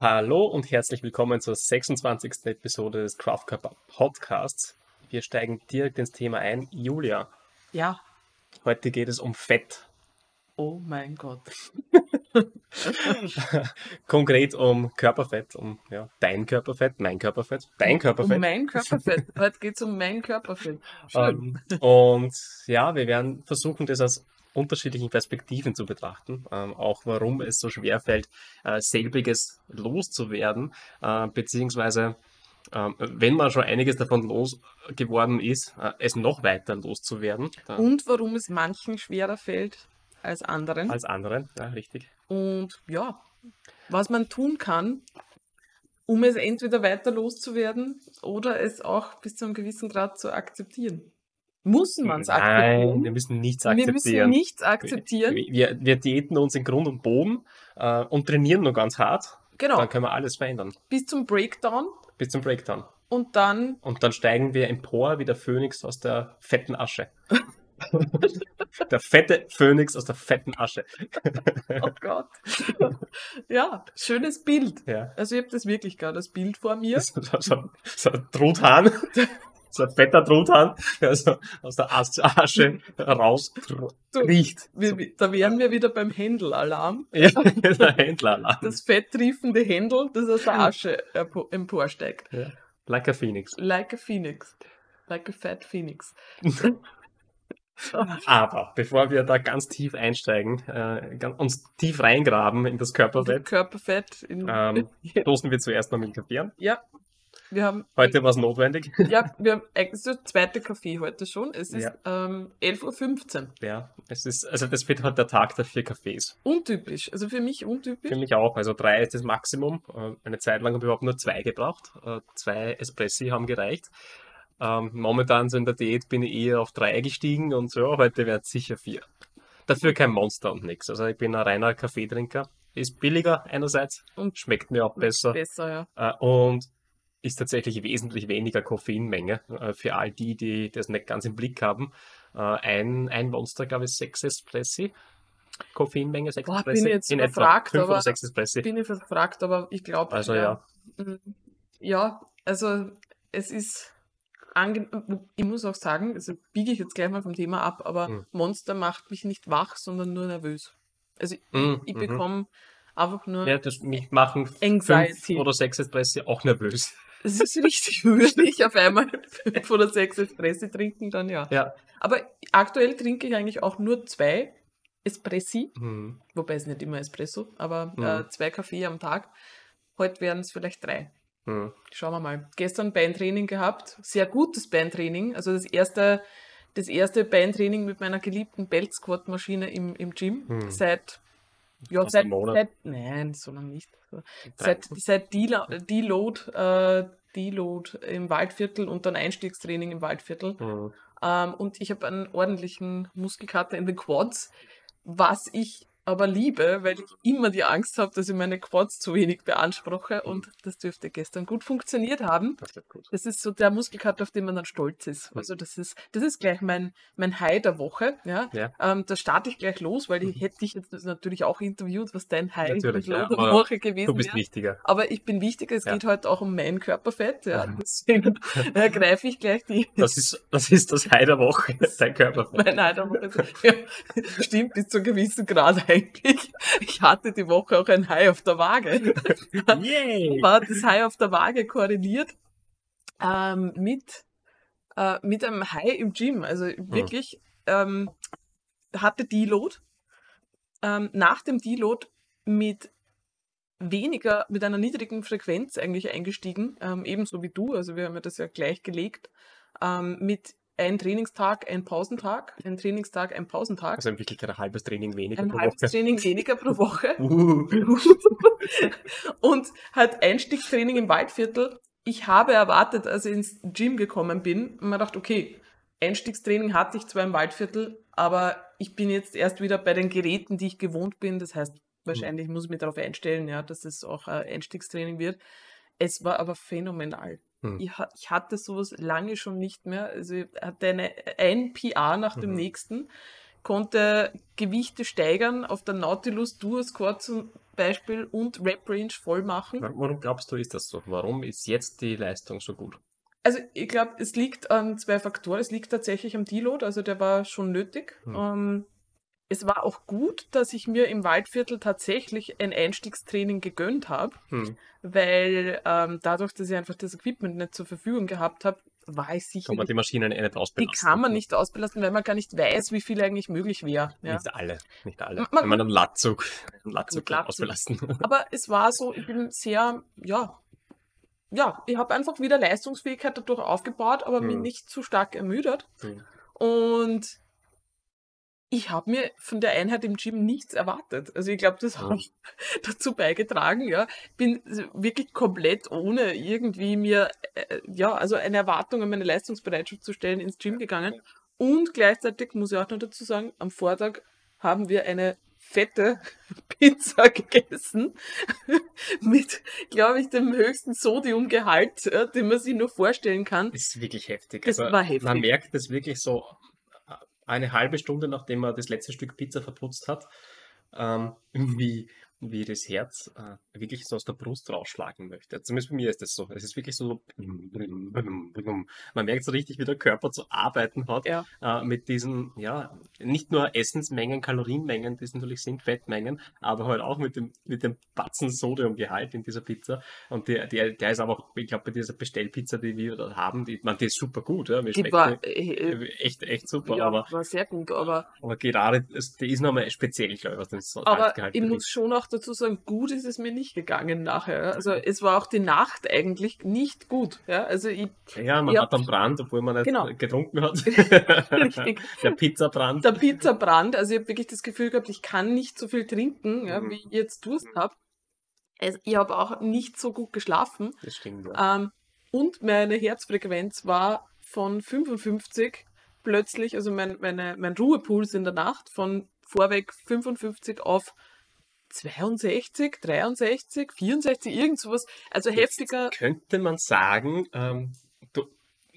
Hallo und herzlich willkommen zur 26. Episode des Craft Cup Podcasts. Wir steigen direkt ins Thema ein. Julia, Ja. heute geht es um Fett. Oh mein Gott. Konkret um Körperfett, um ja, dein Körperfett, mein Körperfett, dein Um Körperfett. mein Körperfett. Heute geht es um mein Körperfett. Ähm, und ja, wir werden versuchen, das aus unterschiedlichen Perspektiven zu betrachten. Ähm, auch warum es so schwer fällt, äh, selbiges loszuwerden, äh, beziehungsweise ähm, wenn man schon einiges davon losgeworden ist, äh, es noch weiter loszuwerden äh, Und warum es manchen schwerer fällt als anderen. als anderen. Ja, richtig. Und ja, was man tun kann, um es entweder weiter loszuwerden oder es auch bis zu einem gewissen Grad zu akzeptieren. Muss man es Nein, akzeptieren? wir müssen nichts Wir müssen akzeptieren. nichts akzeptieren. Wir, wir, wir diäten uns in Grund und Boden äh, und trainieren nur ganz hart. Genau, Dann können wir alles verändern. bis zum Breakdown Bis zum Breakdown. und dann Und dann steigen wir empor wie der Phönix aus der fetten Asche. der fette Phönix aus der fetten Asche. Oh Gott. ja, schönes Bild. Ja. Also ich habe das wirklich gerade das Bild vor mir. So, so, so ein Truthahn. So ein fetter Truthahn, der so aus der As- Asche raus riecht. Wir, wir- da wären wir wieder beim Händel-Alarm. Ja, der Händler. Das fetttriefende Händel, das aus der Asche empo- emporsteigt. Ja. Like a Phoenix. Like a Phoenix. Like a fat Phoenix. Aber bevor wir da ganz tief einsteigen, äh, uns tief reingraben in das Körperfett, Körperfett. In, ähm, stoßen wir zuerst mal mit Kaffee an. ja, wir haben, Heute war es notwendig. ja, wir haben eigentlich so zweite Kaffee heute schon. Es ist Ja. ähm, 11.15 Uhr. Ja, es ist, also das wird heute der Tag der vier Kaffees. Untypisch. Also für mich untypisch. Für mich auch. Also drei ist das Maximum. Äh, Eine Zeit lang habe ich überhaupt nur zwei gebraucht. Äh, Zwei Espressi haben gereicht. Ähm, Momentan so in der Diät bin ich eher auf drei gestiegen und so, heute werden es sicher vier. Dafür kein Monster und nichts. Also ich bin ein reiner Kaffeetrinker. Ist billiger einerseits und schmeckt mir auch besser. Besser, ja. Äh, und ist tatsächlich wesentlich weniger Koffeinmenge äh, für all die, die das nicht ganz im Blick haben. Äh, ein, ein Monster, glaube ich, sechs Espressi. Koffeinmenge, sechs Boah, bin Espressi. ich jetzt in etwa überfragt, fünf oder aber sechs Espressi. Bin ich verfragt, aber ich glaube. Also ja. Mhm. Ja, also es ist ich muss auch sagen, also biege ich jetzt gleich mal vom Thema ab, aber Mhm. Monster macht mich nicht wach, sondern nur nervös. Also ich, Mm, ich mhm. bekomme einfach nur, Ja, das mich machen fünf Anxiety. oder sechs Espressi auch nervös. Es ist richtig, würde ich auf einmal fünf oder sechs Espresso trinken, dann ja. Ja. Aber aktuell trinke ich eigentlich auch nur zwei Espressi, Mhm. wobei es nicht immer Espresso, aber Mhm. äh, zwei Kaffee am Tag. Heute werden es vielleicht drei. Mhm. Schauen wir mal. Gestern Beintraining gehabt. Sehr gutes Beintraining. Also das erste, das erste Beintraining mit meiner geliebten Belt Squat Maschine im, im Gym. Hm. Seit, ja, seit, seit, nein, so lange nicht. Seit, seit Delo- Deload, äh, Deload im Waldviertel und dann Einstiegstraining im Waldviertel. Mhm. Ähm, und ich habe einen ordentlichen Muskelkater in den Quads, was ich aber liebe, weil ich immer die Angst habe, dass ich meine Quads zu wenig beanspruche und das dürfte gestern gut funktioniert haben. Das gut. Das ist so der Muskelkater, auf den man dann stolz ist. Also das ist, das ist gleich mein, mein High der Woche. Ja? Ja. Ähm, da starte ich gleich los, weil ich hätte dich jetzt natürlich auch interviewt, was dein High ja, der Woche gewesen Du bist wäre. wichtiger. Aber ich bin wichtiger, es Ja. geht heute auch um mein Körperfett. Ja. Mhm. Deswegen ergreife ich gleich die, Das ist das, ist das High der Woche, dein Körper. Mein Alter, ja, stimmt bis zu einem gewissen Grad eigentlich. Ich hatte die Woche auch ein High auf der Waage. Yay! War das High auf der Waage korreliert ähm, mit, äh, mit einem High im Gym. Also wirklich ähm, hatte Deload. Ähm, nach dem Deload mit weniger, mit einer niedrigen Frequenz eigentlich eingestiegen, ähm, ebenso wie du. Also wir haben ja das ja gleich gelegt. Ähm, mit ein Trainingstag, ein Pausentag, ein Trainingstag, ein Pausentag, Also in Wirklichkeit ein halbes Training weniger ein pro halbes Woche. Training weniger pro Woche Uh. und halt Einstiegstraining im Waldviertel. Ich habe erwartet, als ich ins Gym gekommen bin, und mir gedacht, okay, Einstiegstraining hatte ich zwar im Waldviertel, aber ich bin jetzt erst wieder bei den Geräten, die ich gewohnt bin. Das heißt, wahrscheinlich muss ich mich darauf einstellen, ja, dass es auch ein Einstiegstraining wird. Es war aber phänomenal. Hm. Ich, ich hatte sowas lange schon nicht mehr. Also ich hatte eine, ein PR nach dem Mhm. nächsten. konnte Gewichte steigern auf der Nautilus Duo Squad zum Beispiel und Rep Range voll machen. Warum glaubst du, ist das so? Warum ist jetzt die Leistung so gut? Also ich glaube, es liegt an zwei Faktoren. Es liegt tatsächlich am Deload, also der war schon nötig. Hm. Ähm, es war auch gut, dass ich mir im Waldviertel tatsächlich ein Einstiegstraining gegönnt habe, Hm. weil ähm, dadurch, dass ich einfach das Equipment nicht zur Verfügung gehabt habe, war ich sicher Kann man die Maschinen eh nicht die ausbelasten. kann man nicht ausbelasten, weil man gar nicht weiß, wie viel eigentlich möglich wäre. Ja. Nicht alle, nicht alle. Man- Wenn man einen Latzug, einen Latzug Latzug. ausbelasten. Aber es war so, ich bin sehr, ja, ja, ich habe einfach wieder Leistungsfähigkeit dadurch aufgebaut, aber mich Hm. nicht zu stark ermüdet. Hm. Und ich habe mir von der Einheit im Gym nichts erwartet. Also ich glaube, das Hm. hat dazu beigetragen, ja. Bin wirklich komplett ohne irgendwie mir, äh, ja, also eine Erwartung an meine Leistungsbereitschaft zu stellen ins Gym gegangen. Und gleichzeitig muss ich auch noch dazu sagen, am Vortag haben wir eine fette Pizza gegessen mit, glaube ich, dem höchsten Sodiumgehalt, den man sich nur vorstellen kann. Das ist wirklich heftig. Das Also, war heftig. Man merkt es wirklich so äh, eine halbe Stunde, nachdem man das letzte Stück Pizza verputzt hat, ähm, wie, wie das Herz äh, wirklich so aus der Brust rausschlagen möchte. Zumindest bei mir ist das so. Es ist wirklich so. Man merkt so richtig, wie der Körper zu arbeiten hat Ja. äh, mit diesen, ja, nicht nur Essensmengen, Kalorienmengen, die es natürlich sind, Fettmengen, aber halt auch mit dem, mit dem Batzen Sodiumgehalt in dieser Pizza. Und der, der, der ist aber, ich glaube, bei dieser Bestellpizza, die wir da haben, die, man, die ist super gut, ja. Mir Die schmeckt war, die äh, äh, echt, echt super, ja, aber, war sehr gut, aber aber gerade, die ist nochmal speziell, glaube ich, was den Aber Salzgehalt ich muss schon auch dazu sagen, gut ist es mir nicht gegangen nachher. Also es war auch die Nacht eigentlich nicht gut. Ja, also ich, Ja, man Ja. hat einen Brand, obwohl man nicht Genau. getrunken hat. Richtig. Der Pizzabrand. der Pizzabrand, also ich habe wirklich das Gefühl gehabt, ich kann nicht so viel trinken, ja, Mhm. wie ich jetzt Durst habe. Also ich habe auch nicht so gut geschlafen. Das stimmt, ja. Ähm, und meine Herzfrequenz war von 55 plötzlich, also mein, meine, mein Ruhepuls in der Nacht von vorweg 55 auf 62, 63, 64, irgend sowas. Also Jetzt heftiger. Könnte man sagen, ähm,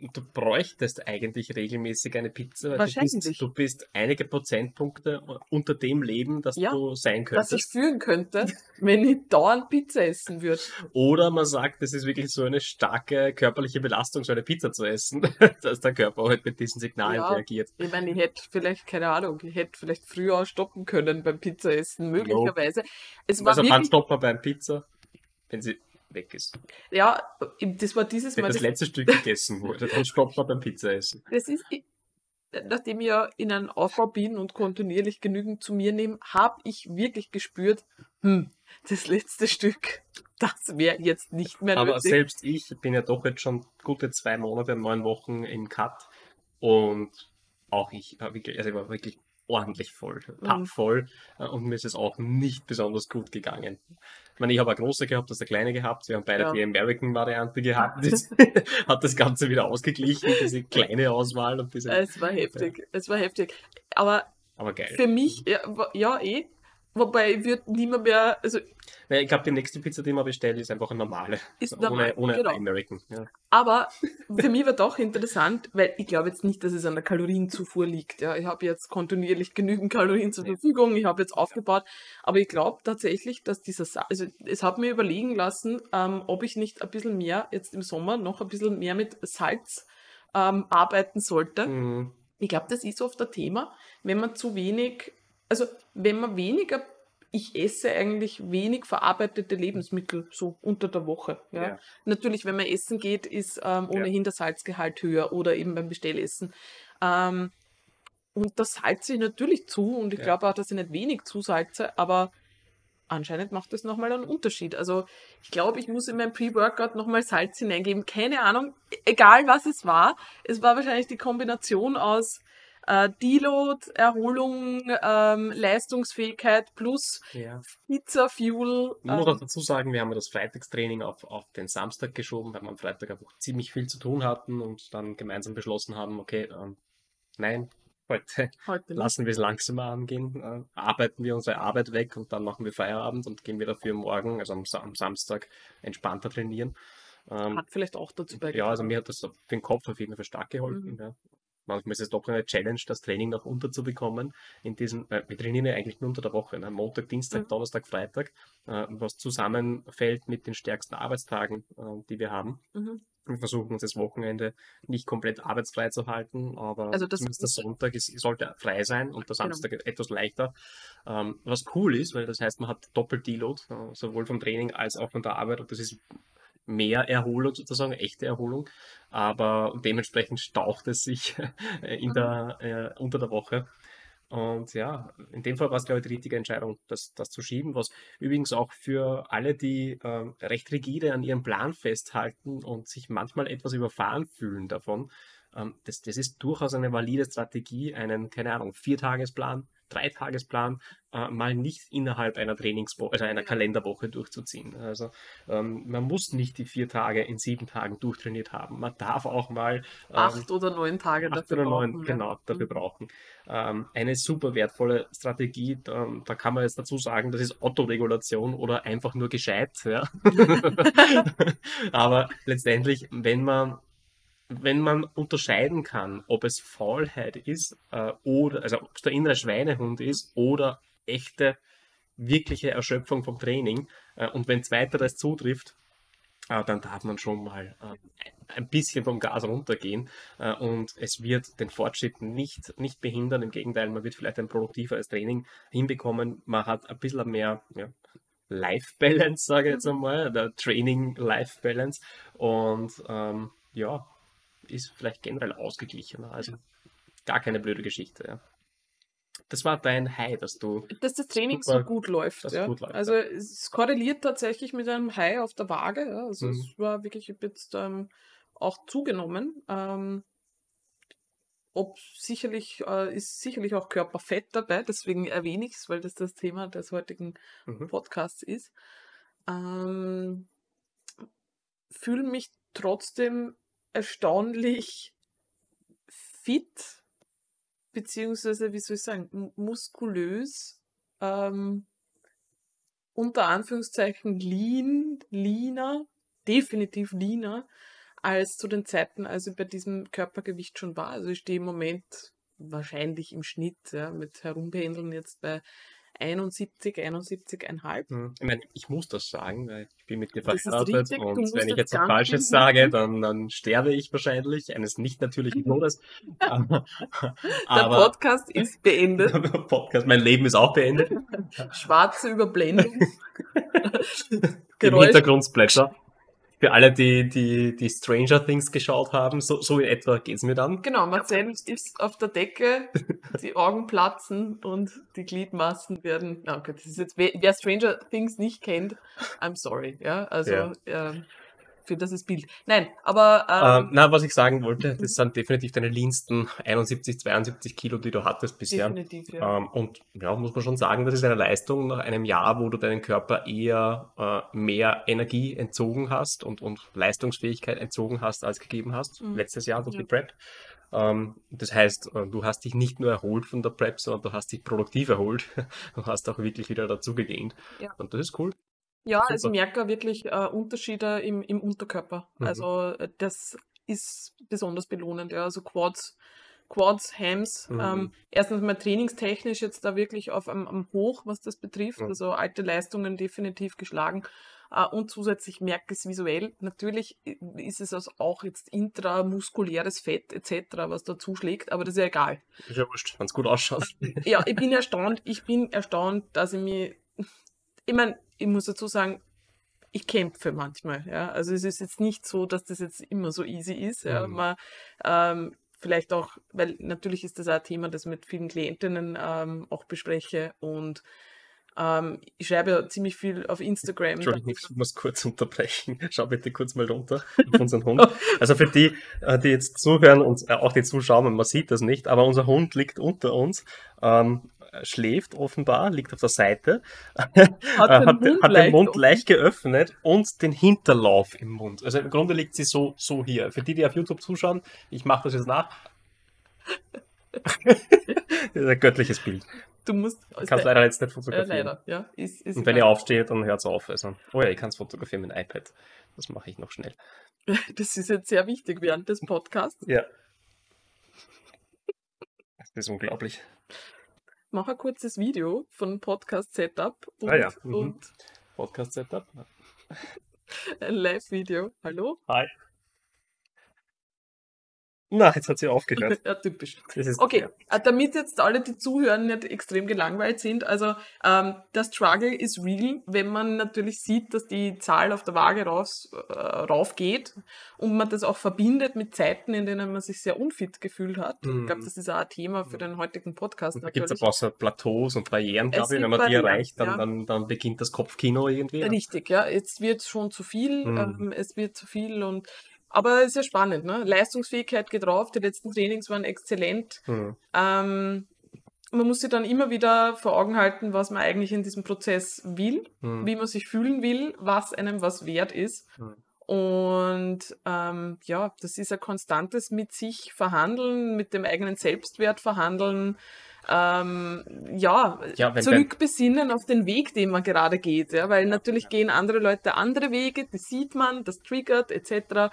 du, du bräuchtest eigentlich regelmäßig eine Pizza, weil du Wahrscheinlich. bist, du bist einige Prozentpunkte unter dem Leben, das Ja, du sein Was ich könntest. fühlen könnte, wenn ich dauernd Pizza essen würde. Oder man sagt, das ist wirklich so eine starke körperliche Belastung, so eine Pizza zu essen, dass der Körper halt mit diesen Signalen Ja. reagiert. Ich meine, ich hätte vielleicht, keine Ahnung, ich hätte vielleicht früher stoppen können beim Pizzaessen, möglicherweise. Es war Also wann wirklich, stoppt man beim Pizza? Wenn sie weg ist. ja, das war dieses Wenn Mal das das letzte Stück gegessen wurde, dann stoppt man beim Pizzaessen. Das ist, nachdem ich ja in einem Aufbau bin und kontinuierlich genügend zu mir nehme, habe ich wirklich gespürt, hm, das letzte Stück, das wäre jetzt nicht mehr Aber nötig. selbst ich bin ja doch jetzt schon gute zwei Monate, neun Wochen im Cut und auch ich war wirklich, also ich war wirklich ordentlich voll, Mhm. pappvoll äh, und mir ist es auch nicht besonders gut gegangen. Ich meine, ich habe eine große gehabt, das eine kleine gehabt, wir haben beide Ja. die American-Variante gehabt, das hat das Ganze wieder ausgeglichen, diese kleine Auswahl und diese, es war heftig, es war heftig. Aber aber geil. für mich, ja, wa- ja eh, wobei ich würde niemand mehr, also ich glaube, die nächste Pizza, die man bestellt, ist einfach eine normale, Ist ohne, normal, ohne genau. American. Ja. Aber für mich war doch interessant, weil ich glaube jetzt nicht, dass es an der Kalorienzufuhr liegt. Ja, ich habe jetzt kontinuierlich genügend Kalorien zur. Verfügung, ich habe jetzt aufgebaut, aber ich glaube tatsächlich, dass dieser, Sa also es hat mir überlegen lassen, ähm, ob ich nicht ein bisschen mehr jetzt im Sommer noch ein bisschen mehr mit Salz ähm, arbeiten sollte. Mhm. Ich glaube, das ist oft ein Thema, wenn man zu wenig, also wenn man weniger, ich esse eigentlich wenig verarbeitete Lebensmittel so unter der Woche. Ja. Ja. Natürlich, wenn man essen geht, ist ähm, Ja. ohnehin der Salzgehalt höher oder eben beim Bestellessen. Ähm, und das salze ich natürlich zu und ich Ja. glaube auch, dass ich nicht wenig zusalze, aber anscheinend macht das nochmal einen Unterschied. Also ich glaube, ich muss in mein Pre-Workout nochmal Salz hineingeben. Keine Ahnung, egal was es war. Es war wahrscheinlich die Kombination aus äh, Deload, Erholung, ähm, Leistungsfähigkeit plus Ja. Pizza Fuel. Ich muss auch dazu sagen, wir haben ja das Freitagstraining auf, auf den Samstag geschoben, weil wir am Freitag einfach ziemlich viel zu tun hatten und dann gemeinsam beschlossen haben, okay, ähm, nein, heute heute lassen wir es langsamer angehen, äh, arbeiten wir unsere Arbeit weg und dann machen wir Feierabend und gehen wir dafür morgen, also am, am Samstag, entspannter trainieren. Ähm, Hat vielleicht auch dazu beigetragen. ja, also mir hat das für den Kopf auf jeden Fall stark geholfen. Mhm. Ja. Manchmal ist es doch eine Challenge, das Training noch unterzubekommen. In diesem, äh, wir trainieren ja eigentlich nur unter der Woche, ne? Montag, Dienstag, Mhm. Donnerstag, Freitag, äh, was zusammenfällt mit den stärksten Arbeitstagen, äh, die wir haben. Mhm. Wir versuchen uns das Wochenende nicht komplett arbeitsfrei zu halten, aber Also das- zumindest der Sonntag ist, sollte frei sein und der Genau. Samstag etwas leichter. Ähm, was cool ist, weil das heißt, man hat doppelt Deload, äh, sowohl vom Training als auch von der Arbeit und das ist mehr Erholung sozusagen, echte Erholung, aber dementsprechend staucht es sich in Mhm. der, äh, unter der Woche. Und ja, in dem Fall war es, glaube ich, die richtige Entscheidung, das, das zu schieben, was übrigens auch für alle, die ähm, recht rigide an ihrem Plan festhalten und sich manchmal etwas überfahren fühlen davon, ähm, das, das ist durchaus eine valide Strategie, einen, keine Ahnung, Viertagesplan, Dreitagesplan äh, mal nicht innerhalb einer Trainingswoche, also einer. Kalenderwoche durchzuziehen. Also ähm, man muss nicht die vier Tage in sieben Tagen durchtrainiert haben. Man darf auch mal ähm, Acht oder neun Tage acht dafür oder neun, brauchen, ja. genau, dafür Mhm. brauchen. Ähm, eine super wertvolle Strategie, da, da kann man jetzt dazu sagen, das ist Autoregulation oder einfach nur gescheit, ja. Aber letztendlich, wenn man wenn man unterscheiden kann, ob es Faulheit ist äh, oder also ob es der innere Schweinehund ist oder echte wirkliche Erschöpfung vom Training äh, und wenn zweiteres zutrifft, äh, dann darf man schon mal äh, ein bisschen vom Gas runtergehen äh, und es wird den Fortschritt nicht, nicht behindern. Im Gegenteil, man wird vielleicht ein produktiveres Training hinbekommen. Man hat ein bisschen mehr ja, Life-Balance, sage ich jetzt einmal, der Training-Life-Balance und ähm, ja, ist vielleicht generell ausgeglichener. Also gar keine blöde Geschichte. Ja. Das war dein High, dass du Dass das Training Super, so gut läuft. Ja. gut läuft, also es korreliert tatsächlich mit einem High auf der Waage. Ja. Also Mhm. es war wirklich ich jetzt ähm, auch zugenommen. Ähm, ob sicherlich äh, ist sicherlich auch Körperfett dabei, deswegen erwähne ich es, weil das das Thema des heutigen Mhm. Podcasts ist. Ähm, fühle mich trotzdem erstaunlich fit, beziehungsweise, wie soll ich sagen, mu- muskulös, ähm, unter Anführungszeichen lean, leaner, definitiv leaner, als zu den Zeiten, als ich bei diesem Körpergewicht schon war. Also ich stehe im Moment wahrscheinlich im Schnitt, ja, mit Herumpendeln jetzt bei 71, 71,5. Mhm. Ich meine, ich muss das sagen, weil ich bin mit dir verheiratet richtig, und wenn ich jetzt was Falsches sage, dann, dann sterbe ich wahrscheinlich eines nicht natürlichen Todes. Aber, Der aber Podcast ist beendet. der Podcast, mein Leben ist auch beendet. Schwarze Überblendung. Im. Hintergrund Splatter. Für alle, die, die, die Stranger Things geschaut haben, so, so in etwa geht's mir dann. Genau, Marcel ist auf der Decke, die Augen platzen und die Gliedmaßen werden. Na okay, das ist jetzt, wer, Stranger Things nicht kennt, I'm sorry, ja. Also Ja. ähm, für das ist Bild. Nein, aber Ähm, ähm, na, was ich sagen wollte, das sind definitiv deine leansten 71, 72 Kilo, die du hattest bisher. definitiv, ja. Ähm, und ja, muss man schon sagen, das ist eine Leistung nach einem Jahr, wo du deinen Körper eher äh, mehr Energie entzogen hast und, und Leistungsfähigkeit entzogen hast, als gegeben hast. Mhm. Letztes Jahr durch Ja. die Prep. Ähm, das heißt, äh, du hast dich nicht nur erholt von der Prep, sondern du hast dich produktiv erholt. Du hast auch wirklich wieder dazu gegähnt. Ja. Und das ist cool. Ja, also ich Super. merke wirklich äh, Unterschiede im, im Unterkörper. Mhm. Also äh, das ist besonders belohnend. Ja. Also Quads, Quads, Hams. Mhm. Ähm, erstens mal trainingstechnisch jetzt da wirklich auf am, am Hoch, was das betrifft. Mhm. Also alte Leistungen definitiv geschlagen. Äh, und zusätzlich merke ich es visuell. Natürlich ist es also auch jetzt intramuskuläres Fett etc., was da zuschlägt, aber das ist ja egal. Ist ja wurscht, wenn es gut ausschaut. Ja, ich bin erstaunt, ich bin erstaunt, dass ich mich, ich meine, ich muss dazu sagen, ich kämpfe manchmal, ja. Also es ist jetzt nicht so, dass das jetzt immer so easy ist, ja. Mhm. Man, ähm, vielleicht auch, weil natürlich ist das auch ein Thema, das ich mit vielen Klientinnen ähm, auch bespreche und ähm, ich schreibe ja ziemlich viel auf Instagram. Entschuldigung, ich muss kurz unterbrechen. Schau bitte kurz mal runter auf unseren Hund. Also für die, äh, die jetzt zuhören und äh, auch die Zuschauer, man sieht das nicht, aber unser Hund liegt unter uns, ähm, schläft offenbar, liegt auf der Seite, Hat äh, den hat, Mund hat den leicht Mund leicht geöffnet und den Hinterlauf im Mund. Also im Grunde liegt sie so, so hier. Für die, die auf YouTube zuschauen, ich mache das jetzt nach. das ist ein göttliches Bild. Du musst, Ich kann es leider jetzt nicht äh, fotografieren. leider, ja, ist, ist Und wenn ihr aufsteht, dann hört es auf. Also, oh ja, ich kann es fotografieren mit dem iPad. Das mache ich noch schnell. Das ist jetzt sehr wichtig während des Podcasts. Ja. Das ist unglaublich. Mach ein kurzes Video von Podcast Setup und, Ah ja, mhm. und Podcast-Setup. ein Live-Video. Hallo? Hi. Na, jetzt hat sie aufgehört. ja, typisch. Okay, ja. äh, damit jetzt alle, die zuhören, nicht extrem gelangweilt sind. Also ähm, der Struggle ist real, wenn man natürlich sieht, dass die Zahl auf der Waage raus, äh, rauf geht und man das auch verbindet mit Zeiten, in denen man sich sehr unfit gefühlt hat. Ich glaube, Mhm. das ist auch ein Thema für den heutigen Podcast Und da gibt es aber auch so Plateaus und Barrieren, Es glaube ich. Wenn man die erreicht, dann, ja. dann, dann beginnt das Kopfkino irgendwie. Richtig, ja. Jetzt wird schon zu viel, Mhm. ähm, es wird zu viel und aber es ist ja spannend, ne? Leistungsfähigkeit geht drauf, die letzten Trainings waren exzellent. Mhm. Ähm, man muss sich dann immer wieder vor Augen halten, was man eigentlich in diesem Prozess will, Mhm. wie man sich fühlen will, was einem was wert ist. Mhm. Und ähm, ja, das ist ein konstantes mit sich verhandeln, mit dem eigenen Selbstwert verhandeln. Ähm, ja, Ja, zurückbesinnen auf den Weg, den man gerade geht. Ja, weil natürlich gehen andere Leute andere Wege, das sieht man, das triggert etc.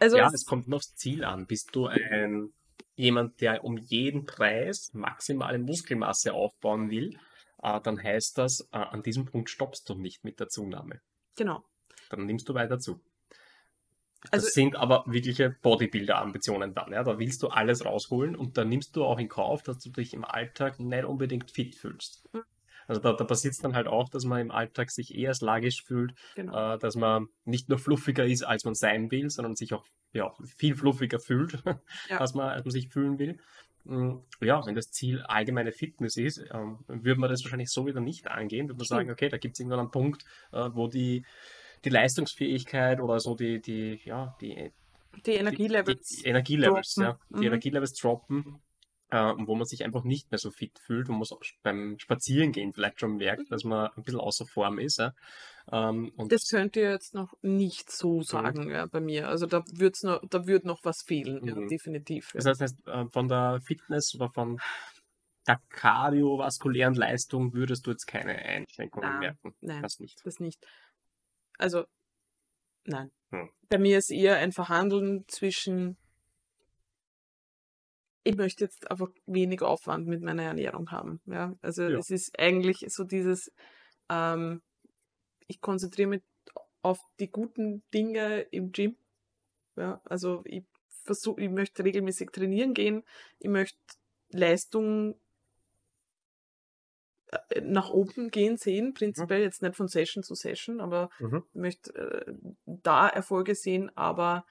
Also ja, es- es kommt nur aufs Ziel an. Bist du ein jemand, der um jeden Preis maximale Muskelmasse aufbauen will, äh, dann heißt das, äh, an diesem Punkt stoppst du nicht mit der Zunahme. genau. Dann nimmst du weiter zu. Das Also- sind aber wirkliche Bodybuilder-Ambitionen dann. Ja? Da willst du alles rausholen und dann nimmst du auch in Kauf, dass du dich im Alltag nicht unbedingt fit fühlst. Mhm. Also da, da passiert es dann halt auch, dass man im Alltag sich eher sluggish fühlt, Genau. äh, dass man nicht nur fluffiger ist, als man sein will, sondern sich auch ja, viel fluffiger fühlt, Ja. als, man, als man sich fühlen will. Mm, Ja, wenn das Ziel allgemeine Fitness ist, ähm, würde man das wahrscheinlich so wieder nicht angehen. Würde man sagen, okay, da gibt es irgendwann einen Punkt, äh, wo die, die Leistungsfähigkeit oder so die, die, ja, die, Die Energielevels. die, die Energielevels, droppen. ja, die Mhm. Energielevels droppen, äh, wo man sich einfach nicht mehr so fit fühlt, wo man es beim Spazierengehen vielleicht schon merkt, dass man ein bisschen außer Form ist. Ja. Ähm, und Das könnt ihr jetzt noch nicht so sagen ja, bei mir. Also da wird's noch, da wird noch was fehlen, ja, Mhm. definitiv. Das Ja. heißt, äh, von der Fitness oder von der kardiovaskulären Leistung würdest du jetzt keine Einschränkungen Nein, merken. nein. Das nicht. Das nicht. Also, nein. Hm. Bei mir ist eher ein Verhandeln zwischen, ich möchte jetzt einfach wenig Aufwand mit meiner Ernährung haben. Ja? Also Ja. es ist eigentlich so dieses, ähm, ich konzentriere mich auf die guten Dinge im Gym. Ja? Also ich versuche, ich möchte regelmäßig trainieren gehen, ich möchte Leistung nach oben gehen sehen, prinzipiell jetzt nicht von Session zu Session, aber Mhm. ich möchte äh, da Erfolge sehen, aber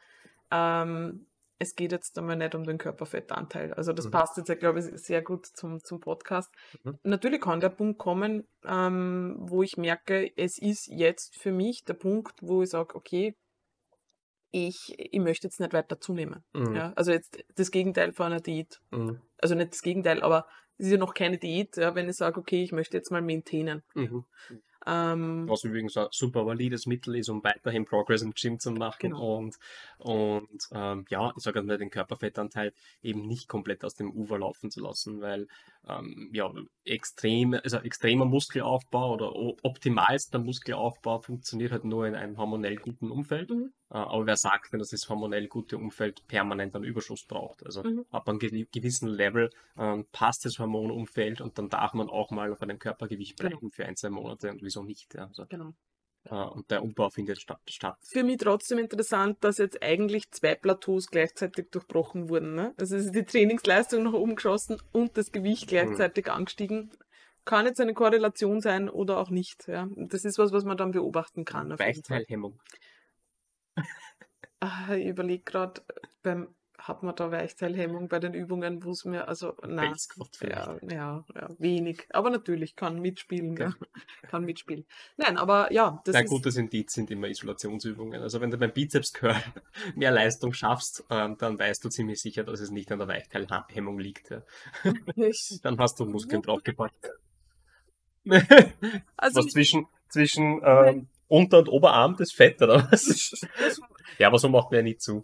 ähm, es geht jetzt einmal nicht um den Körperfettanteil. Also das Mhm. passt jetzt, glaube ich, sehr gut zum, zum Podcast. Mhm. Natürlich kann der Punkt kommen, ähm, wo ich merke, es ist jetzt für mich der Punkt, wo ich sage, okay, ich, ich möchte jetzt nicht weiter zunehmen. Mhm. Ja? Also jetzt das Gegenteil von einer Diät. Mhm. Also nicht das Gegenteil, aber es ist ja noch keine Diät, ja, wenn ich sage, okay, ich möchte jetzt mal maintainen. Mhm. Ähm, Was übrigens ein super valides Mittel ist, um weiterhin Progress im Gym zu machen Genau. und, und ähm, ja, ich sage mal, den Körperfettanteil eben nicht komplett aus dem Ufer laufen zu lassen, weil ähm, ja, extrem, also extremer Muskelaufbau oder optimalster Muskelaufbau funktioniert halt nur in einem hormonell guten Umfeld. Mhm. Äh, aber wer sagt denn, dass das hormonell gute Umfeld permanent einen Überschuss braucht? Also Mhm. ab einem gewi- gewissen Level ähm, passt das Hormonumfeld und dann darf man auch mal auf einem Körpergewicht Genau. bleiben für ein, zwei Monate und wieso nicht? Ja? Also, genau. äh, und der Umbau findet statt. statt. Für mich trotzdem interessant, dass jetzt eigentlich zwei Plateaus gleichzeitig durchbrochen wurden. Ne? Also es ist die Trainingsleistung nach oben geschossen und das Gewicht gleichzeitig angestiegen. Kann jetzt eine Korrelation sein oder auch nicht. Ja? Das ist was, was man dann beobachten kann. auf jeden Fall. Weichteilhemmung. Ah, ich überlege gerade, beim hat man da Weichteilhemmung bei den Übungen, wo es mir, also nein, ja, ja, ja, wenig. Aber natürlich kann mitspielen, ja. kann mitspielen. Nein, aber ja, das Ein ist gutes Indiz sind immer Isolationsübungen. Also wenn du beim Bizeps Curl mehr Leistung schaffst, ähm, dann weißt du ziemlich sicher, dass es nicht an der Weichteilhemmung liegt. Dann hast du Muskeln draufgepackt. also was zwischen, zwischen ähm, Unter- und Oberarm das Fett, oder was? Ja, aber so macht man ja nicht zu.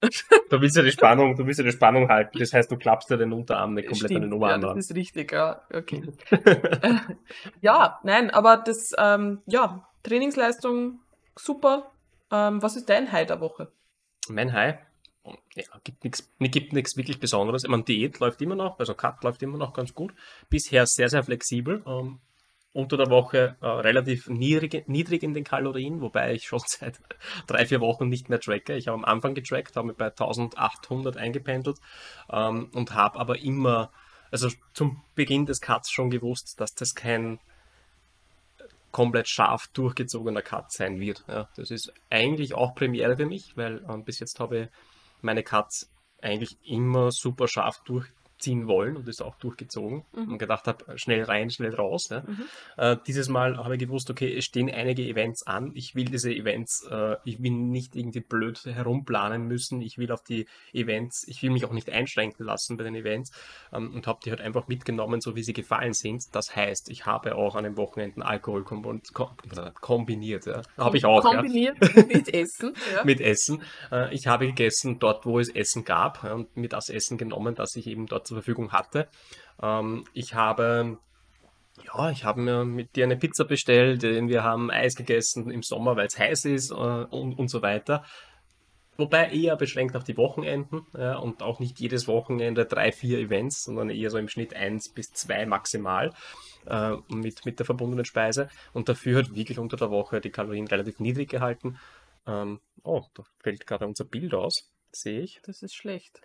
Du willst ja die Spannung, du willst ja die Spannung halten. Das heißt, du klappst ja den Unterarm nicht komplett an den stimmt, ja, Oberarm das ist richtig, ja, okay. ja, nein, aber das, ähm, ja, Trainingsleistung super. Ähm, was ist dein High der Woche? Mein High. ja, gibt nichts gibt nichts wirklich Besonderes. Ich meine, Diät läuft immer noch, also Cut läuft immer noch ganz gut. Bisher sehr, sehr flexibel. Ähm, unter der Woche äh, relativ niedrig, niedrig in den Kalorien, wobei ich schon seit drei, vier Wochen nicht mehr tracke. Ich habe am Anfang getrackt, habe mich bei 1800 eingependelt ähm, und habe aber immer, also zum Beginn des Cuts schon gewusst, dass das kein komplett scharf durchgezogener Cut sein wird. Ja, das ist eigentlich auch Premiere für mich, weil ähm, bis jetzt habe ich meine Cuts eigentlich immer super scharf durch, ziehen wollen und das auch durchgezogen mhm. und gedacht habe, schnell rein, schnell raus. Ja. Mhm. Äh, dieses Mal habe ich gewusst, okay, es stehen einige Events an. Ich will diese Events, äh, ich will nicht irgendwie blöd herumplanen müssen. Ich will auf die Events, ich will mich auch nicht einschränken lassen bei den Events ähm, und habe die halt einfach mitgenommen, so wie sie gefallen sind. Das heißt, ich habe auch an den Wochenenden Alkohol kombiniert. Ja. Habe ich auch. Kombiniert ja. mit Essen. Ja. mit Essen. Äh, ich habe gegessen dort, wo es Essen gab und mir das Essen genommen, das ich eben dort zur Verfügung hatte. Ähm, ich habe ja, ich habe mir mit dir eine Pizza bestellt, wir haben Eis gegessen im Sommer, weil es heiß ist äh, und, und so weiter. Wobei eher beschränkt auf die Wochenenden ja, und auch nicht jedes Wochenende drei, vier Events, sondern eher so im Schnitt eins bis zwei maximal äh, mit, mit der verbundenen Speise. Und dafür hat wirklich unter der Woche die Kalorien relativ niedrig gehalten. Ähm, oh, da fällt gerade unser Bild aus, sehe ich. Das ist schlecht.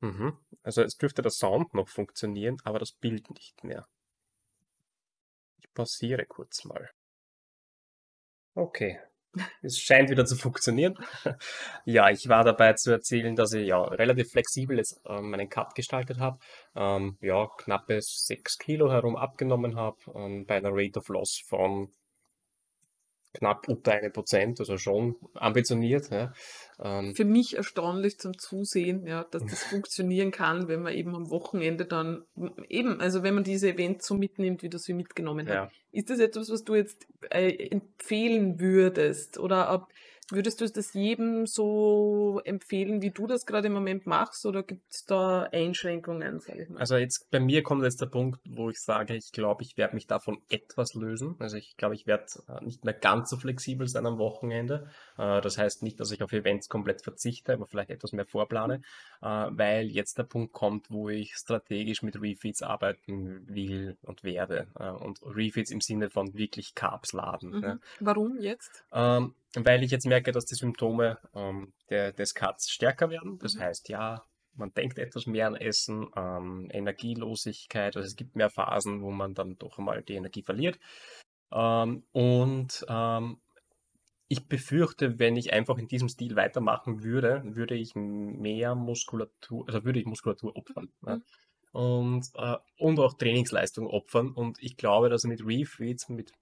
Mhm. Also es dürfte der Sound noch funktionieren, aber das Bild nicht mehr. Ich pausiere kurz mal. Okay. Es scheint wieder zu funktionieren. ja, ich war dabei zu erzählen, dass ich ja relativ flexibel jetzt äh, meinen Cut gestaltet habe. Ähm, ja, knappe 6 Kilo herum abgenommen habe, ähm, bei einer Rate of Loss von knapp unter eine Prozent, also schon ambitioniert. Ja. Ähm, Für mich erstaunlich zum Zusehen, ja, dass das funktionieren kann, wenn man eben am Wochenende dann eben, also wenn man diese Events so mitnimmt, wie du sie mitgenommen hast. Ja. Ist das etwas, was du jetzt äh, empfehlen würdest? Oder ob, Würdest du das jedem so empfehlen, wie du das gerade im Moment machst, oder gibt es da Einschränkungen? Also jetzt bei mir kommt jetzt der Punkt, wo ich sage, ich glaube, ich werde mich davon etwas lösen. Also ich glaube, ich werde äh, nicht mehr ganz so flexibel sein am Wochenende. Äh, das heißt nicht, dass ich auf Events komplett verzichte, aber vielleicht etwas mehr vorplane, äh, weil jetzt der Punkt kommt, wo ich strategisch mit Refeeds arbeiten will und werde. Und Refeeds im Sinne von wirklich Carbs laden. Mhm. Warum jetzt? Ähm, weil ich jetzt merke, dass die Symptome ähm, der, des Cuts stärker werden. Das mhm. heißt, ja, man denkt etwas mehr an Essen, ähm, Energielosigkeit, also es gibt mehr Phasen, wo man dann doch einmal die Energie verliert. Ähm, und ähm, ich befürchte, wenn ich einfach in diesem Stil weitermachen würde, würde ich mehr Muskulatur, also würde ich Muskulatur opfern. Mhm. Ja? Und, äh, und auch Trainingsleistung opfern. Und ich glaube, dass mit Refeeds, mit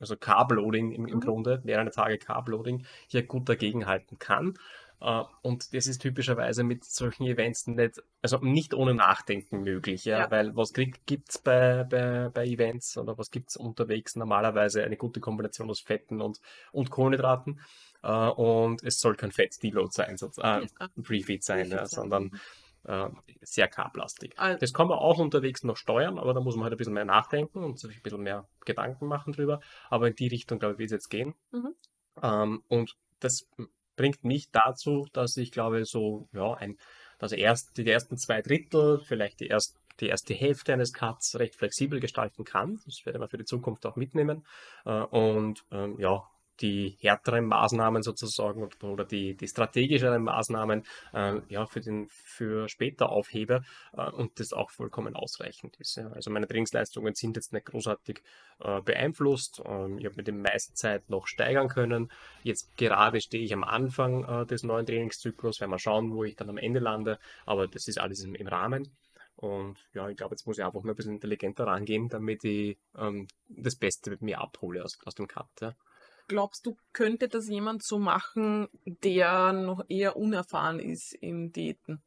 also Carbloading im, im mhm. Grunde, mehrere Tage Carbloading, hier gut dagegenhalten kann. Uh, und das ist typischerweise mit solchen Events nicht, also nicht ohne Nachdenken möglich, ja, ja. weil was gibt es bei, bei, bei Events oder was gibt es unterwegs normalerweise eine gute Kombination aus Fetten und, und Kohlenhydraten uh, und es soll kein Fett-Deload sein, so, ja. Pre-Feed sein, ja, sondern äh, sehr carblastig. Also, das kann man auch unterwegs noch steuern, aber da muss man halt ein bisschen mehr nachdenken und sich ein bisschen mehr Gedanken machen drüber. Aber in die Richtung, glaube ich, will es jetzt gehen. Mhm. Ähm, und das bringt mich dazu, dass ich glaube, so, ja, ein, dass erst die ersten zwei Drittel, vielleicht die, erst, die erste Hälfte eines Cuts recht flexibel gestalten kann. Das werde man für die Zukunft auch mitnehmen. Äh, und ähm, ja, die härteren Maßnahmen sozusagen oder die, die strategischeren Maßnahmen äh, ja, für, den, für später aufhebe äh, und das auch vollkommen ausreichend ist. Ja. Also meine Trainingsleistungen sind jetzt nicht großartig äh, beeinflusst. Ähm, ich habe mit der meisten Zeit noch steigern können. Jetzt gerade stehe ich am Anfang äh, des neuen Trainingszyklus, werden wir schauen, wo ich dann am Ende lande, aber das ist alles im, im Rahmen. Und ja, ich glaube, jetzt muss ich einfach nur ein bisschen intelligenter rangehen, damit ich ähm, das Beste mit mir abhole aus, aus dem Cut. Ja glaubst du, könnte das jemand so machen, der noch eher unerfahren ist im Diäten?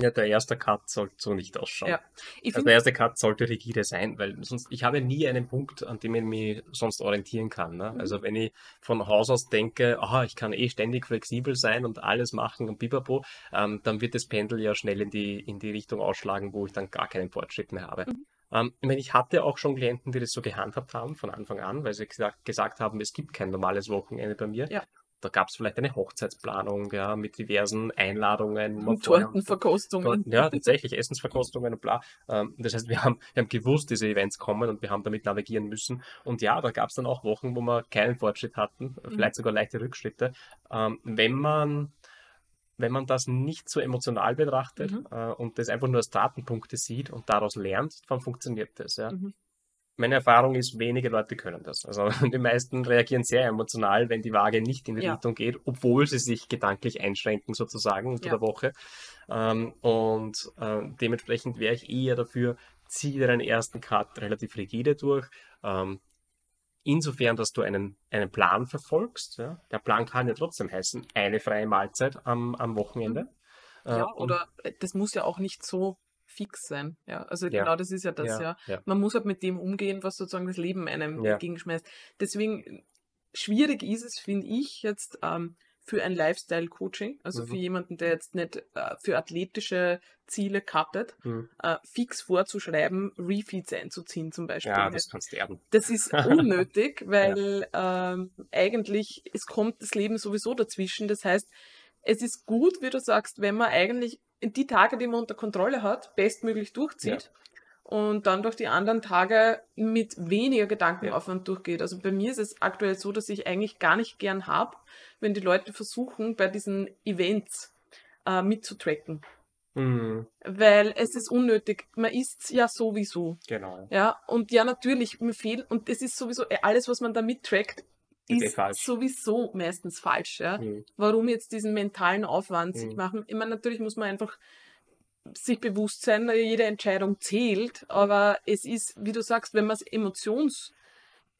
Ja, der erste Cut sollte so nicht ausschauen. Ja. also der erste Cut sollte rigide sein, weil sonst ich habe nie einen Punkt, an dem ich mich sonst orientieren kann. Ne? Mhm. Also wenn ich von Haus aus denke, aha, ich kann eh ständig flexibel sein und alles machen und pipapo, ähm, dann wird das Pendel ja schnell in die, in die Richtung ausschlagen, wo ich dann gar keinen Fortschritt mehr habe. Mhm. Ähm, ich, meine, ich hatte auch schon Klienten, die das so gehandhabt haben von Anfang an, weil sie gesagt, gesagt haben, es gibt kein normales Wochenende bei mir. Ja. da gab es vielleicht eine Hochzeitsplanung, ja, mit diversen Einladungen. Und Tortenverkostungen. Ja, tatsächlich, Essensverkostungen und bla. Ähm, das heißt, wir haben, wir haben gewusst, diese Events kommen und wir haben damit navigieren müssen. Und ja, da gab es dann auch Wochen, wo wir keinen Fortschritt hatten, mhm. vielleicht sogar leichte Rückschritte. Ähm, wenn man wenn man das nicht so emotional betrachtet mhm. äh, und das einfach nur als Datenpunkte sieht und daraus lernt, dann funktioniert das. Ja. Mhm. Meine Erfahrung ist, wenige Leute können das. Also die meisten reagieren sehr emotional, wenn die Waage nicht in die ja. Richtung geht, obwohl sie sich gedanklich einschränken sozusagen unter ja. der Woche. Ähm, und äh, dementsprechend wäre ich eher dafür, ziehe deinen ersten Cut relativ rigide durch. Ähm, insofern, dass du einen, einen Plan verfolgst. Ja? Der Plan kann ja trotzdem heißen, eine freie Mahlzeit am, am Wochenende. Mhm. Äh, ja, oder äh, das muss ja auch nicht so fix sein. Ja, also ja. genau das ist ja das, ja. ja. ja. Man muss halt mit dem umgehen, was sozusagen das Leben einem entgegenschmeißt. Deswegen schwierig ist es, finde ich, jetzt ähm, für ein Lifestyle-Coaching, also mhm. für jemanden, der jetzt nicht äh, für athletische Ziele cuttet, mhm. äh, fix vorzuschreiben, Refeeds einzuziehen zum Beispiel. Ja, das kannst du erden. Das ist unnötig, weil ja. ähm, eigentlich, es kommt das Leben sowieso dazwischen. Das heißt, es ist gut, wie du sagst, wenn man eigentlich die Tage, die man unter Kontrolle hat, bestmöglich durchzieht. Ja und dann durch die anderen Tage mit weniger Gedankenaufwand ja. durchgeht. Also bei mir ist es aktuell so, dass ich eigentlich gar nicht gern habe, wenn die Leute versuchen, bei diesen Events äh, mitzutracken. Mhm. Weil es ist unnötig. Man isst ja sowieso. Genau. Ja, und ja, natürlich, mir fehlt, und es ist sowieso, äh, alles, was man da mittrackt, ist sowieso meistens falsch. Ja? Mhm. Warum jetzt diesen mentalen Aufwand mhm. sich machen? Ich meine, natürlich muss man einfach sich bewusst sein, jede Entscheidung zählt, aber es ist, wie du sagst, wenn man es emotions,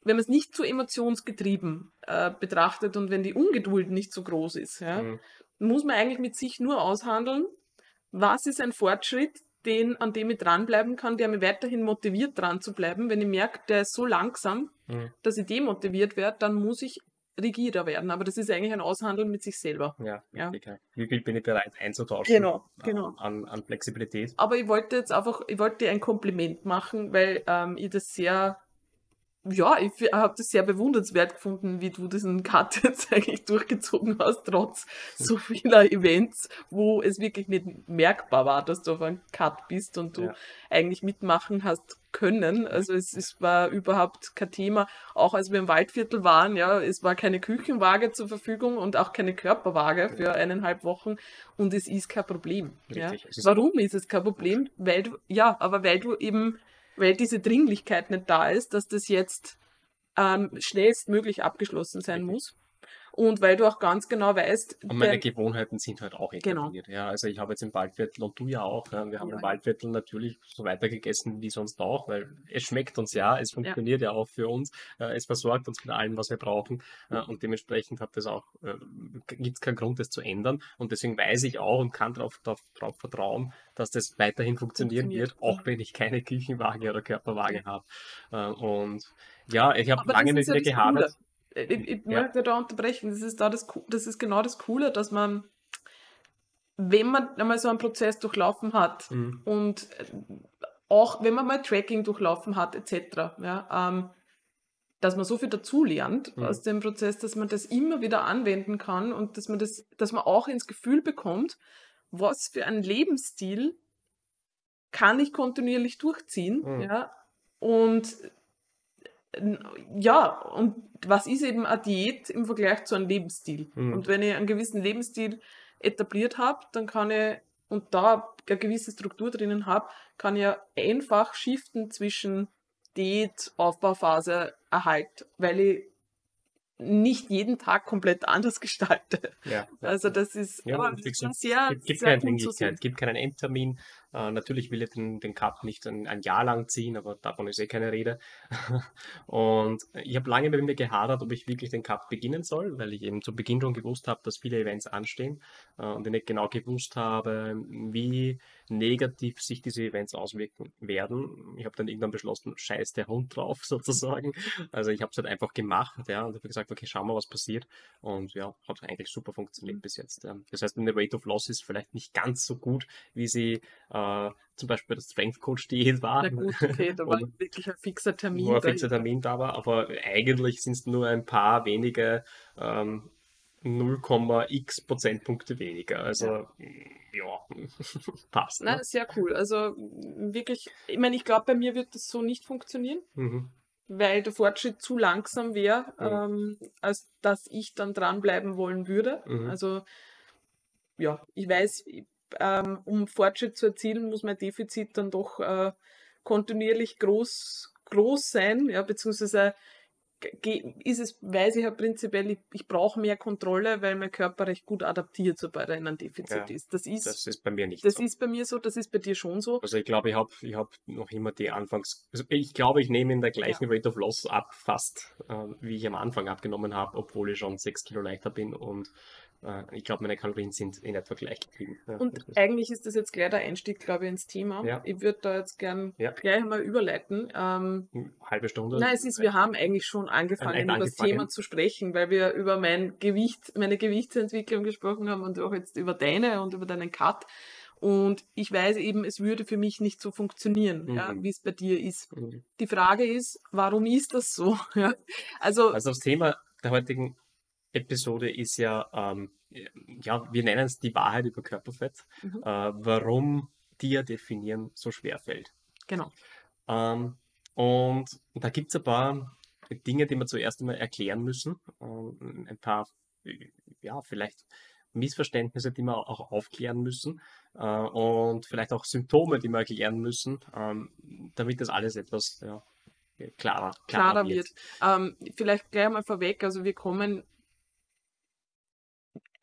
wenn man es nicht so emotionsgetrieben äh, betrachtet und wenn die Ungeduld nicht so groß ist, ja, mhm. muss man eigentlich mit sich nur aushandeln, was ist ein Fortschritt, den, an dem ich dranbleiben kann, der mich weiterhin motiviert dran zu bleiben. Wenn ich merke, der ist so langsam, mhm. dass ich demotiviert werde, dann muss ich rigider werden. Aber das ist eigentlich ein Aushandeln mit sich selber. Ja, ja. Wie viel bin ich bereit einzutauschen genau, genau. An, an Flexibilität? Aber ich wollte jetzt einfach, ich wollte dir ein Kompliment machen, weil ähm, ich das sehr ja, ich habe das sehr bewundernswert gefunden, wie du diesen Cut jetzt eigentlich durchgezogen hast, trotz so vieler Events, wo es wirklich nicht merkbar war, dass du auf einem Cut bist und du ja. eigentlich mitmachen hast können. Also es, es war überhaupt kein Thema. Auch als wir im Waldviertel waren, ja, es war keine Küchenwaage zur Verfügung und auch keine Körperwaage für eineinhalb Wochen und es ist kein Problem. Ja. Warum ist es kein Problem? Weil du, ja, aber weil du eben weil diese Dringlichkeit nicht da ist, dass das jetzt ähm, schnellstmöglich abgeschlossen sein muss und weil du auch ganz genau weißt. Und meine Gewohnheiten sind halt auch genau. etabliert. Genau. Ja, also ich habe jetzt im Waldviertel und du ja auch. Ja, wir haben ja. im Waldviertel natürlich so weiter gegessen wie sonst auch, weil es schmeckt uns ja, es funktioniert ja, ja auch für uns, äh, es versorgt uns mit allem, was wir brauchen äh, und dementsprechend hat das auch, äh, gibt es keinen Grund, das zu ändern und deswegen weiß ich auch und kann darauf drauf vertrauen, dass das weiterhin funktionieren wird, auch wenn ich keine Küchenwaage oder Körperwaage habe. Äh, und ja, ich habe lange nicht mehr gehadert. Ich, ich ja. möchte da unterbrechen. Das ist, da das, das ist genau das Coole, dass man, wenn man einmal so einen Prozess durchlaufen hat mhm. und äh, auch wenn man mal Tracking durchlaufen hat, etc., ja, ähm, dass man so viel dazulernt mhm. aus dem Prozess, dass man das immer wieder anwenden kann und dass man das, dass man auch ins Gefühl bekommt, was für ein Lebensstil kann ich kontinuierlich durchziehen, mhm. ja, und ja, und was ist eben eine Diät im Vergleich zu einem Lebensstil? Mhm. Und wenn ich einen gewissen Lebensstil etabliert habe, dann kann ich und da eine gewisse Struktur drinnen habe, kann ich einfach shiften zwischen Diät, Aufbauphase, Erhalt, weil ich nicht jeden Tag komplett anders gestalte. Ja, Also das ist, ja, oh, das ist sehr, gibt, gibt sehr keine Dringlichkeit, gibt keinen Endtermin. Äh, natürlich will ich den, den Cup nicht ein, ein, Jahr lang ziehen, aber davon ist eh keine Rede. und ich habe lange mit mir gehadert, ob ich wirklich den Cup beginnen soll, weil ich eben zu Beginn schon gewusst habe, dass viele Events anstehen äh, und ich nicht genau gewusst habe, wie negativ sich diese Events auswirken werden. Ich habe dann irgendwann beschlossen, scheiß der Hund drauf sozusagen. Also ich habe es halt einfach gemacht ja, und habe gesagt, okay, schauen wir, was passiert. Und ja, hat eigentlich super funktioniert bis jetzt. Das heißt, eine Rate of Loss ist vielleicht nicht ganz so gut, wie sie äh, äh, zum Beispiel das Strength Coach Diät war. Na gut, okay, da war wirklich ein fixer Termin. Wo ein fixer Termin da war, aber eigentlich sind es nur ein paar wenige ähm, 0,x Prozentpunkte weniger. Also Ja. ja, passt. Ne? sehr cool. Also wirklich, ich meine, ich glaube, bei mir wird das so nicht funktionieren, Mhm. weil der Fortschritt zu langsam wäre, Mhm. ähm, als dass ich dann dranbleiben wollen würde. Mhm. Also ja, ich weiß, ich- ähm, um Fortschritt zu erzielen, muss mein Defizit dann doch äh, kontinuierlich groß, groß sein, ja, beziehungsweise ge- ist es, weiß ich ja prinzipiell, ich, ich brauche mehr Kontrolle, weil mein Körper recht gut adaptiert, sobald er in einem Defizit Ja, ist. Das ist, Das ist bei mir nicht das so. ist bei mir so, das ist bei dir schon so. Also ich glaube, ich habe ich hab noch immer die Anfangs... Also ich glaube, ich nehme in der gleichen Rate of Loss ab, fast, äh, wie ich am Anfang abgenommen habe, obwohl ich schon 6 Kilo leichter bin und äh, ich glaube, meine Kalorien sind in etwa gleich geblieben. Ja, Und eigentlich ist das jetzt gleich der Einstieg, glaube ich, ins Thema. Ja. Ich würde da jetzt gern Ja. gleich mal überleiten. Ähm, halbe Stunde. Nein, es ist, wir haben eigentlich schon angefangen, über das. Thema zu sprechen, weil wir über mein Gewicht, meine Gewichtsentwicklung gesprochen haben und auch jetzt über deine und über deinen Cut. Und ich weiß eben, es würde für mich nicht so funktionieren, ja, Mhm. wie es bei dir ist. Mhm. Die Frage ist, warum ist das so? Ja, also, Also das Thema der heutigen Episode ist ja, ähm, ja, wir nennen es die Wahrheit über Körperfett, Mhm. äh, warum dir definieren so schwer fällt. genau. Ähm, und da gibt es ein paar Dinge, die wir zuerst einmal erklären müssen. Ähm, ein paar, ja, vielleicht Missverständnisse, die wir auch aufklären müssen. Äh, und vielleicht auch Symptome, die wir erklären müssen, ähm, damit das alles etwas ja, klarer, klarer, klarer wird. Ähm, vielleicht gleich mal vorweg, also wir kommen,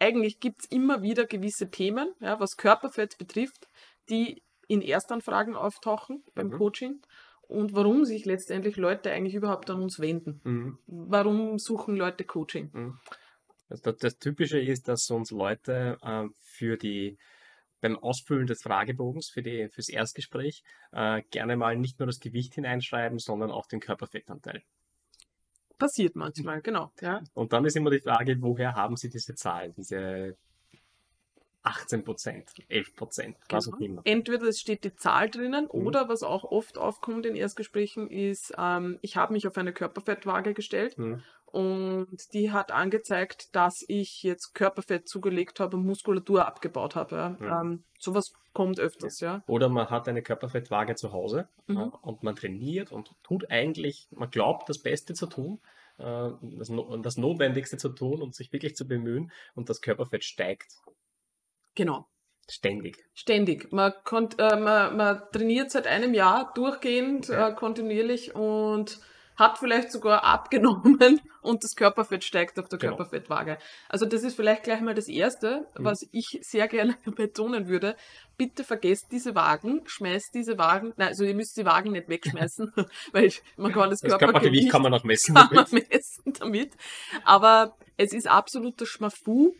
eigentlich gibt es immer wieder gewisse Themen, ja, was Körperfett betrifft, die in Erstanfragen auftauchen beim Mhm. Coaching und warum sich letztendlich Leute eigentlich überhaupt an uns wenden. Mhm. Warum suchen Leute Coaching? Mhm. Also das, das Typische ist, dass uns Leute äh, für die beim Ausfüllen des Fragebogens für die, fürs Erstgespräch äh, gerne mal nicht nur das Gewicht hineinschreiben, sondern auch den Körperfettanteil. Passiert manchmal, genau. Ja. Und dann ist immer die Frage, woher haben Sie diese Zahl, diese 18 Prozent, 11 Prozent, was auch Genau. immer. Entweder es steht die Zahl drinnen Mhm. oder was auch oft aufkommt in Erstgesprächen ist, ähm, ich habe mich auf eine Körperfettwaage gestellt Mhm. Und die hat angezeigt, dass ich jetzt Körperfett zugelegt habe und Muskulatur abgebaut habe. Ja. Ähm, sowas kommt öfters, ja. Oder man hat eine Körperfettwaage zu Hause Mhm. äh, und man trainiert und tut eigentlich, man glaubt, das Beste zu tun, äh, das, No- das Notwendigste zu tun und sich wirklich zu bemühen und das Körperfett steigt Genau. ständig. Ständig. Man, konnt, äh, man, man trainiert seit einem Jahr durchgehend, Ja. äh, kontinuierlich und hat vielleicht sogar abgenommen und das Körperfett steigt auf der Genau. Körperfettwaage. Also das ist vielleicht gleich mal das Erste, Mhm. was ich sehr gerne betonen würde. Bitte vergesst diese Wagen, schmeißt diese Wagen, nein, also ihr müsst die Wagen nicht wegschmeißen, weil man kann das, Das Körpergewicht kann man auch messen. kann man damit. messen damit. Aber es ist absoluter Schmafu,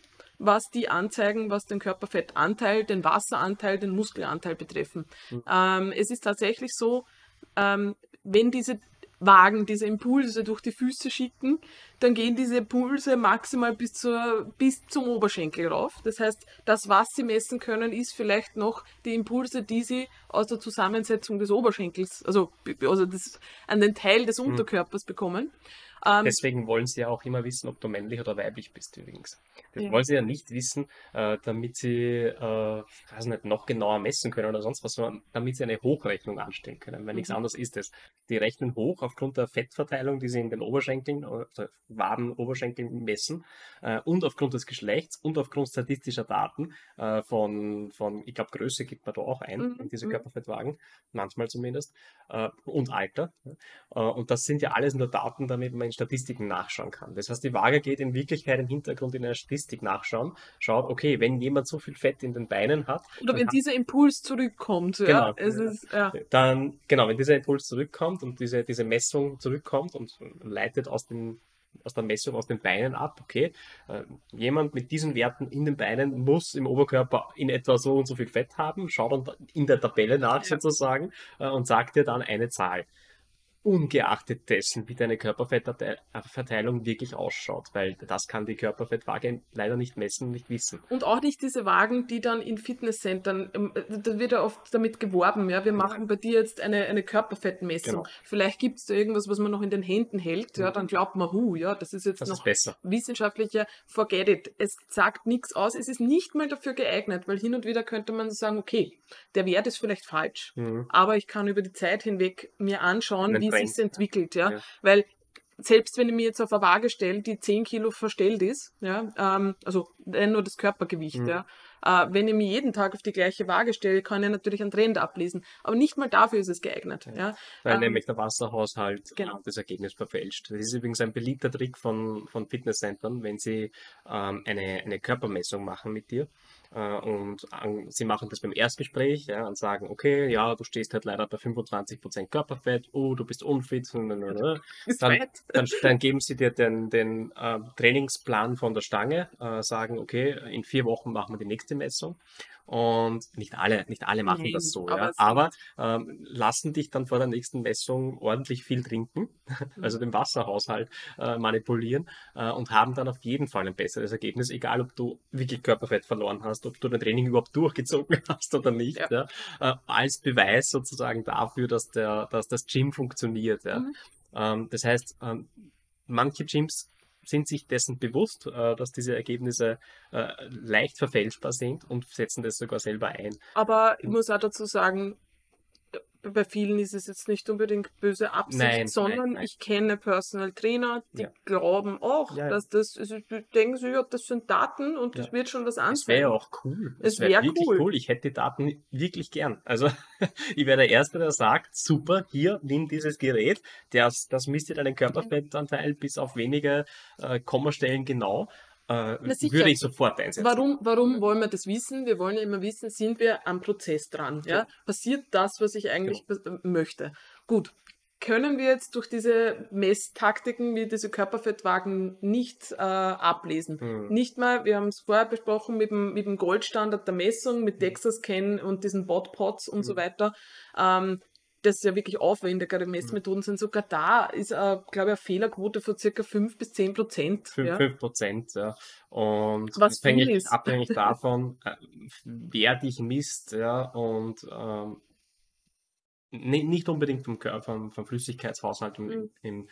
was die anzeigen, was den Körperfettanteil, den Wasseranteil, den Muskelanteil betreffen. Mhm. Ähm, es ist tatsächlich so, ähm, wenn diese Wagen diese Impulse durch die Füße schicken, dann gehen diese Impulse maximal bis, zur, bis zum Oberschenkel rauf. Das heißt, das, was sie messen können, ist vielleicht noch die Impulse, die sie aus der Zusammensetzung des Oberschenkels, also, also das, an den Teil des Unterkörpers bekommen. Ähm, Deswegen wollen sie ja auch immer wissen, ob du männlich oder weiblich bist übrigens. Das Ja. wollen sie ja nicht wissen, äh, damit sie, äh, weiß nicht, noch genauer messen können oder sonst was, sondern damit sie eine Hochrechnung anstellen können, weil nichts Mhm. anderes ist es. Die rechnen hoch aufgrund der Fettverteilung, die sie in den Oberschenkeln, also Waden, Oberschenkeln messen äh, und aufgrund des Geschlechts und aufgrund statistischer Daten äh, von, von, ich glaube, Größe gibt man da auch ein Mhm, in diese mhm. Körperfettwagen, manchmal zumindest, äh, und Alter. Äh, Und das sind ja alles nur Daten, damit man in Statistiken nachschauen kann. Das heißt, die Waage geht in Wirklichkeit im Hintergrund in einer Statistik nachschauen, schaut, okay, wenn jemand so viel Fett in den Beinen hat, oder wenn dieser Impuls zurückkommt. Genau. Ja, es ist, ja. dann, genau, wenn dieser Impuls zurückkommt und diese, diese Messung zurückkommt und leitet aus, den, aus der Messung aus den Beinen ab, okay, äh, jemand mit diesen Werten in den Beinen muss im Oberkörper in etwa so und so viel Fett haben, schaut dann in der Tabelle nach Ja. sozusagen äh, und sagt dir dann eine Zahl. Ungeachtet dessen, wie deine Körperfettverteilung wirklich ausschaut, weil das kann die Körperfettwaage leider nicht messen, nicht wissen. Und auch nicht diese Wagen, die dann in Fitnesscentern, ähm, da wird ja oft damit geworben, ja, wir machen bei dir jetzt eine, eine Körperfettmessung. Genau. Vielleicht gibt es da irgendwas, was man noch in den Händen hält, ja, mhm. dann glaubt man, hu, ja, das ist jetzt das noch ist wissenschaftlicher, forget it. Es sagt nichts aus, es ist nicht mal dafür geeignet, weil hin und wieder könnte man sagen, okay, der Wert ist vielleicht falsch, mhm. aber ich kann über die Zeit hinweg mir anschauen, wie es sich entwickelt, ja? ja. Weil selbst wenn ich mir jetzt auf eine Waage stelle, die 10 Kilo verstellt ist, ja, ähm, also nur das Körpergewicht, mhm. ja, äh, wenn ich mir jeden Tag auf die gleiche Waage stelle, kann ich natürlich einen Trend ablesen. Aber nicht mal dafür ist es geeignet. Ja. ja. Weil ähm, nämlich der Wasserhaushalt genau. das Ergebnis verfälscht. Das ist übrigens ein beliebter Trick von, von Fitnesscentern, wenn sie ähm, eine, eine Körpermessung machen mit dir äh, und sie machen das beim Erstgespräch ja, und sagen, okay, ja, du stehst halt leider bei 25% Körperfett, oh, du bist unfit. Dann, dann, dann, geben sie dir den, den äh, Trainingsplan von der Stange, äh, sagen, okay, in vier Wochen machen wir die nächste Messung. Und nicht alle, nicht alle machen Nein, das so, aber, ja. aber ähm, lassen dich dann vor der nächsten Messung ordentlich viel trinken, also den Wasserhaushalt äh, manipulieren äh, und haben dann auf jeden Fall ein besseres Ergebnis, egal ob du wirklich Körperfett verloren hast, ob du dein Training überhaupt durchgezogen hast oder nicht, ja. ja äh, als Beweis sozusagen dafür, dass der, dass das Gym funktioniert. Ja. Mhm. Ähm, das heißt, ähm, manche Gyms sind sich dessen bewusst, äh, dass diese Ergebnisse äh, leicht verfälschbar sind und setzen das sogar selber ein. Aber ich muss auch dazu sagen, bei vielen ist es jetzt nicht unbedingt böse Absicht, nein, sondern nein, ich kenne Personal Trainer, die ja. glauben auch, ja, dass das, also denken sie, ja, das sind Daten und das wird schon was anderes. Das wäre ja auch cool. Es wäre wär wirklich cool. cool. Ich hätte die Daten wirklich gern. Also ich wäre der Erste, der sagt, super, hier, nimm dieses Gerät, das, das misst dir deinen Körperfettanteil bis auf wenige äh, Kommastellen genau äh, würde ich sofort einsetzen. Warum, warum wollen wir das wissen? Wir wollen ja immer wissen, sind wir am Prozess dran? Ja? Passiert das, was ich eigentlich genau. möchte? Gut. Können wir jetzt durch diese Messtaktiken wie diese Körperfettwagen nicht äh, ablesen? Hm. Nicht mal, wir haben es vorher besprochen mit dem, mit dem Goldstandard der Messung, mit hm. DEXA-Scan und diesen Botpots und hm. so weiter. Ähm, das ja wirklich aufwendigere Messmethoden sind. Sogar da ist, äh, glaube ich, eine Fehlerquote von circa 5 bis 10 Prozent. 5, ja. 5 Prozent, ja. Und Was abhängig, ist. abhängig davon, äh, wer dich misst, ja, und ähm, nicht unbedingt vom, vom, vom Flüssigkeitshaushalt im, mhm. im,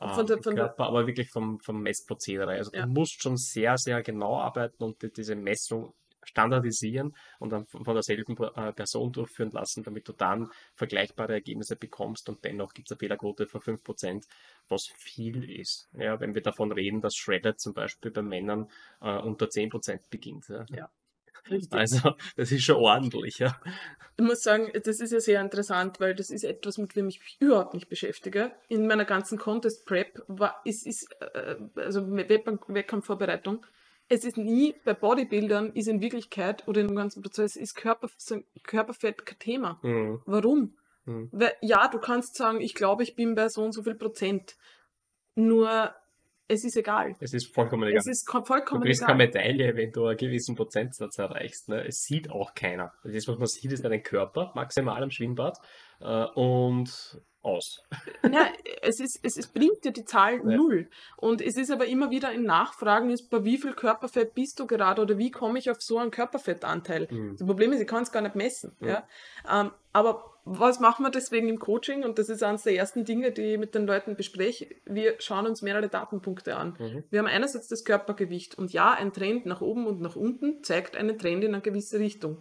äh, von der, von Körper, aber wirklich vom, vom Messprozedere. Also ja. du musst schon sehr, sehr genau arbeiten und diese Messung standardisieren und dann von derselben äh, Person durchführen lassen, damit du dann vergleichbare Ergebnisse bekommst und dennoch gibt es eine Fehlerquote von 5%, was viel ist. Ja, wenn wir davon reden, dass Shredded zum Beispiel bei Männern äh, unter 10% beginnt. Ja. ja. Richtig. Also, das ist schon ordentlich, ja. Ich muss sagen, das ist ja sehr interessant, weil das ist etwas, mit dem ich mich überhaupt nicht beschäftige. In meiner ganzen Contest Prep war, ist, ist äh, also Wettkampfvorbereitung, es ist nie, bei Bodybuildern ist in Wirklichkeit oder in dem ganzen Prozess ist Körper, Körperfett kein Thema. Mhm. Warum? Mhm. Weil, ja, du kannst sagen, ich glaube, ich bin bei so und so viel Prozent. Nur, es ist egal. Es ist vollkommen egal. Es ist vollkommen du kriegst egal. keine Medaille, wenn du einen gewissen Prozentsatz erreichst. Ne? Es sieht auch keiner. Das, was man sieht, ist dein Körper, maximal am Schwimmbad. Äh, und aus. Ja, es, ist, es, es bringt dir die Zahl ja. null. Und es ist aber immer wieder in Nachfragen, ist, bei wie viel Körperfett bist du gerade oder wie komme ich auf so einen Körperfettanteil? Mhm. Das Problem ist, ich kann es gar nicht messen. Mhm. Ja? Ähm, aber was machen wir deswegen im Coaching? Und das ist eines der ersten Dinge, die ich mit den Leuten bespreche. Wir schauen uns mehrere Datenpunkte an. Mhm. Wir haben einerseits das Körpergewicht. Und ja, ein Trend nach oben und nach unten zeigt einen Trend in eine gewisse Richtung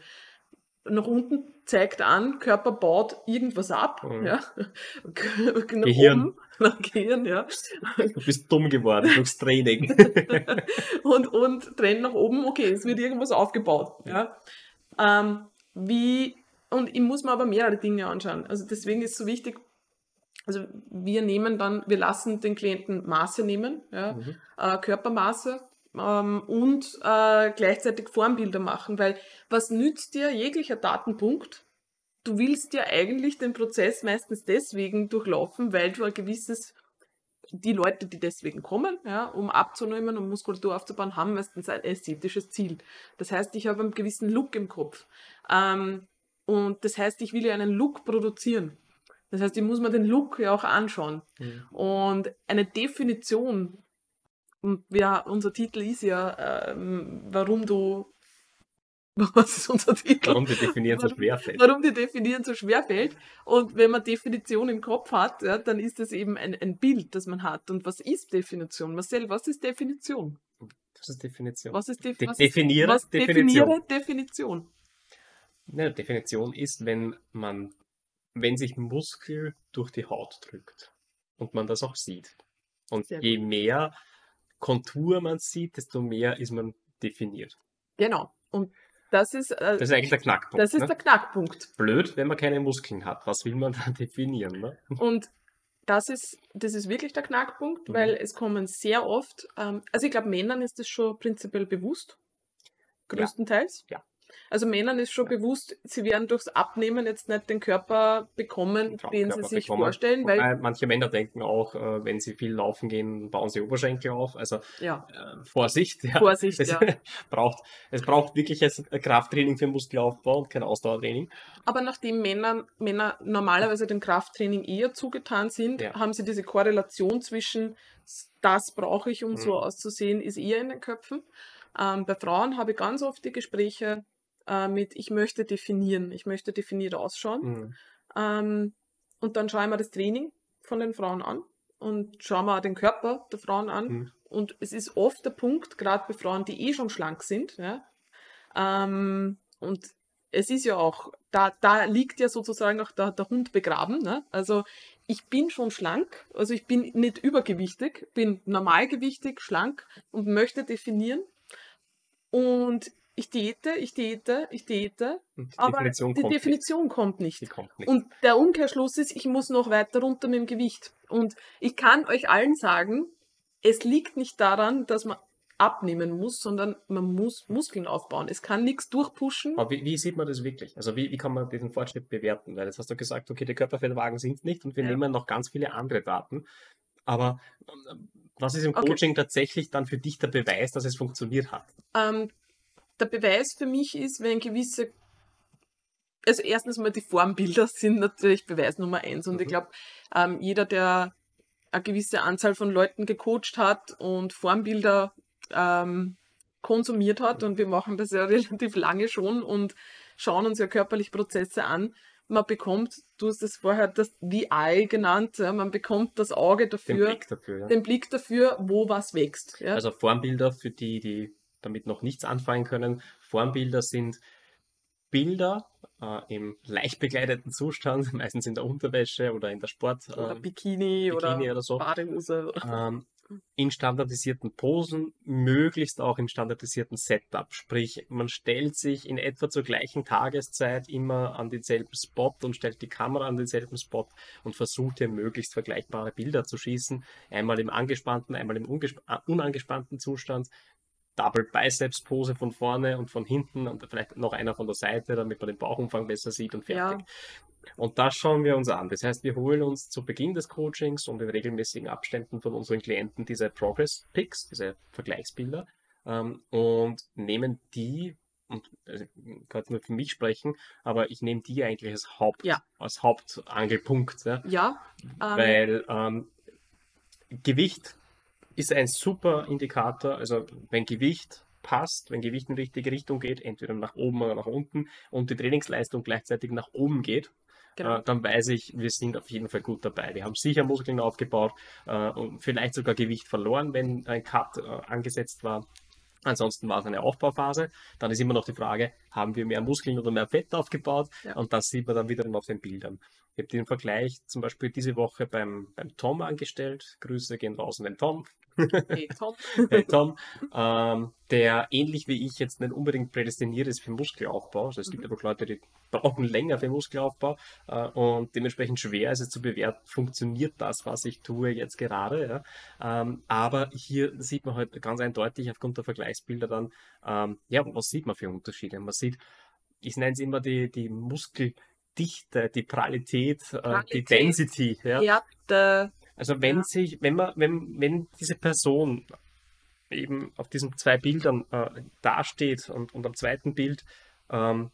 nach unten zeigt an, Körper baut irgendwas ab. Mhm. Ja. nach Gehirn. Oben, nach Gehirn, ja. Du bist dumm geworden durchs Training. und, und Trend nach oben, okay, es wird irgendwas aufgebaut. Ja. Ähm, wie, und ich muss mir aber mehrere Dinge anschauen. Also deswegen ist es so wichtig, also wir nehmen dann, wir lassen den Klienten Maße nehmen, ja, mhm. äh, Körpermaße, ähm, und äh, gleichzeitig Formbilder machen, weil was nützt dir jeglicher Datenpunkt? Du willst ja eigentlich den Prozess meistens deswegen durchlaufen, weil du ein gewisses die Leute, die deswegen kommen, ja, um abzunehmen und Muskulatur aufzubauen, haben meistens ein ästhetisches Ziel. Das heißt, ich habe einen gewissen Look im Kopf. Ähm, und das heißt, ich will ja einen Look produzieren. Das heißt, ich muss mir den Look ja auch anschauen. Mhm. Und eine Definition, ja, unser Titel ist ja, ähm, warum du, was ist unser Titel? Warum die definieren so Warum- schwer fällt. Warum dir definieren so schwer fällt. Und wenn man Definition im Kopf hat, ja, dann ist es eben ein, ein Bild, das man hat. Und was ist Definition? Marcel, was ist Definition? Das ist Definition. Was ist, De- was definiere was Definition. definiere Definition? Ne, Definition ist, wenn man, wenn sich Muskel durch die Haut drückt und man das auch sieht. Und Sehr je mehr Kontur man sieht, desto mehr ist man definiert. Genau. Und das ist, äh, Das ist eigentlich der Knackpunkt. das ist ne? der Knackpunkt. Blöd, wenn man keine Muskeln hat. Was will man da definieren? Ne? Und das ist, das ist wirklich der Knackpunkt, Mhm. weil es kommen sehr oft, ähm, also ich glaube, Männern ist das schon prinzipiell bewusst, größtenteils. Ja. Also Männern ist schon Ja. bewusst, sie werden durchs Abnehmen jetzt nicht den Körper bekommen, Traumkörper den sie sich bekommen. vorstellen, weil, manche Männer denken auch, äh, wenn sie viel laufen gehen, bauen sie Oberschenkel auf. Also ja, äh, Vorsicht. Ja. Vorsicht, es, ja. braucht, es braucht wirkliches Krafttraining für Muskelaufbau und kein Ausdauertraining. Aber nachdem Männer, Männer normalerweise dem Krafttraining eher zugetan sind, haben sie diese Korrelation zwischen das brauche ich, um so Mhm. auszusehen, ist eher in den Köpfen. Ähm, bei Frauen habe ich ganz oft die Gespräche äh, mit, ich möchte definieren, ich möchte definiert ausschauen. Mhm. Ähm, und dann schaue ich mir das Training von den Frauen an und schaue mir auch den Körper der Frauen an. Mhm. Und es ist oft der Punkt, gerade bei Frauen, die eh schon schlank sind, ja, ähm, und es ist ja auch, da, da liegt ja sozusagen auch der, der Hund begraben. Ne? Also ich bin schon schlank, also ich bin nicht übergewichtig, bin normalgewichtig, schlank und möchte definieren. Und ich diete, ich diete, ich diete, die aber Definition die kommt Definition kommt nicht. nicht. Die kommt nicht. Und der Umkehrschluss ist, ich muss noch weiter runter mit dem Gewicht. Und ich kann euch allen sagen, es liegt nicht daran, dass man abnehmen muss, sondern man muss Muskeln aufbauen. Es kann nichts durchpushen. Aber wie, wie sieht man das wirklich? Also wie, wie kann man diesen Fortschritt bewerten? Weil jetzt hast du gesagt, okay, die Körperfettwagen sind nicht und wir Ja. nehmen noch ganz viele andere Daten. Aber ähm, was ist im Okay. Coaching tatsächlich dann für dich der Beweis, dass es funktioniert hat? Ähm, der Beweis für mich ist, wenn gewisse, also erstens mal die Formbilder sind natürlich Beweis Nummer eins. Und ich Mhm. glaube, ähm, jeder, der eine gewisse Anzahl von Leuten gecoacht hat und Formbilder ähm, konsumiert hat, und wir machen das ja relativ lange schon und schauen uns ja körperlich Prozesse an, man bekommt, du hast es vorher das VI genannt, ja, man bekommt das Auge Den dafür, Blick dafür. Ja? den Blick dafür, wo was wächst. Ja? Also Formbilder für die, die damit noch nichts anfangen können. Formbilder sind Bilder äh, im leicht bekleideten Zustand, meistens in der Unterwäsche oder in der Sport. oder ähm, Bikini, oder, Bikini oder so. Badehose. ähm, in standardisierten Posen, möglichst auch im standardisierten Setup. Sprich, man stellt sich in etwa zur gleichen Tageszeit immer an denselben Spot und stellt die Kamera an denselben Spot und versucht hier möglichst vergleichbare Bilder zu schießen. Einmal im angespannten, einmal im äh, unangespannten Zustand. Double Biceps Pose von vorne und von hinten und vielleicht noch einer von der Seite, damit man den Bauchumfang besser sieht und fertig. Und das schauen wir uns an. Das heißt, wir holen uns zu Beginn des Coachings und in regelmäßigen Abständen von unseren Klienten diese Progress Pics, diese Vergleichsbilder, ähm, und nehmen die, und also, ich kann jetzt nur für mich sprechen, aber ich nehme die eigentlich als Haupt, Ja. als Hauptangelpunkt, ja, Ja, ähm, weil ähm, Gewicht ist ein super Indikator. Also wenn Gewicht passt, wenn Gewicht in die richtige Richtung geht, entweder nach oben oder nach unten und die Trainingsleistung gleichzeitig nach oben geht, genau. äh, dann weiß ich, wir sind auf jeden Fall gut dabei. Wir haben sicher Muskeln aufgebaut äh, und vielleicht sogar Gewicht verloren, wenn ein Cut äh, angesetzt war. Ansonsten war es eine Aufbauphase. Dann ist immer noch die Frage, haben wir mehr Muskeln oder mehr Fett aufgebaut? Ja. Und das sieht man dann wiederum auf den Bildern. Ich habe den Vergleich zum Beispiel diese Woche beim, beim Tom angestellt. Grüße gehen raus an den Tom. Hey, Tom. Hey Tom, ähm, der ähnlich wie ich jetzt nicht unbedingt prädestiniert ist für Muskelaufbau. Also es gibt Mhm. aber auch Leute, die brauchen länger für Muskelaufbau äh, und dementsprechend schwer ist es zu bewerten, funktioniert das, was ich tue jetzt gerade. Ja? Ähm, aber hier sieht man halt ganz eindeutig aufgrund der Vergleichsbilder dann, ähm, ja, was sieht man für Unterschiede? Man sieht, ich nenne es immer die, die Muskeldichte, die Pralität, äh, die Pralität. Density. Ja? Ja, der, Also wenn Ja. sich, wenn man, wenn, wenn diese Person eben auf diesen zwei Bildern äh, dasteht und, und am zweiten Bild ähm,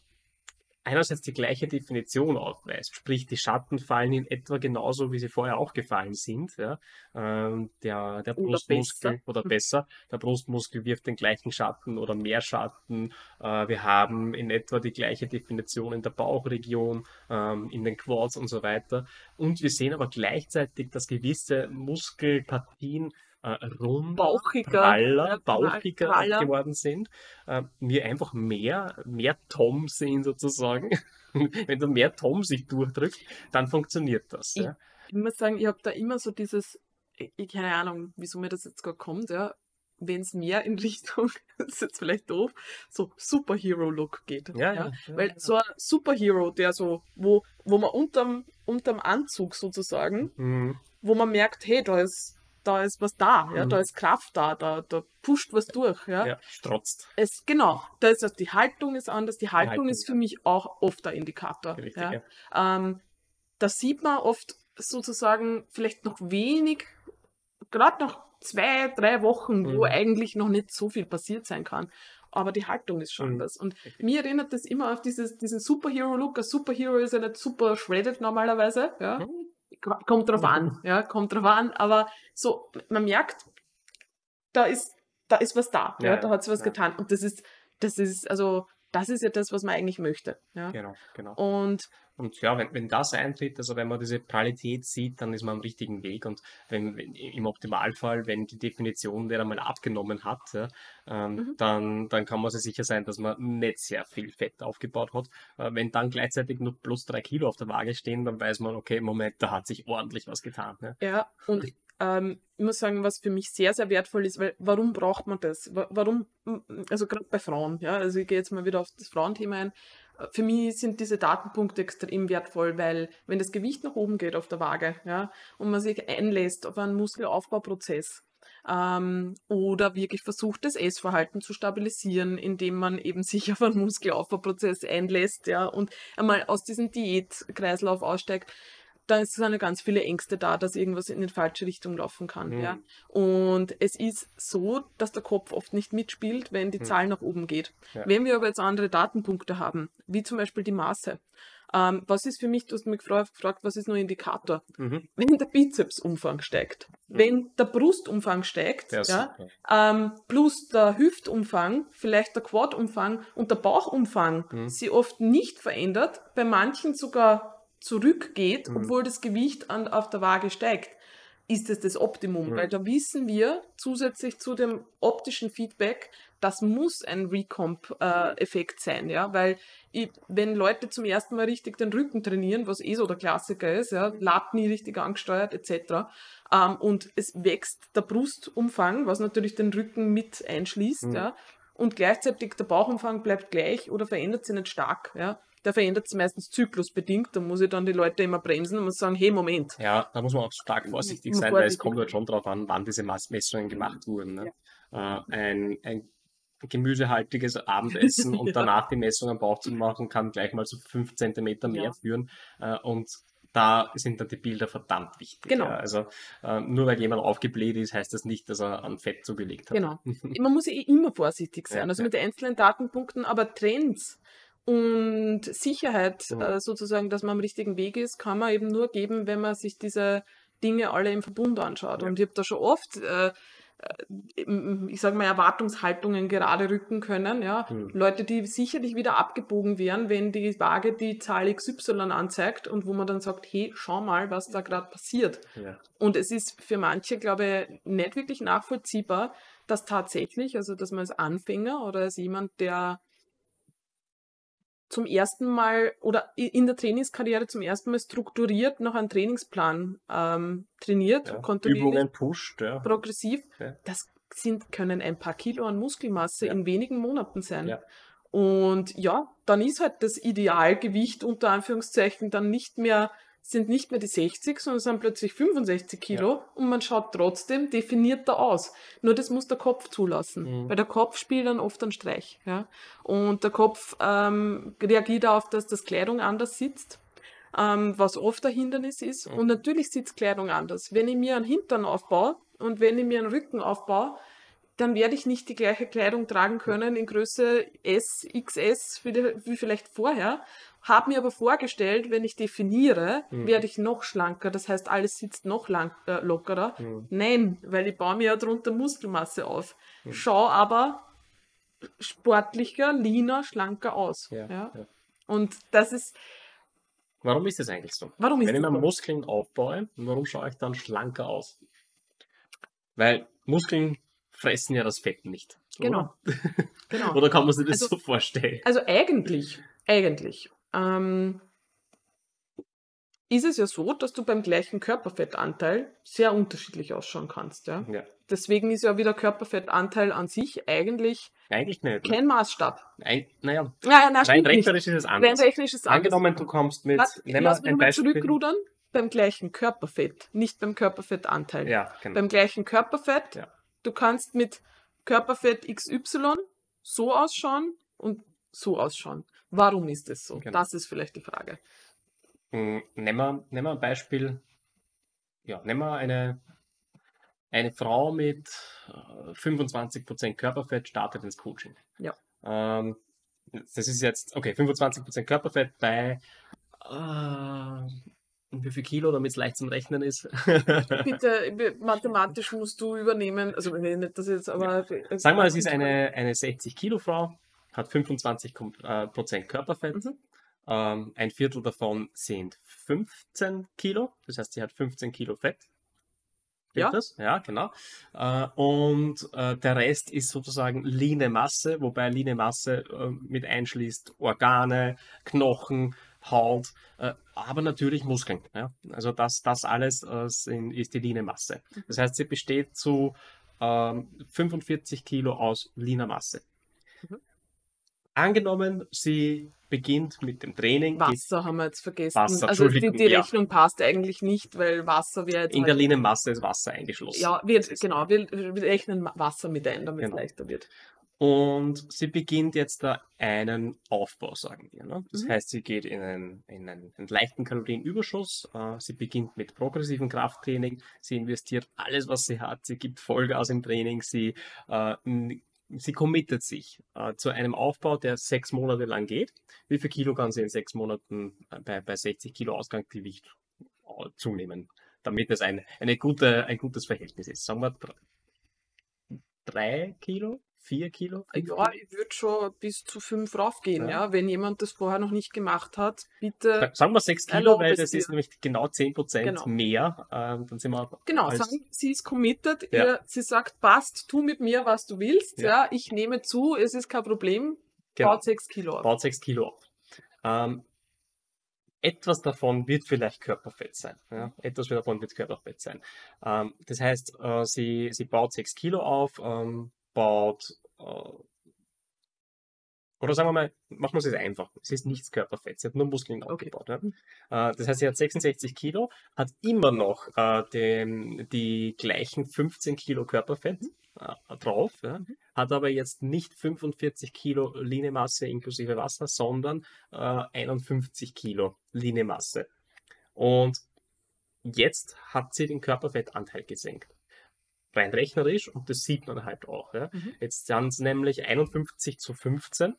einerseits die gleiche Definition aufweist, sprich die Schatten fallen in etwa genauso, wie sie vorher auch gefallen sind. Ja? Ähm, der, der Oder Brustmuskel besser. oder besser, der Brustmuskel wirft den gleichen Schatten oder mehr Schatten. Äh, wir haben in etwa die gleiche Definition in der Bauchregion, ähm, in den Quads und so weiter. Und wir sehen aber gleichzeitig, dass gewisse Muskelpartien äh, runder, Bauchiger, praller, ja, bauchiger praller. geworden sind, äh, wir einfach mehr, mehr Tom sehen sozusagen. Wenn du mehr Tom sich durchdrückt, dann funktioniert das. Ja? Ich muss sagen, ich habe da immer so dieses, ich, ich- keine Ahnung, wieso mir das jetzt gerade kommt, ja, wenn es mehr in Richtung, das ist jetzt vielleicht doof, so Superhero-Look geht. Ja, ja, ja, Weil ja. so ein Superhero, der so, wo, wo man unterm, unterm Anzug sozusagen, Mhm. wo man merkt, hey, da ist, da ist was da, ja, Mhm. da ist Kraft da, da, da pusht was durch, ja. Ja, strotzt. Es, genau, da ist also die Haltung ist anders. Die Haltung, Haltung, ist für mich auch oft ein Indikator. Richtig, ja. ja. Ähm, da sieht man oft sozusagen vielleicht noch wenig, gerade nach zwei, drei Wochen, wo Mhm. eigentlich noch nicht so viel passiert sein kann. Aber die Haltung ist schon Mhm. anders. Und mir erinnert das immer auf dieses, diesen Superhero-Look. Ein Superhero ist ja nicht super shredded normalerweise. Ja. Kommt drauf an, ja, kommt drauf an. Aber so, man merkt, da ist, da ist was da. Ja, Ja, da hat sie was ja. getan. Und das ist, das ist, also, das ist ja das, was man eigentlich möchte. Ja. Genau, genau. Und Und ja, wenn, wenn das eintritt, also wenn man diese Pralität sieht, dann ist man am richtigen Weg. Und wenn, wenn im Optimalfall, wenn die Definition der einmal abgenommen hat, ja, ähm, Mhm. dann, dann kann man sich sicher sein, dass man nicht sehr viel Fett aufgebaut hat. Äh, wenn dann gleichzeitig nur plus drei Kilo auf der Waage stehen, dann weiß man, okay, Moment, da hat sich ordentlich was getan. Ja. Ja, und ähm, ich muss sagen, was für mich sehr, sehr wertvoll ist, weil warum braucht man das? Wa- Warum, also gerade bei Frauen, ja, also ich gehe jetzt mal wieder auf das Frauenthema ein. Äh, Für mich sind diese Datenpunkte extrem wertvoll, weil wenn das Gewicht nach oben geht auf der Waage, ja, und man sich einlässt auf einen Muskelaufbauprozess, ähm, oder wirklich versucht, das Essverhalten zu stabilisieren, indem man eben sich auf einen Muskelaufbauprozess einlässt, ja, und einmal aus diesem Diätkreislauf aussteigt, da sind ja ganz viele Ängste da, dass irgendwas in die falsche Richtung laufen kann. Mhm. Ja. Und es ist so, dass der Kopf oft nicht mitspielt, wenn die Mhm. Zahl nach oben geht. Ja. Wenn wir aber jetzt andere Datenpunkte haben, wie zum Beispiel die Maße, ähm, was ist für mich, du hast mich gefragt, was ist nur Indikator? Mhm. Wenn der Bizepsumfang steigt, Mhm. wenn der Brustumfang steigt, ja, super. ähm, plus der Hüftumfang, vielleicht der Quadumfang und der Bauchumfang Mhm. sie oft nicht verändert, bei manchen sogar zurückgeht, Mhm. obwohl das Gewicht an, auf der Waage steigt, ist es das Optimum. Mhm. Weil da wissen wir zusätzlich zu dem optischen Feedback, das muss ein Recomp-Effekt sein, ja, weil ich, wenn Leute zum ersten Mal richtig den Rücken trainieren, was eh so der Klassiker ist, ja, Lat nie richtig angesteuert etc. Ähm, und es wächst der Brustumfang, was natürlich den Rücken mit einschließt, Mhm. ja, und gleichzeitig der Bauchumfang bleibt gleich oder verändert sich nicht stark, ja. Der verändert sich meistens zyklusbedingt, da muss ich dann die Leute immer bremsen und muss sagen, hey, Moment, Ja, da muss man auch stark vorsichtig sein, weil es vorsichtig kommt halt schon darauf an, wann diese Messungen gemacht wurden. Ne? Äh, ein, ein gemüsehaltiges Abendessen und Ja. danach die Messung am Bauch zu machen, kann gleich mal so fünf Zentimeter mehr Ja. führen. Äh, und da sind dann die Bilder verdammt wichtig. Genau. Ja. Also äh, nur weil jemand aufgebläht ist, heißt das nicht, dass er an Fett zugelegt hat. Genau. Man muss eh immer vorsichtig sein, Ja, also ja. mit den einzelnen Datenpunkten, aber Trends und Sicherheit Mhm. äh, sozusagen, dass man am richtigen Weg ist, kann man eben nur geben, wenn man sich diese Dinge alle im Verbund anschaut. Ja. Und ich habe da schon oft, äh, äh, ich sage mal, Erwartungshaltungen gerade rücken können. Ja? Mhm. Leute, die sicherlich wieder abgebogen wären, wenn die Waage die Zahl XY anzeigt und wo man dann sagt, hey, schau mal, was da gerade passiert. Ja. Und es ist für manche, glaube ich, nicht wirklich nachvollziehbar, dass tatsächlich, also dass man als Anfänger oder als jemand, der zum ersten Mal oder in der Trainingskarriere zum ersten Mal strukturiert nach einem Trainingsplan ähm, trainiert, Ja. kontinuierlich, Übungen pusht. Ja. progressiv, Ja. das sind, können ein paar Kilo an Muskelmasse Ja. in wenigen Monaten sein. Ja. Und ja, dann ist halt das Idealgewicht unter Anführungszeichen dann nicht mehr, sind nicht mehr die 60, sondern sind plötzlich 65 Kilo und man schaut trotzdem definierter aus. Nur das muss der Kopf zulassen, Mhm. weil der Kopf spielt dann oft einen Streich. Ja? Und der Kopf ähm, reagiert darauf, dass das Kleidung anders sitzt. Ähm, was oft ein Hindernis ist. Mhm. Und natürlich sitzt Kleidung anders. Wenn ich mir einen Hintern aufbaue und wenn ich mir einen Rücken aufbaue, dann werde ich nicht die gleiche Kleidung tragen können in Größe S, XS wie vielleicht vorher. Habe mir aber vorgestellt, wenn ich definiere, Mhm. werde ich noch schlanker. Das heißt, alles sitzt noch lang, äh, lockerer. Mhm. Nein, weil ich baue mir ja drunter Muskelmasse auf. Mhm. Schau aber sportlicher, leaner, schlanker aus. Ja, Ja. ja. Und das ist, Warum ist das eigentlich so? warum ist Wenn ich so? Muskeln aufbaue, warum schaue ich dann schlanker aus? Weil Muskeln fressen ja das Fett nicht. Genau. Oder, Genau. oder kann man sich das Also- so vorstellen? Also eigentlich, eigentlich, ähm, ist es ja so, dass du beim gleichen Körperfettanteil sehr unterschiedlich ausschauen kannst. Ja? Ja, Deswegen ist ja wieder Körperfettanteil an sich eigentlich eigentlich nicht. kein Maßstab. Ein, naja, Naja, na, rein rechnerisch ist es Rein anders. rechnerisch ist es anders. Angenommen, du kommst mit, lass wir mich ein mal Beispiel. zurückrudern. Beim gleichen Körperfett, nicht beim Körperfettanteil. Ja, genau. Beim gleichen Körperfett, Ja. du kannst mit Körperfett XY so ausschauen und so ausschauen. Warum ist das so? Genau. Das ist vielleicht die Frage. Mm, Nehmen wir, nehmen wir ein Beispiel. Ja, nehmen wir eine, eine Frau mit äh, 25% Körperfett startet ins Coaching. Ja. Ähm, das ist jetzt, okay, 25% Körperfett bei äh, wie viel Kilo, damit es leicht zum Rechnen ist. Bitte, mathematisch musst du übernehmen. Also, nicht das jetzt, aber. äh, Sagen wir, es ist eine, eine 60 Kilo Frau, hat 25 Kom- äh, Prozent Körperfett. Mhm. Ähm, ein Viertel davon sind 15 Kilo, das heißt, sie hat 15 Kilo Fett. Ja. Das? Ja, genau. Äh, und äh, der Rest ist sozusagen leane Masse, wobei leane Masse äh, mit einschließt Organe, Knochen, Haut, äh, aber natürlich Muskeln. Ja? Also das, das alles äh, sind, ist die leane Masse. Das heißt, sie besteht zu ähm, 45 Kilo aus leaner Masse. Mhm. Angenommen, sie beginnt mit dem Training, Wasser haben wir jetzt vergessen. Wasser, also die, die ja. Rechnung passt eigentlich nicht, weil Wasser wäre jetzt. in der halt- leanen Masse ist Wasser eingeschlossen. ja, wir, genau, wir, wir rechnen Wasser mit ein, damit Genau. es leichter wird. Und sie beginnt jetzt da einen Aufbau, sagen wir. Ne? Das Mhm. heißt, sie geht in einen, in einen, einen leichten Kalorienüberschuss. Äh, sie beginnt mit progressivem Krafttraining. Sie investiert alles, was sie hat. Sie gibt Vollgas im Training. Sie, äh, sie committet sich äh, zu einem Aufbau, der sechs Monate lang geht. Wie viel Kilo kann sie in sechs Monaten äh, bei, bei 60 Kilo Ausgangsgewicht äh, zunehmen, damit es ein, eine gute, ein gutes Verhältnis ist? Sagen wir dr- drei Kilo? Vier Kilo? Ja, ich würde schon bis zu fünf raufgehen, Ja. ja. Wenn jemand das vorher noch nicht gemacht hat, bitte. Sagen wir 6 Kilo, weil das ist dir. nämlich genau 10% Genau. mehr. Ähm, dann sind wir Genau, sagen, sie ist committed, Ja. ihr, sie sagt, passt, tu mit mir, was du willst, Ja. ja, ich nehme zu, es ist kein Problem, genau, baut sechs Kilo auf. baut 6 Kilo auf. Ähm, etwas davon wird vielleicht Körperfett sein. Ja? Etwas davon wird Körperfett sein. Ähm, das heißt, äh, sie, sie baut 6 Kilo auf, ähm, baut, äh, oder sagen wir mal, machen wir es jetzt einfach. Es ist nichts Körperfett, sie hat nur Muskeln Okay. aufgebaut. Äh, das heißt, sie hat 66 Kilo, hat immer noch äh, den, die gleichen 15 Kilo Körperfett äh, drauf, ja? Mhm. hat aber jetzt nicht 45 Kilo Linie-Masse inklusive Wasser, sondern äh, 51 Kilo Linie-Masse. Und jetzt hat sie den Körperfettanteil gesenkt. Rein rechnerisch, und das sieht man halt auch. Ja. Mhm. Jetzt sind es nämlich 51 zu 15.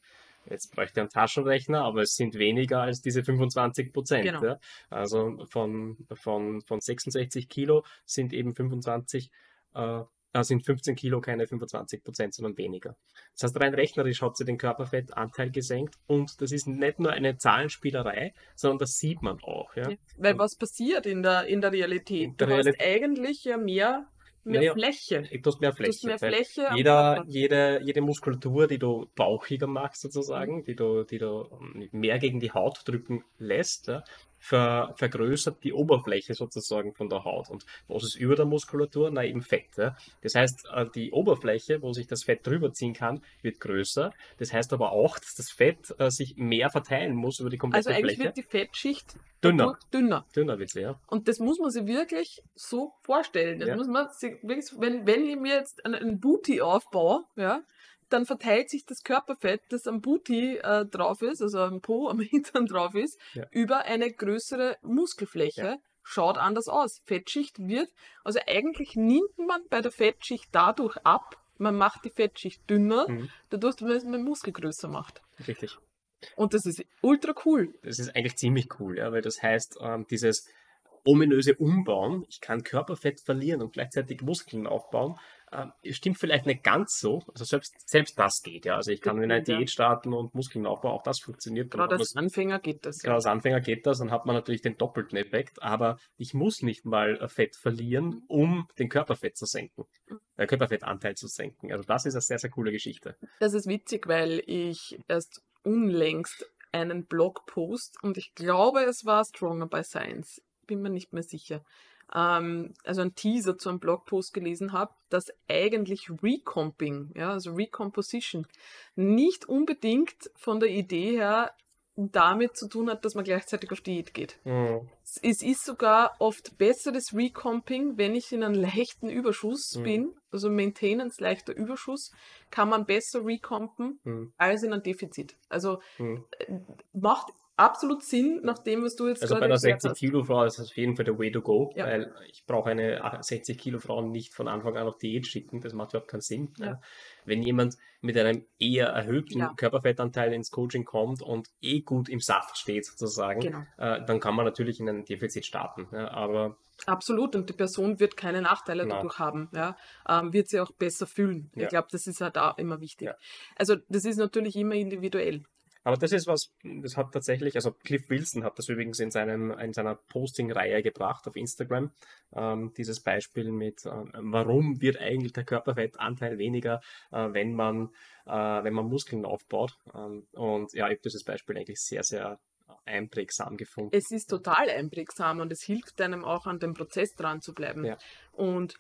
Jetzt bräuchte ich einen Taschenrechner, aber es sind weniger als diese 25 Prozent. Genau. Ja. Also von, von, von 66 Kilo sind eben 25, äh, äh, sind 15 Kilo keine 25 Prozent, sondern weniger. Das heißt, rein rechnerisch hat sie den Körperfettanteil gesenkt und das ist nicht nur eine Zahlenspielerei, sondern das sieht man auch. Ja. Ja. Weil was passiert in der, in der Realität? In der du hast Realität- eigentlich ja mehr, mehr Naja, Fläche. Du hast mehr Fläche. mehr Fläche. Jeder, jede, jede Muskulatur, die du bauchiger machst, sozusagen, die du, die du ähm, mehr gegen die Haut drücken lässt, ja, ver, vergrößert die Oberfläche sozusagen von der Haut. Und was ist über der Muskulatur? Na, eben Fett. Ja. Das heißt, äh, die Oberfläche, wo sich das Fett drüber ziehen kann, wird größer. Das heißt aber auch, dass das Fett äh, sich mehr verteilen muss über die komplette Also eigentlich Fläche. wird die Fettschicht Dünner. dünner. Dünner wird sie, ja. Und das muss man sich wirklich so vorstellen. Das Ja. muss man sich wirklich, wenn, wenn ich mir jetzt einen, einen Booty aufbaue, ja, dann verteilt sich das Körperfett, das am Booty äh, drauf ist, also am Po, am Hintern drauf ist, Ja. über eine größere Muskelfläche. Ja. Schaut anders aus. Fettschicht wird, also eigentlich nimmt man bei der Fettschicht dadurch ab, man macht die Fettschicht dünner, Mhm. dadurch, dass man den Muskel größer macht. Richtig. Und das ist ultra cool. Das ist eigentlich ziemlich cool, ja, weil das heißt, ähm, dieses ominöse Umbauen, ich kann Körperfett verlieren und gleichzeitig Muskeln aufbauen, ähm, stimmt vielleicht nicht ganz so. Also selbst, selbst das geht, ja. Also ich kann in einer Ja. Diät starten und Muskeln aufbauen, auch das funktioniert. Dann Gerade als Anfänger geht das. Genau, als Anfänger geht das, dann hat man natürlich den doppelten Effekt, aber ich muss nicht mal äh, Fett verlieren, um den Körperfett zu senken, Mhm. äh, Körperfettanteil zu senken. Also das ist eine sehr, sehr coole Geschichte. Das ist witzig, weil ich erst unlängst einen Blogpost und ich glaube, es war Stronger by Science, bin mir nicht mehr sicher, ähm, also ein Teaser zu einem Blogpost gelesen habe, dass eigentlich Recomping, ja, also Recomposition, nicht unbedingt von der Idee her damit zu tun hat, dass man gleichzeitig auf Diät geht. Es ist sogar oft besseres Recomping, wenn ich in einem leichten Überschuss Mhm. bin, also Maintenance leichter Überschuss, kann man besser recompen Hm, als in einem Defizit. Also hm. äh, macht absolut Sinn, nach dem, was du jetzt Also bei gerade einer erklärt 60 hast. Kilo Frau ist das auf jeden Fall der Way to go, Ja. weil ich brauche eine 60 Kilo Frau nicht von Anfang an auf Diät schicken, das macht überhaupt keinen Sinn. Ja. Wenn jemand mit einem eher erhöhten Ja. Körperfettanteil ins Coaching kommt und eh gut im Saft steht sozusagen, Genau, äh, dann kann man natürlich in ein Defizit starten. Aber absolut. Und die Person wird keine Nachteile Nein. dadurch haben. Ja? Ähm, wird sie auch besser fühlen. Ich glaube, das ist halt auch immer wichtig. Also das ist natürlich immer individuell. Aber das ist was, das hat tatsächlich, also Cliff Wilson hat das übrigens in, seinem, in seiner Posting-Reihe gebracht auf Instagram, ähm, dieses Beispiel mit, ähm, warum wird eigentlich der Körperfettanteil weniger, äh, wenn, man, äh, wenn man Muskeln aufbaut. Ähm, und ja, ich habe dieses Beispiel eigentlich sehr, sehr einprägsam gefunden. es ist total einprägsam und es hilft einem auch an dem Prozess dran zu bleiben. Ja. Und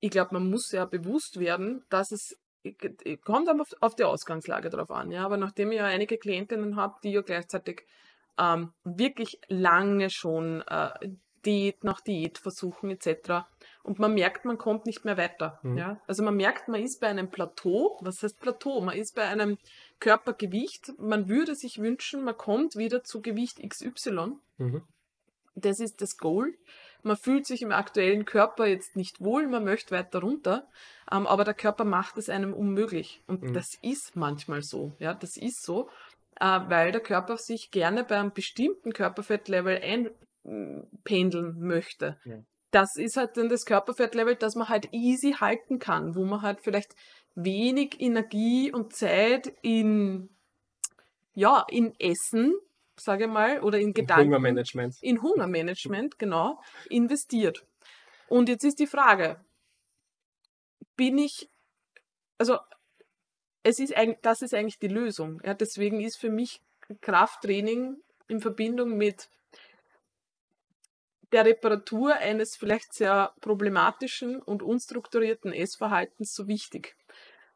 ich glaube, man muss ja bewusst werden, dass es kommt aber auf, die Ausgangslage drauf an. Ja, aber nachdem ich ja einige Klientinnen habe, die ja gleichzeitig ähm, wirklich lange schon äh, Diät nach Diät versuchen etc. Und man merkt, man kommt nicht mehr weiter. Mhm. Ja? Also man merkt, man ist bei einem Plateau. Was heißt Plateau? Man ist bei einem Körpergewicht. Man würde sich wünschen, man kommt wieder zu Gewicht XY. Mhm. Das ist das Goal. Man fühlt sich im aktuellen Körper jetzt nicht wohl, man möchte weiter runter, ähm, aber der Körper macht es einem unmöglich. Und Mhm. das ist manchmal so. Ja, das ist so, äh, weil der Körper sich gerne bei einem bestimmten Körperfettlevel einpendeln möchte. Ja. Das ist halt dann das Körperfettlevel, das man halt easy halten kann, wo man halt vielleicht wenig Energie und Zeit in, ja, in Essen, sage mal, oder in Gedanken Hungermanagement. in Hungermanagement, genau, investiert. Und jetzt ist die Frage, bin ich, also es ist eigentlich, das ist eigentlich die Lösung. Ja, deswegen ist für mich Krafttraining in Verbindung mit der Reparatur eines vielleicht sehr problematischen und unstrukturierten Essverhaltens so wichtig.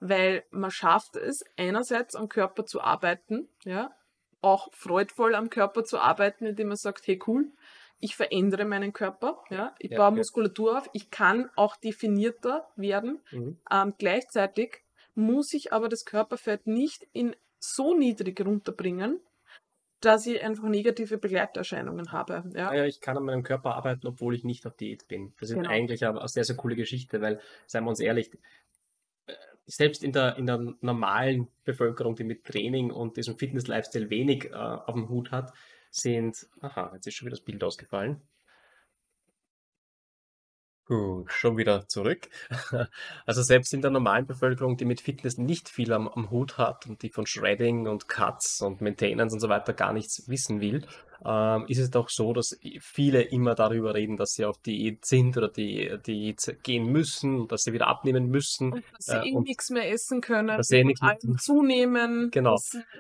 Weil man schafft es, einerseits am Körper zu arbeiten, ja, auch freudvoll am Körper zu arbeiten, indem man sagt, hey cool, ich verändere meinen Körper, ja, ich Ja, baue ja. Muskulatur auf, ich kann auch definierter werden. Mhm. Ähm, gleichzeitig muss ich aber das Körperfett nicht in so niedrig runterbringen, dass ich einfach negative Begleiterscheinungen habe. Ja. Ja, ich kann an meinem Körper arbeiten, obwohl ich nicht auf Diät bin. Das ist Genau. eigentlich aber eine sehr, sehr coole Geschichte, weil, seien wir uns ehrlich, selbst in der, in der normalen Bevölkerung, die mit Training und diesem Fitness-Lifestyle wenig äh, auf dem Hut hat, sind, aha, jetzt ist schon wieder das Bild ausgefallen. Gut, schon wieder zurück. Also selbst in der normalen Bevölkerung, die mit Fitness nicht viel am, am Hut hat und die von Shredding und Cuts und Maintenance und so weiter gar nichts wissen will, ähm, ist es doch so, dass viele immer darüber reden, dass sie auf Diät sind oder die Diät gehen müssen, und dass sie wieder abnehmen müssen. Und dass sie Äh, eh nichts mehr essen können, dass sie eh nichts mehr- allem zunehmen. Genau.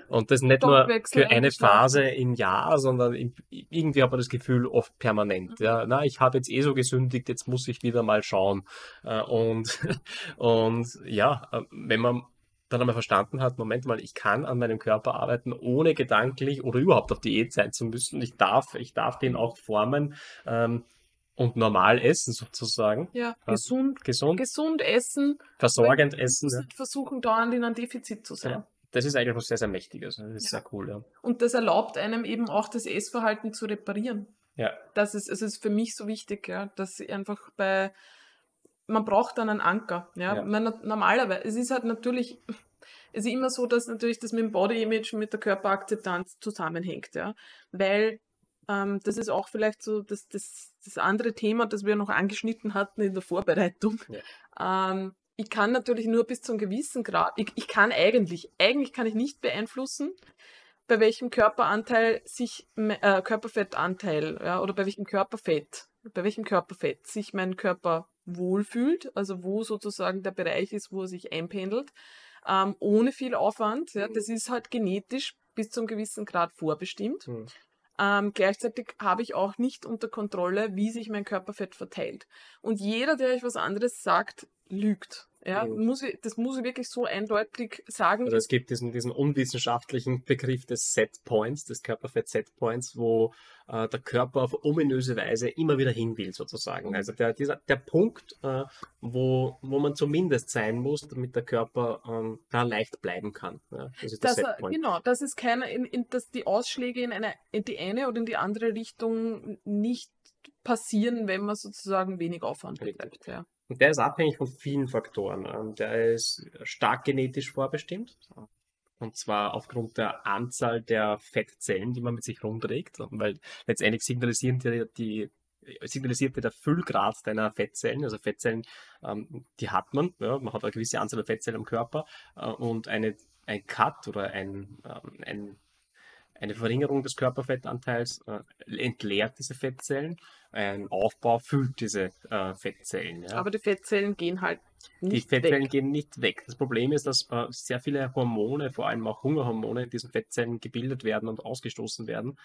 Und das nicht nur für eine. Phase im Jahr, sondern im, irgendwie hat man das Gefühl oft permanent. Ja, na, ich habe jetzt eh so gesündigt, jetzt muss ich wieder mal schauen. Äh, Und, und ja, äh, wenn man dann einmal verstanden hat, Moment mal, ich kann an meinem Körper arbeiten, ohne gedanklich oder überhaupt auf Diät sein zu müssen. Ich darf, ich darf den auch formen ähm, und normal essen sozusagen. Ja, Ja. gesund, Gesund, gesund essen. versorgend essen. Ja. nicht versuchen, dauernd in einem Defizit zu sein. Genau. Das ist eigentlich was sehr, sehr Mächtiges. Das ist Ja. sehr cool, ja. Und das erlaubt einem eben auch das Essverhalten zu reparieren. Ja, Das ist, es ist für mich so wichtig, ja, dass ich einfach bei, man braucht dann einen Anker, ja. Ja. Man, normalerweise, es ist halt natürlich, es ist immer so, dass natürlich das mit dem Body Image, mit der Körperakzeptanz zusammenhängt, ja. Weil ähm, das ist auch vielleicht so das, das, das andere Thema, das wir noch angeschnitten hatten in der Vorbereitung. Ja. Ähm, ich kann natürlich nur bis zu einem gewissen Grad, ich, ich kann eigentlich, eigentlich kann ich nicht beeinflussen, bei welchem Körperanteil sich, äh, Körperfettanteil, ja, oder bei welchem Körperfett, bei welchem Körperfett sich mein Körper wohlfühlt, also wo sozusagen der Bereich ist, wo er sich einpendelt, ähm, ohne viel Aufwand. Ja, das ist halt genetisch bis zu einem gewissen Grad vorbestimmt. Mhm. Ähm, gleichzeitig habe ich auch nicht unter Kontrolle, wie sich mein Körperfett verteilt. Und jeder, der euch was anderes sagt, lügt. Ja, muss ich, das muss ich wirklich so eindeutig sagen. Also es gibt diesen, diesen unwissenschaftlichen Begriff des Set Points, des Körperfett Set Points, wo äh, der Körper auf ominöse Weise immer wieder hin will, sozusagen. Also der, dieser, der Punkt, äh, wo, wo man zumindest sein muss, damit der Körper ähm, da leicht bleiben kann. Ja, das ist das, der Genau, dass es keine, in, in, dass die Ausschläge in, eine, in die eine oder in die andere Richtung nicht passieren, wenn man sozusagen wenig Aufwand betreibt. Ja. Und der ist abhängig von vielen Faktoren. Ähm, der ist stark genetisch vorbestimmt. Und zwar aufgrund der Anzahl der Fettzellen, die man mit sich rumträgt. Weil letztendlich signalisieren die, die signalisiert der Füllgrad deiner Fettzellen. Also Fettzellen, ähm, die hat man. Man hat eine gewisse Anzahl der Fettzellen im Körper. Äh, und eine, ein Cut oder ein, ähm, ein eine Verringerung des Körperfettanteils äh, entleert diese Fettzellen, ein Aufbau füllt diese äh, Fettzellen. Ja. Aber die Fettzellen gehen halt nicht Die Fettzellen weg. gehen nicht weg. Das Problem ist, dass äh, sehr viele Hormone, vor allem auch Hungerhormone, in diesen Fettzellen gebildet werden und ausgestoßen werden.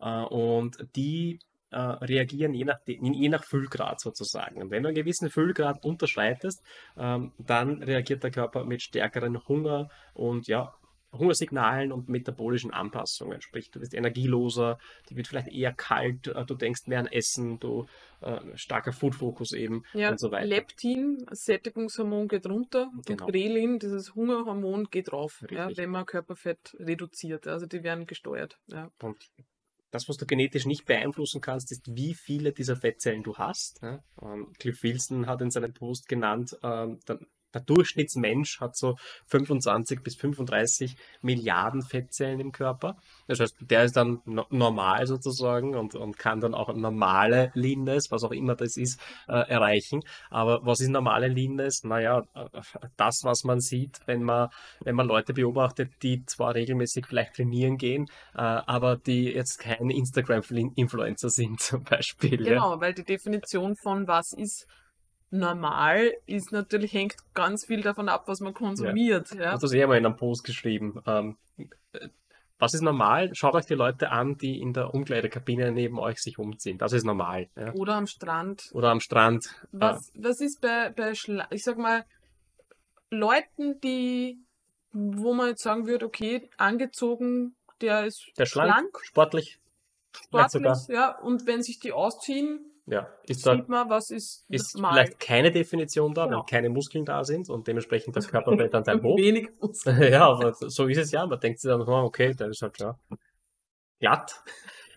Äh, und die äh, reagieren je nach, je nach Füllgrad sozusagen. Und wenn du einen gewissen Füllgrad unterschreitest, ähm, dann reagiert der Körper mit stärkeren Hunger und ja, Hungersignalen und metabolischen Anpassungen. Sprich, du bist energieloser, die wird vielleicht eher kalt, äh, du denkst mehr an Essen, du äh, starker Food-Fokus eben ja, und so weiter. Leptin, Sättigungshormon geht runter genau. und Grelin, dieses Hungerhormon, geht rauf, ja, wenn man Körperfett reduziert. Also die werden gesteuert. Ja. Und das, was du genetisch nicht beeinflussen kannst, ist, wie viele dieser Fettzellen du hast. Ja? Ähm, Cliff Wilson hat in seinem Post genannt, ähm, der Durchschnittsmensch hat so 25 bis 35 Milliarden Fettzellen im Körper. Das heißt, der ist dann no normal sozusagen und, und kann dann auch normale Leanness, was auch immer das ist, äh, erreichen. Aber was ist normale Leanness? Naja, das, was man sieht, wenn man, wenn man Leute beobachtet, die zwar regelmäßig vielleicht trainieren gehen, äh, aber die jetzt kein Instagram-Influencer sind zum Beispiel. Genau, ja. weil die Definition von was ist normal ist natürlich, hängt ganz viel davon ab, was man konsumiert. Ja. Ja. Hast du eh mal in einem Post geschrieben. Ähm, was ist normal? Schaut euch die Leute an, die in der Umkleidekabine neben euch sich umziehen. Das ist normal. Ja. Oder am Strand. Oder am Strand. Was, was ist bei, bei ich sag mal, Leuten, die, wo man jetzt sagen würde, okay, angezogen, der ist der schlank, schlank sportlich. Sportlich, ja. Und wenn sich die ausziehen, ja, ist sieht da, man, was ist, ist vielleicht keine Definition da, genau. weil keine Muskeln da sind und dementsprechend das Körperfettanteil hoch. Wenig Muskeln. ja, aber so ist es ja. Man denkt sich dann, oh, okay, der ist halt ja glatt.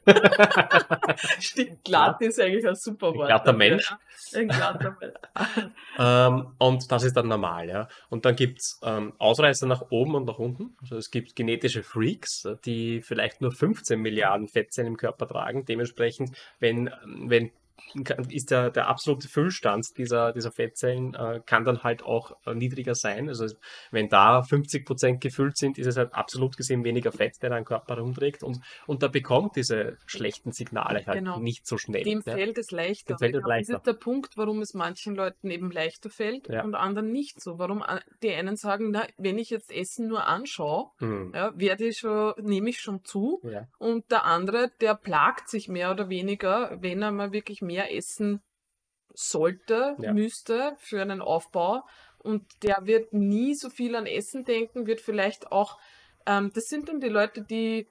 Stimmt, glatt ist eigentlich ein super Wort. Ein glatter Mensch. Ein glatter Mensch. ähm, und das ist dann normal, ja. Und dann gibt's ähm, Ausreißer nach oben und nach unten. Also es gibt genetische Freaks, die vielleicht nur 15 Milliarden Fettzellen im Körper tragen. Dementsprechend, wenn, wenn ist der, der absolute Füllstand dieser, dieser Fettzellen äh, kann dann halt auch äh, niedriger sein. Also wenn da 50 Prozent gefüllt sind, ist es halt absolut gesehen weniger Fett, der dein Körper rumträgt und, und da bekommt diese schlechten Signale halt genau. nicht so schnell. Dem ja. fällt es leichter. Dem fällt es leichter. Das ist der Punkt, warum es manchen Leuten eben leichter fällt ja. und anderen nicht so. Warum äh, die einen sagen, na, wenn ich jetzt Essen nur anschaue, mhm. ja, werde ich schon, nehme ich schon zu und der andere, der plagt sich mehr oder weniger, wenn er mal wirklich mehr mehr essen sollte, ja. müsste für einen Aufbau. Und der wird nie so viel an Essen denken, wird vielleicht auch, ähm, das sind dann die Leute, die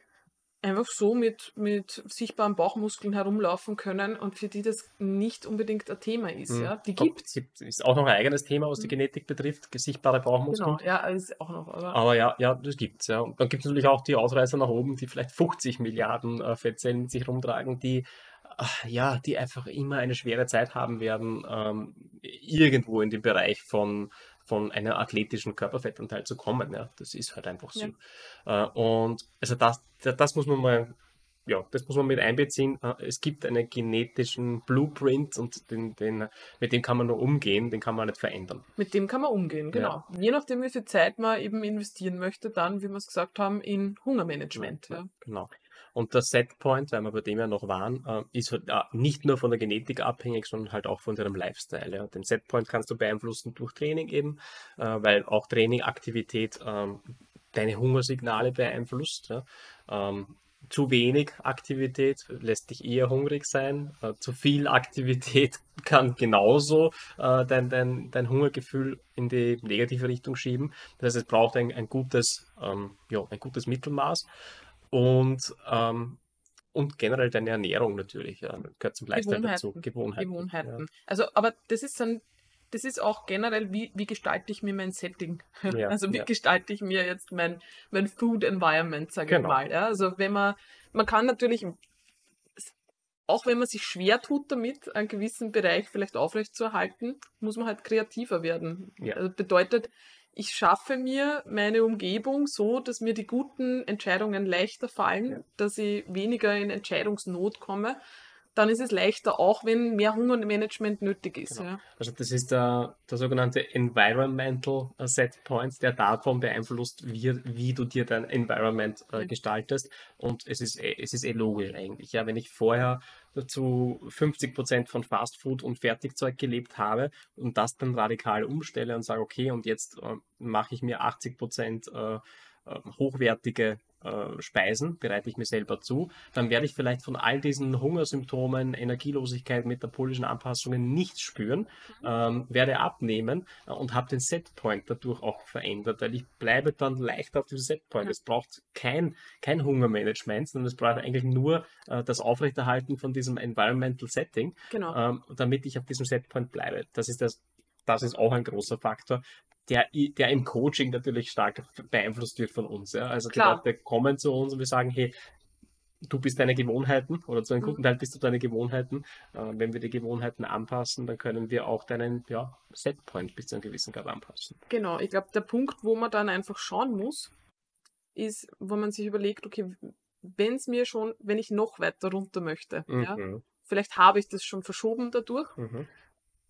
einfach so mit, mit sichtbaren Bauchmuskeln herumlaufen können und für die das nicht unbedingt ein Thema ist. Mhm. Ja? Die gibt es. Ist auch noch ein eigenes Thema, was die mhm. Genetik betrifft, sichtbare Bauchmuskeln. Genau, ja, ist auch noch. Aber, aber ja, ja, das gibt's ja. Und dann gibt es natürlich auch die Ausreißer nach oben, die vielleicht 50 Milliarden äh, Fettzellen mit sich rumtragen, die ja, die einfach immer eine schwere Zeit haben werden, ähm, irgendwo in dem Bereich von, von einem athletischen Körperfettanteil zu kommen. Ja, das ist halt einfach so. Ja. Äh, und also das, das muss man mal ja, das muss man mit einbeziehen. Äh, es gibt einen genetischen Blueprint und den, den, mit dem kann man nur umgehen, den kann man nicht verändern. Mit dem kann man umgehen, genau. Ja. Je nachdem, wie viel Zeit man eben investieren möchte, dann, wie wir es gesagt haben, in Hungermanagement. Ja, Genau. Und der Setpoint, weil wir bei dem ja noch waren, äh, ist halt nicht nur von der Genetik abhängig, sondern halt auch von deinem Lifestyle. Ja. Den Setpoint kannst du beeinflussen durch Training eben, äh, weil auch Trainingaktivität ähm, deine Hungersignale beeinflusst. Ja. Ähm, zu wenig Aktivität lässt dich eher hungrig sein. Äh, zu viel Aktivität kann genauso äh, dein, dein, dein Hungergefühl in die negative Richtung schieben. Das heißt, es braucht ein, ein, gutes, ähm, ja, ein gutes Mittelmaß. Und, ähm, und generell deine Ernährung natürlich. Ja, gehört zum Lifestyle Gewohnheiten. dazu. Gewohnheiten. Gewohnheiten. Ja. Also, aber das ist dann das ist auch generell, wie, wie gestalte ich mir mein Setting? Ja, also wie ja. gestalte ich mir jetzt mein, mein Food Environment, sage genau. ich mal. Ja? Also wenn man, man kann natürlich, auch wenn man sich schwer tut damit, einen gewissen Bereich vielleicht aufrechtzuerhalten, muss man halt kreativer werden. Ja. Also bedeutet, ich schaffe mir meine Umgebung so, dass mir die guten Entscheidungen leichter fallen, dass ich weniger in Entscheidungsnot komme dann ist es leichter, auch wenn mehr Hungermanagement nötig ist. Genau. Ja. Also das ist der, der sogenannte Environmental Set Point, der davon beeinflusst, wie, wie du dir dein Environment äh, gestaltest. Und es ist, eh, es ist eh logisch eigentlich. Ja, wenn ich vorher zu 50 Prozent von Fastfood und Fertigzeug gelebt habe und das dann radikal umstelle und sage, okay, und jetzt äh, mache ich mir 80 Prozent äh, hochwertige äh, Speisen, bereite ich mir selber zu, dann werde ich vielleicht von all diesen Hungersymptomen, Energielosigkeit, metabolischen Anpassungen nichts spüren, ähm, werde abnehmen äh, und habe den Setpoint dadurch auch verändert, weil ich bleibe dann leichter auf diesem Setpoint. Es braucht kein, kein Hungermanagement, sondern es braucht eigentlich nur äh, das Aufrechterhalten von diesem Environmental Setting, genau. ähm, damit ich auf diesem Setpoint bleibe. Das ist das das ist auch ein großer Faktor der, der im Coaching natürlich stark beeinflusst wird von uns. Ja? Also Klar. die Leute kommen zu uns und wir sagen, hey, du bist deine Gewohnheiten oder zu einem mhm. guten Teil bist du deine Gewohnheiten. Äh, wenn wir die Gewohnheiten anpassen, dann können wir auch deinen ja, Setpoint bis zu einem gewissen Grad anpassen. Genau, ich glaube, der Punkt, wo man dann einfach schauen muss, ist, wo man sich überlegt, okay, wenn es mir schon, wenn ich noch weiter runter möchte, mhm. ja, vielleicht habe ich das schon verschoben dadurch. Mhm.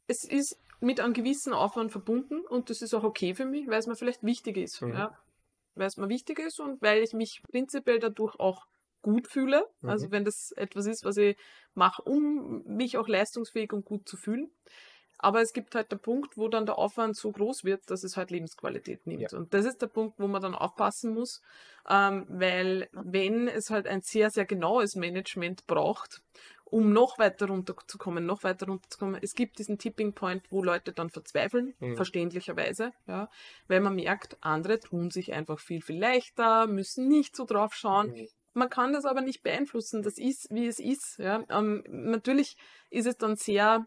Es ist mit einem gewissen Aufwand verbunden und das ist auch okay für mich, weil es mir vielleicht wichtig ist. Mhm. Ja? Weil es mir wichtig ist und weil ich mich prinzipiell dadurch auch gut fühle. Mhm. Also wenn das etwas ist, was ich mache, um mich auch leistungsfähig und gut zu fühlen. Aber es gibt halt der Punkt, wo dann der Aufwand so groß wird, dass es halt Lebensqualität nimmt. Ja. Und das ist der Punkt, wo man dann aufpassen muss, ähm, weil wenn es halt ein sehr, sehr genaues Management braucht um noch weiter runterzukommen, noch weiter runterzukommen. Es gibt diesen Tipping Point, wo Leute dann verzweifeln, mhm. verständlicherweise, ja, weil man merkt, andere tun sich einfach viel, viel leichter, müssen nicht so drauf schauen. Mhm. Man kann das aber nicht beeinflussen. Das ist, wie es ist. Ja. Ähm, natürlich ist es dann sehr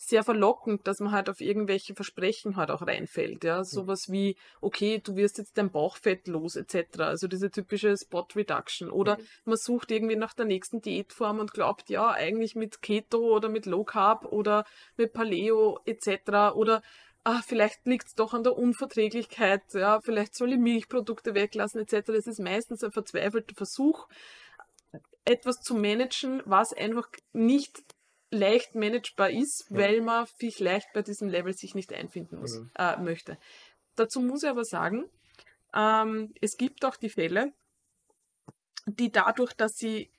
sehr verlockend, dass man halt auf irgendwelche Versprechen halt auch reinfällt. Ja, sowas wie, okay, du wirst jetzt dein Bauchfett los, etc. Also diese typische Spot Reduction. Oder mhm. man sucht irgendwie nach der nächsten Diätform und glaubt, ja, eigentlich mit Keto oder mit Low Carb oder mit Paleo, etc. Oder ah, vielleicht liegt es doch an der Unverträglichkeit, ja, vielleicht soll ich Milchprodukte weglassen, etc. Es ist meistens ein verzweifelter Versuch, etwas zu managen, was einfach nicht leicht managebar ist, ja. weil man vielleicht bei diesem Level sich nicht einfinden muss, mhm. äh, möchte. Dazu muss ich aber sagen, ähm, es gibt auch die Fälle, die dadurch, dass sie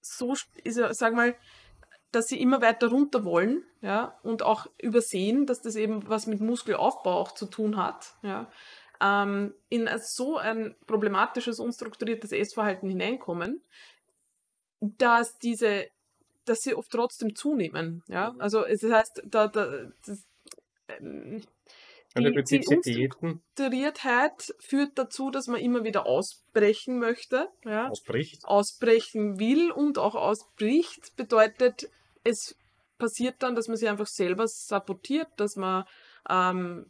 so, sag mal, dass sie immer weiter runter wollen, ja, und auch übersehen, dass das eben was mit Muskelaufbau auch zu tun hat, ja, ähm, in so ein problematisches, unstrukturiertes Essverhalten hineinkommen, dass diese dass sie oft trotzdem zunehmen. Ja, mhm. also es heißt, da, da das, ähm, die, die Unstrukturiertheit führt dazu, dass man immer wieder ausbrechen möchte. Ja? Ausbricht. Ausbrechen will und auch ausbricht, bedeutet, es passiert dann, dass man sich einfach selber sabotiert, dass man ähm,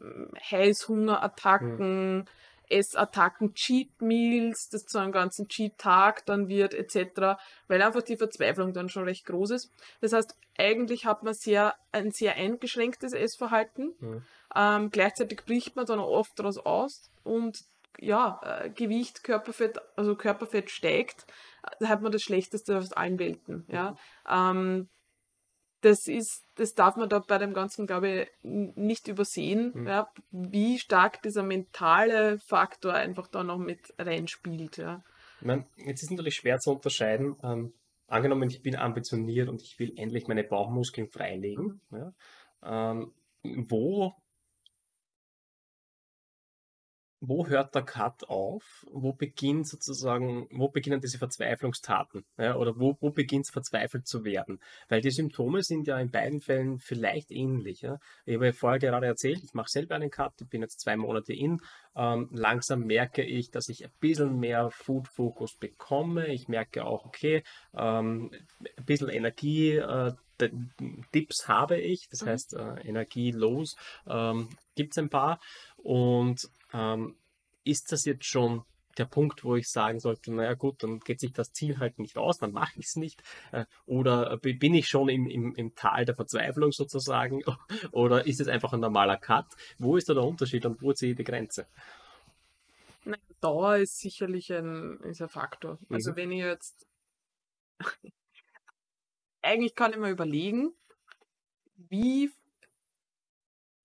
Heißhungerattacken, mhm. Essattacken, Cheat Meals, das zu einem ganzen Cheat-Tag dann wird, etc., weil einfach die Verzweiflung dann schon recht groß ist. Das heißt, eigentlich hat man sehr, ein sehr eingeschränktes Essverhalten. Mhm. Ähm, gleichzeitig bricht man dann oft daraus aus und ja, äh, Gewicht, Körperfett, also Körperfett steigt, da hat man das Schlechteste aus allen Welten. Ja. Ähm, das ist, das darf man da bei dem Ganzen, glaube ich, nicht übersehen, mhm. ja, wie stark dieser mentale Faktor einfach da noch mit reinspielt. Ja. Ich meine, jetzt ist natürlich schwer zu unterscheiden. Ähm, angenommen, ich bin ambitioniert und ich will endlich meine Bauchmuskeln freilegen. Mhm. Ja, ähm, wo wo hört der Cut auf? Wo beginnt sozusagen, wo beginnen diese Verzweiflungstaten? Ja, oder wo, wo beginnt es verzweifelt zu werden? Weil die Symptome sind ja in beiden Fällen vielleicht ähnlich. Ja? Ich habe ja vorher gerade erzählt, ich mache selber einen Cut, ich bin jetzt zwei Monate in. Ähm, langsam merke ich, dass ich ein bisschen mehr Food-Fokus bekomme. Ich merke auch, okay, ähm, ein bisschen Energie. Äh, Dips habe ich, das mhm. heißt äh, Energie los, ähm, gibt es ein paar. Und ähm, ist das jetzt schon der Punkt, wo ich sagen sollte, naja gut, dann geht sich das Ziel halt nicht aus, dann mache ich es nicht. Äh, oder bin ich schon im, im, im Tal der Verzweiflung sozusagen? Oder ist es einfach ein normaler Cut? Wo ist da der Unterschied und wo ziehe ich die Grenze? Dauer ist sicherlich ein, ist ein Faktor. Also mhm. wenn ich jetzt eigentlich kann ich mir überlegen, wie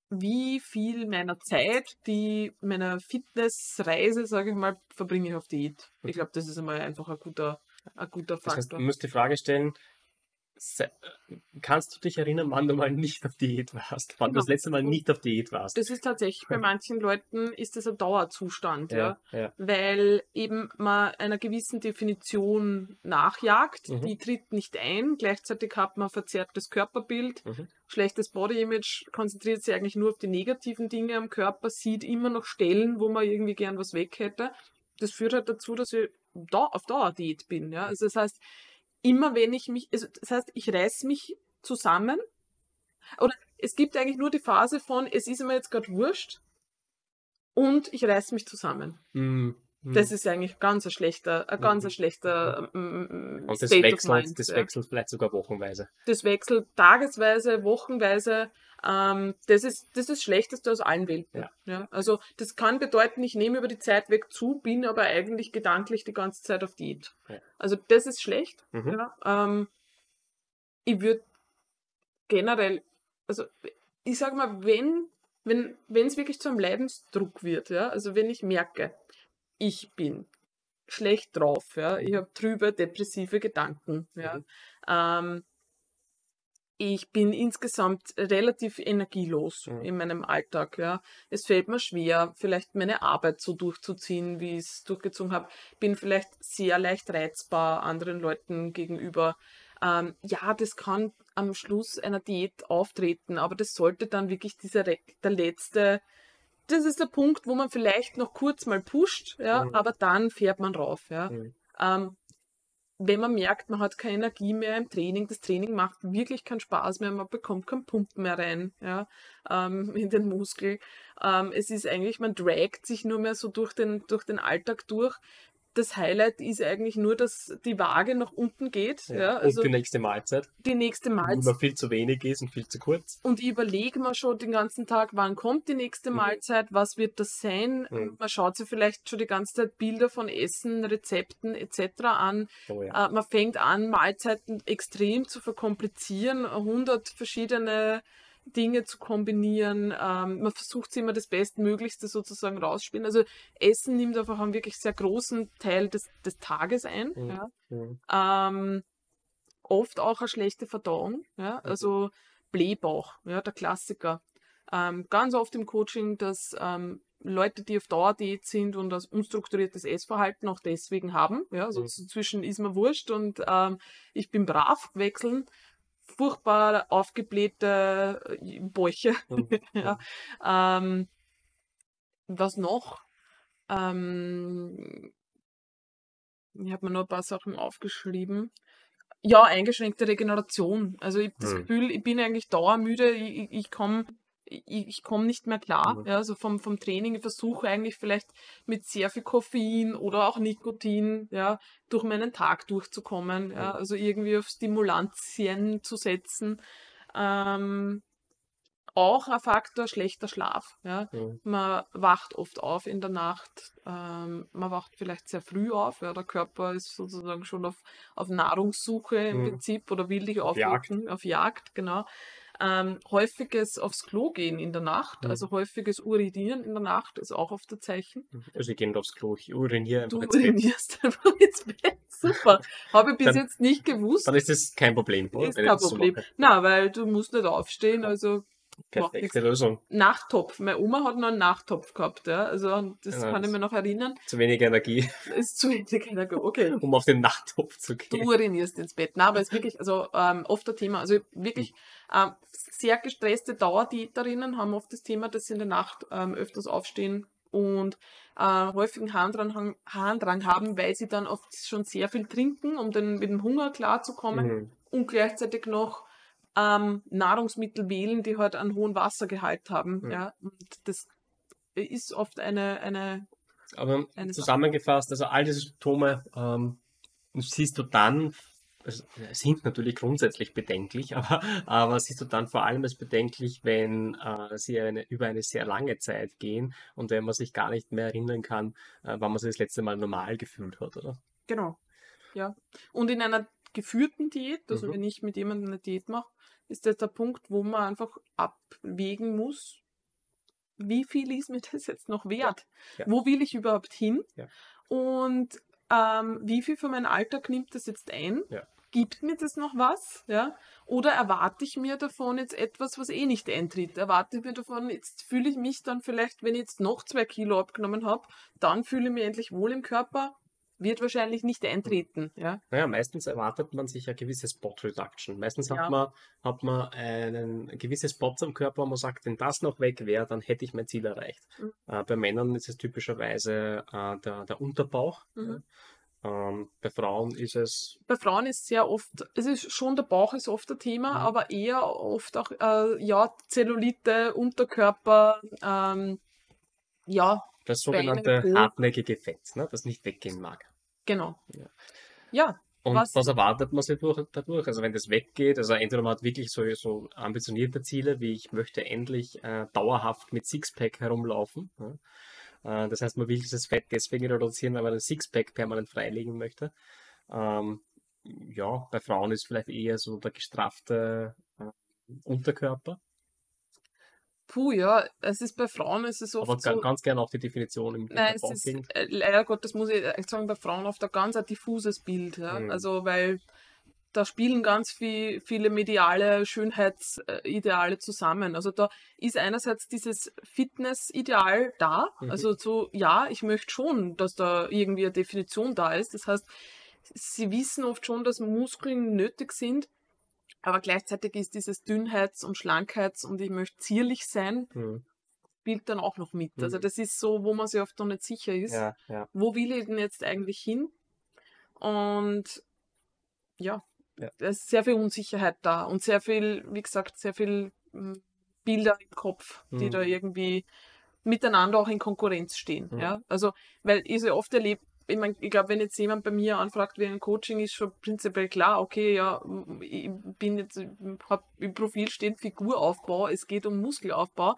wie viel meiner Zeit, die meiner Fitnessreise, sage ich mal, verbringe ich auf Diät. Ich glaube, das ist einmal einfach ein guter, ein guter Faktor. Das heißt, du musst die Frage stellen, Kannst du dich erinnern, wann du mal nicht auf Diät warst? Wann genau. du das letzte Mal nicht auf Diät warst? Das ist tatsächlich, bei manchen Leuten ist das ein Dauerzustand, ja. ja. ja. Weil eben man einer gewissen Definition nachjagt, mhm. die tritt nicht ein. Gleichzeitig hat man verzerrtes Körperbild, mhm. schlechtes Bodyimage, konzentriert sich eigentlich nur auf die negativen Dinge am Körper, sieht immer noch Stellen, wo man irgendwie gern was weg hätte. Das führt halt dazu, dass ich da auf Dauerdiät bin, ja. Also das heißt, immer wenn ich mich, also das heißt, ich reiß mich zusammen. Oder es gibt eigentlich nur die Phase von, es ist mir jetzt gerade wurscht und ich reiß mich zusammen. Mhm. Das ist eigentlich ganz ein schlechter, ein ganz ein schlechter ähm, Und das State wechselt, das wechselt vielleicht sogar wochenweise. Das wechselt tagesweise, wochenweise. Ähm, das ist das ist das Schlechteste aus allen Welten. Ja. ja. Also das kann bedeuten, ich nehme über die Zeit weg zu, bin aber eigentlich gedanklich die ganze Zeit auf Diät. Ja. Also das ist schlecht. Mhm. Ja. Ähm, ich würde generell, also ich sage mal, wenn wenn wenn es wirklich zu einem Leidensdruck wird, ja, also wenn ich merke, ich bin schlecht drauf, ja, ich habe trübe, depressive Gedanken, ja. Mhm. Ähm, ich bin insgesamt relativ energielos mhm. in meinem Alltag. Ja. Es fällt mir schwer, vielleicht meine Arbeit so durchzuziehen, wie ich es durchgezogen habe. Bin vielleicht sehr leicht reizbar anderen Leuten gegenüber. Ähm, ja, das kann am Schluss einer Diät auftreten, aber das sollte dann wirklich dieser der letzte das ist der Punkt, wo man vielleicht noch kurz mal pusht, ja, mhm. aber dann fährt man rauf, ja. Mhm. Ähm, wenn man merkt, man hat keine Energie mehr im Training, das Training macht wirklich keinen Spaß mehr, man bekommt keinen Pumpen mehr rein, ja, ähm, in den Muskel. Ähm, es ist eigentlich, man dragt sich nur mehr so durch den, durch den Alltag durch das Highlight ist eigentlich nur, dass die Waage nach unten geht. Ja, ja also und die nächste Mahlzeit. Die nächste Mahlzeit. Wo immer viel zu wenig ist und viel zu kurz. Und ich überlege mir schon den ganzen Tag, wann kommt die nächste mhm. Mahlzeit, was wird das sein. Mhm. Man schaut sich vielleicht schon die ganze Zeit Bilder von Essen, Rezepten etc. an. Oh ja. äh, man fängt an, Mahlzeiten extrem zu verkomplizieren. 100 verschiedene Dinge zu kombinieren. Ähm, man versucht sich immer das Bestmöglichste sozusagen rausspielen. Also Essen nimmt einfach einen wirklich sehr großen Teil des, des Tages ein. Mhm. Ja. Ähm, oft auch eine schlechte Verdauung. Ja. Mhm. Also Blähbauch, ja, der Klassiker. Ähm, ganz oft im Coaching, dass ähm, Leute, die auf Dauerdiät sind und das unstrukturiertes Essverhalten auch deswegen haben. Ja, also mhm. zwischen ist mir wurscht und ähm, ich bin brav wechseln furchtbar aufgeblähte äh, Bäuche. Mhm. ja. ähm, was noch? Ähm, ich habe mir nur ein paar Sachen aufgeschrieben. Ja, eingeschränkte Regeneration. Also ich habe das mhm. Gefühl, ich bin eigentlich dauermüde. Ich, ich komme ich, ich komme nicht mehr klar. Mhm. Ja, also vom, vom Training, ich versuche eigentlich vielleicht mit sehr viel Koffein oder auch Nikotin, ja, durch meinen Tag durchzukommen. Ja, also irgendwie auf Stimulantien zu setzen. Ähm, auch ein Faktor schlechter Schlaf. Ja? Mhm. Man wacht oft auf in der Nacht, ähm, man wacht vielleicht sehr früh auf, ja? der Körper ist sozusagen schon auf, auf Nahrungssuche im Mhm. Prinzip oder will dich aufwecken, auf Jagd, genau. Ähm, häufiges aufs Klo gehen in der Nacht, Mhm. also häufiges Urinieren in der Nacht ist auch oft ein Zeichen. Also ich gehe nicht aufs Klo, ich uriniere einfach Du ins Bett. urinierst einfach ins Bett. Super. Habe ich bis Dann- jetzt nicht gewusst. Dann ist das kein Problem, oder? Ist kein so Problem. mache. Na, weil du musst nicht aufstehen, also Perfekte Lösung. Nachtopf. Meine Oma hat noch einen Nachtopf gehabt, ja. Also das Ja, kann ich das- mir noch erinnern. Zu wenig Energie, Ist zu wenig Energie. Okay. um auf den Nachttopf zu Du gehen. urinierst ins Bett. Na, aber es ist wirklich, also ähm, oft ein Thema. Also wirklich ähm, sehr gestresste Dauerdiäterinnen haben oft das Thema, dass sie in der Nacht ähm, öfters aufstehen und äh, häufigen Harndrang, Harndrang haben, weil sie dann oft schon sehr viel trinken, um dann mit dem Hunger klarzukommen Mhm. und gleichzeitig noch ähm, Nahrungsmittel wählen, die halt einen hohen Wassergehalt haben. Mhm. Ja, und das ist oft eine, eine Aber Eine zusammengefasst, also all diese Symptome ähm, siehst du dann, also, sind natürlich grundsätzlich bedenklich, aber, aber siehst du dann vor allem als bedenklich, wenn äh, sie eine, über eine sehr lange Zeit gehen und wenn man sich gar nicht mehr erinnern kann, äh, wann man sich das letzte Mal normal gefühlt hat, oder? Genau. Ja. Und in einer geführten Diät, also Mhm. wenn ich mit jemandem eine Diät mache, ist das der Punkt, wo man einfach abwägen muss, wie viel ist mir das jetzt noch wert? Ja. Wo will ich überhaupt hin? Ja. Und ähm, wie viel von meinem Alltag nimmt das jetzt ein? Ja. Gibt mir das noch was? Ja? Oder erwarte ich mir davon jetzt etwas, was eh nicht eintritt? Erwarte ich mir davon, jetzt fühle ich mich dann vielleicht, wenn ich jetzt noch zwei Kilo abgenommen habe, dann fühle ich mich endlich wohl im Körper? Wird wahrscheinlich nicht eintreten. Ja? Naja, meistens erwartet man sich eine gewisse Spot Reduction. Meistens hat Ja. man, hat man einen gewisse Spots am Körper, wo man sagt, wenn das noch weg wäre, dann hätte ich mein Ziel erreicht. Mhm. Äh, bei Männern ist es typischerweise äh, der, der Unterbauch. Mhm. Ähm, bei Frauen ist es, Bei Frauen ist sehr oft, es ist schon der Bauch ist oft ein Thema, Mhm. aber eher oft auch äh, ja Zellulite, Unterkörper, ähm, ja das sogenannte hartnäckige Fett, ne, das nicht weggehen mag. genau. Ja. Ja, Und Was- was, erwartet man sich durch, dadurch? Also wenn das weggeht, also entweder man hat wirklich so, so ambitionierte Ziele, wie ich möchte endlich äh, dauerhaft mit Sixpack herumlaufen. Ja? Äh, das heißt, man will dieses Fett deswegen reduzieren, weil man ein Sixpack permanent freilegen möchte. Ähm, ja, bei Frauen ist vielleicht eher so der gestraffte äh, Unterkörper, puh, ja, es ist bei Frauen ist es oft aber so. ganz gerne auch die Definition im Nein, es ist äh, leider Gottes muss ich echt sagen, bei Frauen oft ein ganz ein diffuses Bild. Ja? Mhm. Also weil da spielen ganz viel, viele mediale Schönheitsideale zusammen. Also da ist einerseits dieses Fitnessideal da. Mhm. Also so, ja, ich möchte schon, dass da irgendwie eine Definition da ist. Das heißt, sie wissen oft schon, dass Muskeln nötig sind. Aber gleichzeitig ist dieses Dünnheits- und Schlankheits- und ich möchte zierlich sein, Mhm. spielt dann auch noch mit. Also Mhm. das ist so, wo man sich oft noch nicht sicher ist. Ja, ja. Wo will ich denn jetzt eigentlich hin? Und ja, Ja. da ist sehr viel Unsicherheit da und sehr viel, wie gesagt, sehr viel mm, Bilder im Kopf, die Mhm. da irgendwie miteinander auch in Konkurrenz stehen. Mhm. Ja? Also, weil ich so oft erlebe, ich, mein, ich glaube, wenn jetzt jemand bei mir anfragt wie ein Coaching, ist schon prinzipiell klar, okay, ja, ich bin jetzt, hab im Profil steht Figuraufbau, es geht um Muskelaufbau.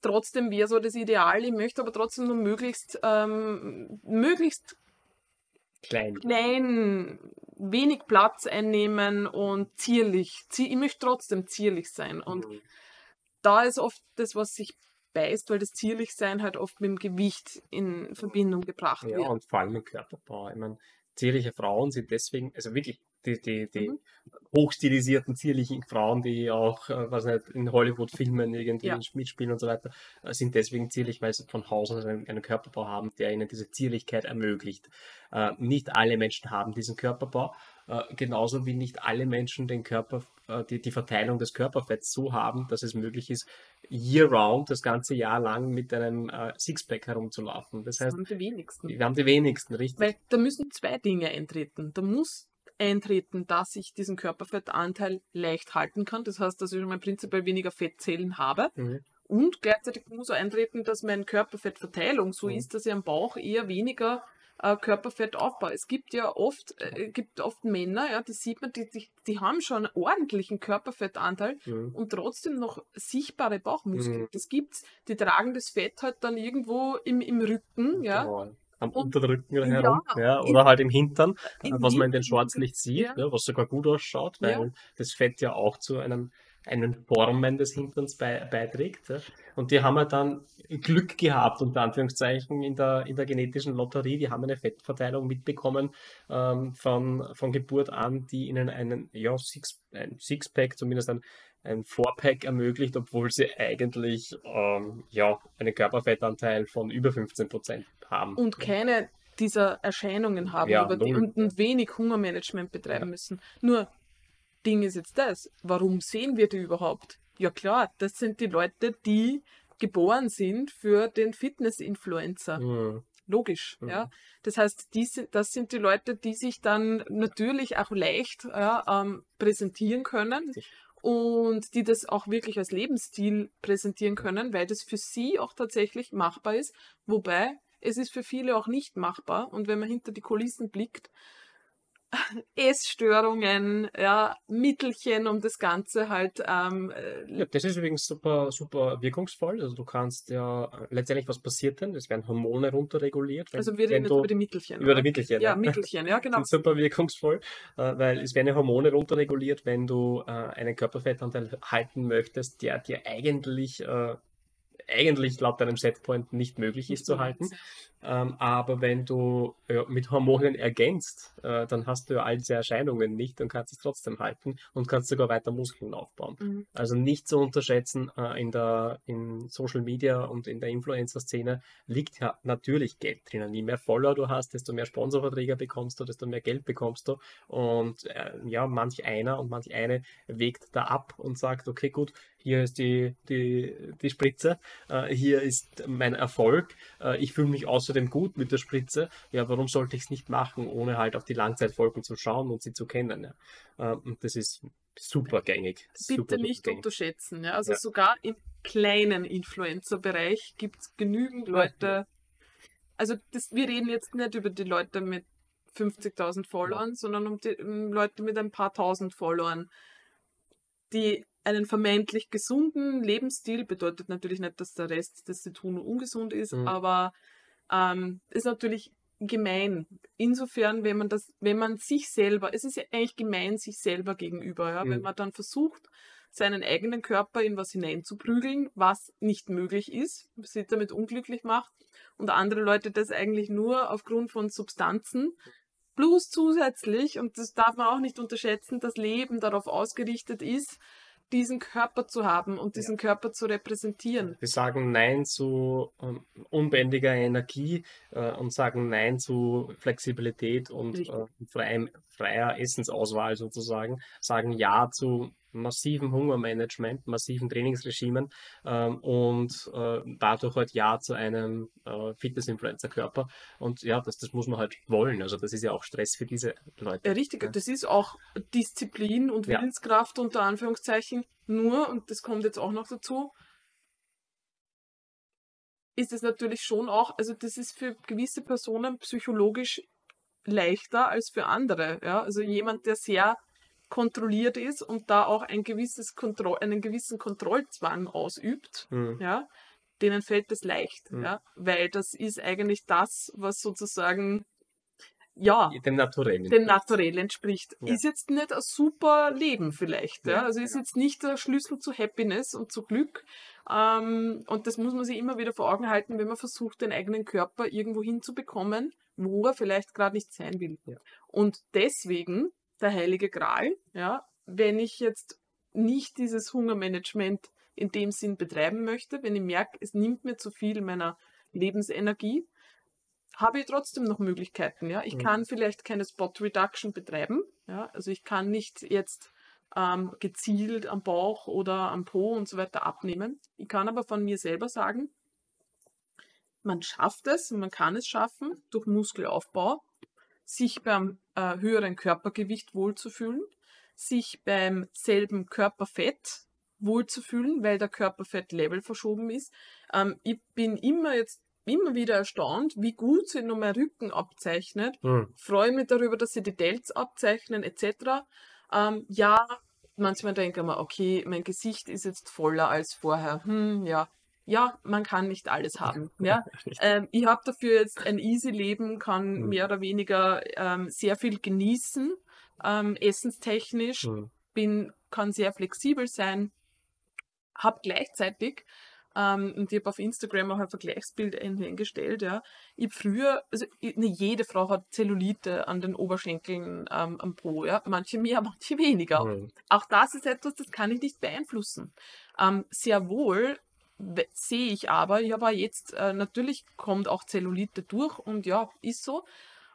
Trotzdem wäre so das Ideal, ich möchte aber trotzdem nur möglichst, ähm, möglichst Klein. klein, wenig Platz einnehmen und zierlich. Zie- Ich möchte trotzdem zierlich sein. Und Mhm. da ist oft das, was sich beißt, weil das Zierlichsein halt oft mit dem Gewicht in Verbindung gebracht Ja, wird. und vor allem im Körperbau. Ich meine, zierliche Frauen sind deswegen, also wirklich die, die, die Mhm. hochstilisierten, zierlichen Frauen, die auch, äh, was nicht, in Hollywood-Filmen irgendwie Ja. mitspielen und so weiter, äh, sind deswegen zierlich, weil sie von Haus aus einen, einen Körperbau haben, der ihnen diese Zierlichkeit ermöglicht. Äh, nicht alle Menschen haben diesen Körperbau, äh, genauso wie nicht alle Menschen den Körper, äh, die, die Verteilung des Körperfetts so haben, dass es möglich ist, year-round, das ganze Jahr lang mit einem äh, Sixpack herumzulaufen. Das Das heißt, haben die wenigsten. wir haben die wenigsten, richtig? Weil da müssen zwei Dinge eintreten. Da muss eintreten, dass ich diesen Körperfettanteil leicht halten kann. Das heißt, dass ich schon mal prinzipiell weniger Fettzellen habe. Mhm. Und gleichzeitig muss auch eintreten, dass meine Körperfettverteilung so Mhm. ist, dass ich am Bauch eher weniger äh, Körperfettaufbau. Es gibt ja oft, äh, gibt oft Männer, ja, die sieht man, die, die, die haben schon einen ordentlichen Körperfettanteil Mhm. und trotzdem noch sichtbare Bauchmuskeln. Mhm. Das gibt's. Die tragen das Fett halt dann irgendwo im, im Rücken, ja. Genau. Am Und- Unterrücken herum, ja, in- oder halt im Hintern, äh, im was man in den Shorts nicht sieht, ja. ja, was sogar gut ausschaut, weil das Fett ja auch zu einem, einem Formen des Hinterns bei, beiträgt. Ja. Und die haben halt dann Glück gehabt, unter Anführungszeichen, in der, in der genetischen Lotterie. Die haben eine Fettverteilung mitbekommen ähm, von, von Geburt an, die ihnen einen ja, Six, ein Sixpack, zumindest ein, ein Fourpack ermöglicht, obwohl sie eigentlich ähm, ja, einen Körperfettanteil von über 15 Prozent haben. und keine dieser Erscheinungen haben Ja, über die, und, und wenig Hungermanagement betreiben Ja. müssen. Nur, Ding ist jetzt das, warum sehen wir die überhaupt? Ja klar, das sind die Leute, die geboren sind für den Fitness-Influencer. Mhm. Logisch, Mhm. ja. Das heißt, die sind, das sind die Leute, die sich dann natürlich auch leicht ja, ähm, präsentieren können und die das auch wirklich als Lebensstil präsentieren können, weil das für sie auch tatsächlich machbar ist. Wobei es ist für viele auch nicht machbar. Und wenn man hinter die Kulissen blickt, Essstörungen, ja, Mittelchen, um das Ganze halt ähm, äh, Ja, das ist übrigens super, super wirkungsvoll. Also du kannst ja äh, letztendlich, was passiert denn? Es werden Hormone runterreguliert. Wenn, also wir reden jetzt über die Mittelchen. über die Mittelchen. ja, ja. Mittelchen, ja, genau. sind super wirkungsvoll, äh, weil es werden ja Hormone runterreguliert, wenn du einen Körperfettanteil halten möchtest, der dir eigentlich, eigentlich laut deinem Setpoint nicht möglich ist zu halten. Ähm, aber wenn du ja, mit Hormonen ergänzt, äh, dann hast du ja all diese Erscheinungen nicht und kannst es trotzdem halten und kannst sogar weiter Muskeln aufbauen. Mhm. Also nicht zu unterschätzen, äh, in der in Social Media und in der Influencer-Szene liegt ja natürlich Geld drinnen. Je mehr Follower du hast, desto mehr Sponsorverträge bekommst du, desto mehr Geld bekommst du. Und äh, ja, manch einer und manch eine wägt da ab und sagt, okay, gut, hier ist die, die, die Spritze, äh, hier ist mein Erfolg, äh, ich fühle mich außerdem gut mit der Spritze. Ja, warum sollte ich es nicht machen, ohne halt auf die Langzeitfolgen zu schauen und sie zu kennen? Ja? Äh, und das ist super gängig. Bitte super nicht gängig. unterschätzen. Ja? Also Ja. sogar im kleinen Influencer-Bereich gibt es genügend Leute. Also das, wir reden jetzt nicht über die Leute mit 50.000 Followern, sondern um die um Leute mit ein paar tausend Followern, die einen vermeintlich gesunden Lebensstil, bedeutet natürlich nicht, dass der Rest, das sie tun, ungesund ist, Mhm. aber ähm, ist natürlich gemein. Insofern, wenn man das, wenn man sich selber, es ist ja eigentlich gemein sich selber gegenüber, ja, wenn Mhm. man dann versucht, seinen eigenen Körper in was hineinzuprügeln, was nicht möglich ist, sie damit unglücklich macht und andere Leute das eigentlich nur aufgrund von Substanzen plus zusätzlich, und das darf man auch nicht unterschätzen, das Leben darauf ausgerichtet ist, diesen Körper zu haben und diesen Körper zu repräsentieren. Wir sagen Nein zu ähm, unbändiger Energie äh, und sagen Nein zu Flexibilität und äh, freiem, freier Essensauswahl sozusagen. Sagen Ja zu massivem Hungermanagement, massiven Trainingsregimen ähm, und äh, dadurch halt Ja zu einem äh, Fitness-Influencer-Körper. Und ja, das, das muss man halt wollen. Also das ist ja auch Stress für diese Leute. Ja, richtig, Ja. das ist auch Disziplin und Ja. Willenskraft unter Anführungszeichen. Nur, und das kommt jetzt auch noch dazu, ist es natürlich schon auch, also das ist für gewisse Personen psychologisch leichter als für andere. Ja? Also jemand, der sehr kontrolliert ist und da auch ein gewisses Kontroll, einen gewissen Kontrollzwang ausübt, Hm. ja, denen fällt das leicht, Mhm. ja, weil das ist eigentlich das, was sozusagen, ja, Dem Naturell. dem Naturell entspricht. Ja. Ist jetzt nicht ein super Leben vielleicht. Ja? Ja, Also ist genau. jetzt nicht der Schlüssel zu Happiness und zu Glück. Ähm, und das muss man sich immer wieder vor Augen halten, wenn man versucht, den eigenen Körper irgendwo hinzubekommen, wo er vielleicht gerade nicht sein will. Ja. Und deswegen der heilige Gral, ja, wenn ich jetzt nicht dieses Hungermanagement in dem Sinn betreiben möchte, wenn ich merke, es nimmt mir zu viel meiner Lebensenergie, habe ich trotzdem noch Möglichkeiten. Ja? Ich Mhm. kann vielleicht keine Spot Reduction betreiben. Ja? Also ich kann nicht jetzt ähm, gezielt am Bauch oder am Po und so weiter abnehmen. Ich kann aber von mir selber sagen, man schafft es, man kann es schaffen durch Muskelaufbau, sich beim äh, höheren Körpergewicht wohlzufühlen, sich beim selben Körperfett wohlzufühlen, weil der Körperfettlevel verschoben ist. Ähm, ich bin immer jetzt immer wieder erstaunt, wie gut sich nur mein Rücken abzeichnet. Hm. Freue mich darüber, dass sie die Delts abzeichnen, etc. Ähm, ja, manchmal denke ich mir, okay, mein Gesicht ist jetzt voller als vorher. Hm, ja. Ja, man kann nicht alles haben. Ja? Ähm, ich habe dafür jetzt ein easy Leben, kann Hm. mehr oder weniger ähm, sehr viel genießen, ähm, essenstechnisch, Hm. bin, kann sehr flexibel sein, habe gleichzeitig, ähm, und ich habe auf Instagram auch ein Vergleichsbild eingestellt, ja, ich früher, also ich, ne, jede Frau hat Zellulite an den Oberschenkeln ähm, am Po, ja, manche mehr, manche weniger. Hm. Auch das ist etwas, das kann ich nicht beeinflussen. Ähm, sehr wohl sehe ich aber, ich habe jetzt, äh, natürlich kommt auch Zellulite durch und ja, ist so,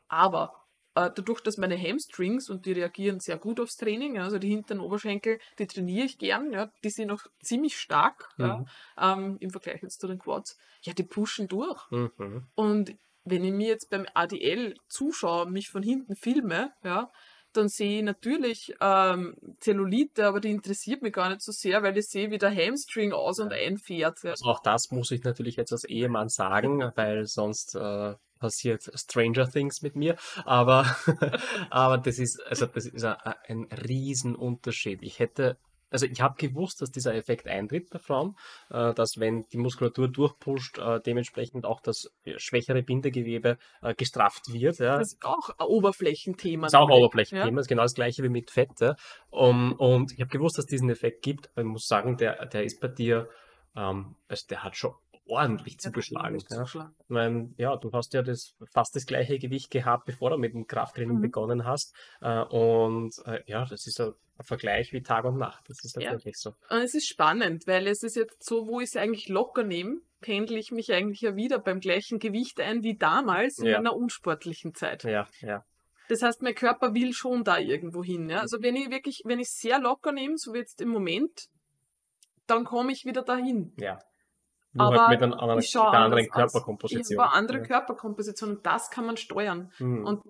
aber äh, dadurch, dass meine Hamstrings und die reagieren sehr gut aufs Training, ja, also die hinteren Oberschenkel, die trainiere ich gern, ja, die sind auch ziemlich stark ja, Mhm. ähm, im Vergleich jetzt zu den Quads. Ja, die pushen durch. Mhm. Und wenn ich mir jetzt beim ADL zuschaue, mich von hinten filme, ja, dann sehe ich natürlich ähm, Zellulite, aber die interessiert mich gar nicht so sehr, weil ich sehe, wie der Hamstring aus- und einfährt. Ja. Also auch das muss ich natürlich jetzt als Ehemann sagen, weil sonst äh, passiert Stranger Things mit mir. Aber, aber das ist, also das ist ein, ein Riesenunterschied. Ich hätte, also ich habe gewusst, dass dieser Effekt eintritt bei Frauen, äh, dass wenn die Muskulatur durchpusht, äh, dementsprechend auch das schwächere Bindegewebe äh, gestrafft wird. Ja. Das ist auch ein Oberflächenthema. Das ist auch ein Oberflächenthema, ist genau das gleiche wie mit Fette. Um, und ich habe gewusst, dass es diesen Effekt gibt, aber ich muss sagen, der, der ist bei dir, ähm, also der hat schon ordentlich Ja, zugeschlagen. Ja. zugeschlagen. Ich mein, ja, du hast ja das, fast das gleiche Gewicht gehabt, bevor du mit dem Krafttraining Mhm. begonnen hast. Äh, und äh, ja, das ist ein Vergleich wie Tag und Nacht. Das ist Ja. so. Und es ist spannend, weil es ist jetzt so, wo ich es eigentlich locker nehme, pendle ich mich eigentlich ja wieder beim gleichen Gewicht ein wie damals in Ja. einer unsportlichen Zeit. Ja, ja. Das heißt, mein Körper will schon da irgendwo hin. Ja? Also wenn ich wirklich, wenn ich sehr locker nehme, so wie jetzt im Moment, dann komme ich wieder dahin. ja. Nur halt Aber mit einer, anderen, mit einer anderen. Körperkomposition. Ich habe eine andere ja. Körperkomposition und das kann man steuern. Mhm. Und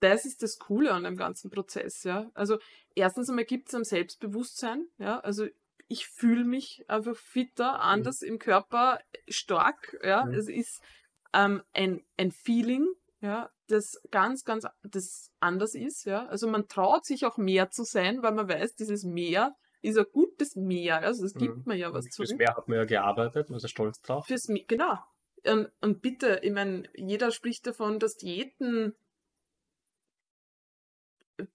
das ist das Coole an dem ganzen Prozess, ja. Also erstens einmal gibt es am Selbstbewusstsein, ja. Also ich fühle mich einfach fitter, anders im Körper, stark, ja. Mhm. Es ist ähm, ein, ein Feeling, ja, das ganz, ganz das anders ist, ja. Also man traut sich auch mehr zu sein, weil man weiß, dieses Mehr ist ein gutes Mehr. Also es gibt Mhm. mir ja was Und Fürs. Mehr hat man ja gearbeitet, man ist ja stolz drauf. Fürs Mi- genau. Und, und bitte, ich meine, jeder spricht davon, dass Diäten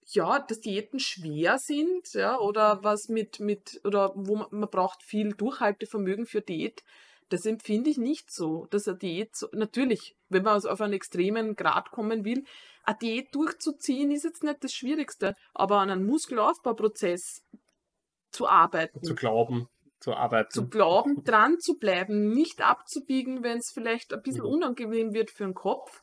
ja, dass Diäten schwer sind, ja, oder was mit, mit, oder wo man, man braucht viel Durchhaltevermögen für Diät. Das empfinde ich nicht so, dass eine Diät so, natürlich, wenn man also auf einen extremen Grad kommen will, eine Diät durchzuziehen ist jetzt nicht das Schwierigste, aber an einem Muskelaufbauprozess zu arbeiten, Zu glauben, zu arbeiten. zu glauben, dran zu bleiben, nicht abzubiegen, wenn es vielleicht ein bisschen Mhm. unangenehm wird für den Kopf,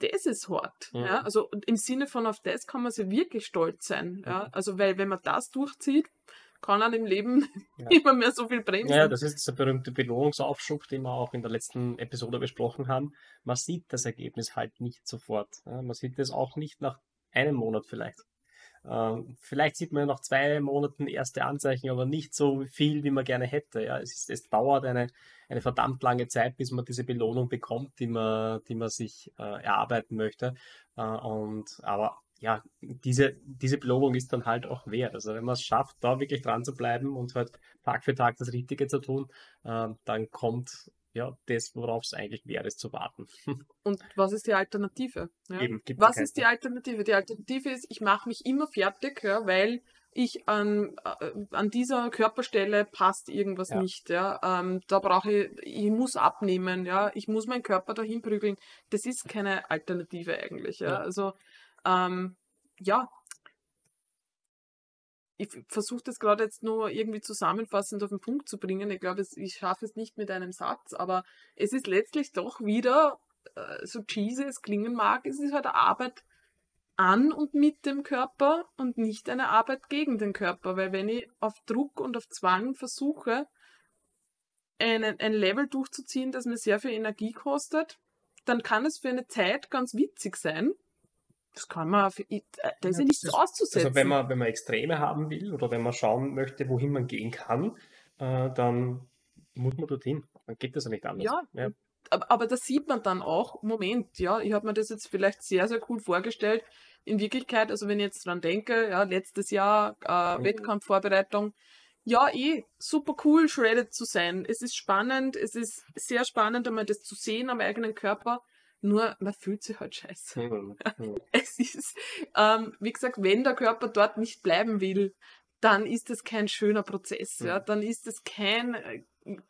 das ist hart. Mhm. Ja? Also im Sinne von auf das kann man sich wirklich stolz sein. Ja? Mhm. Also weil wenn man das durchzieht, kann man im Leben Ja. immer mehr so viel bremsen. Ja, das ist dieser berühmte Belohnungsaufschub, den wir auch in der letzten Episode besprochen haben. Man sieht das Ergebnis halt nicht sofort. Ja, man sieht es auch nicht nach einem Monat vielleicht. Ähm, vielleicht sieht man nach zwei Monaten erste Anzeichen, aber nicht so viel, wie man gerne hätte. Ja, es, ist, es dauert eine, eine verdammt lange Zeit, bis man diese Belohnung bekommt, die man, die man sich äh, erarbeiten möchte. Äh, und, aber ja, diese, diese Belohnung ist dann halt auch wert. Also wenn man es schafft, da wirklich dran zu bleiben und halt Tag für Tag das Richtige zu tun, äh, dann kommt ja das, worauf es eigentlich wert ist zu warten. Und was ist die Alternative? Ja? Eben, Was keine. ist die Alternative? Die Alternative ist, ich mache mich immer fertig, ja, weil ich an, äh, an dieser Körperstelle passt irgendwas Ja. nicht. Ja. Ähm, da brauche ich, ich muss abnehmen, ja, ich muss meinen Körper dahin prügeln. Das ist keine Alternative eigentlich. Ja. Ja. Also ähm, ja, ich versuche das gerade jetzt nur irgendwie zusammenfassend auf den Punkt zu bringen. Ich glaube, ich schaffe es nicht mit einem Satz, aber es ist letztlich doch wieder, äh, so cheesy es klingen mag, es ist halt Arbeit an und mit dem Körper und nicht eine Arbeit gegen den Körper. Weil wenn ich auf Druck und auf Zwang versuche, einen, ein Level durchzuziehen, das mir sehr viel Energie kostet, dann kann es für eine Zeit ganz witzig sein. Das kann man, äh, da ist ja nichts das auszusetzen. Also wenn man, wenn man Extreme haben will oder wenn man schauen möchte, wohin man gehen kann, äh, dann muss man dorthin. Dann geht das ja nicht anders. Ja, ja. aber, aber da sieht man dann auch, Moment, ja, ich habe mir das jetzt vielleicht sehr, sehr cool vorgestellt. In Wirklichkeit, also wenn ich jetzt dran denke, ja, letztes Jahr äh, Mhm. Wettkampfvorbereitung, ja, eh, super cool, shredded zu sein. Es ist spannend, es ist sehr spannend, einmal das zu sehen am eigenen Körper. Nur, man fühlt sich halt scheiße. Mhm. Es ist, ähm, wie gesagt, wenn der Körper dort nicht bleiben will, dann ist das kein schöner Prozess, ja. Mhm. Dann ist das kein, äh,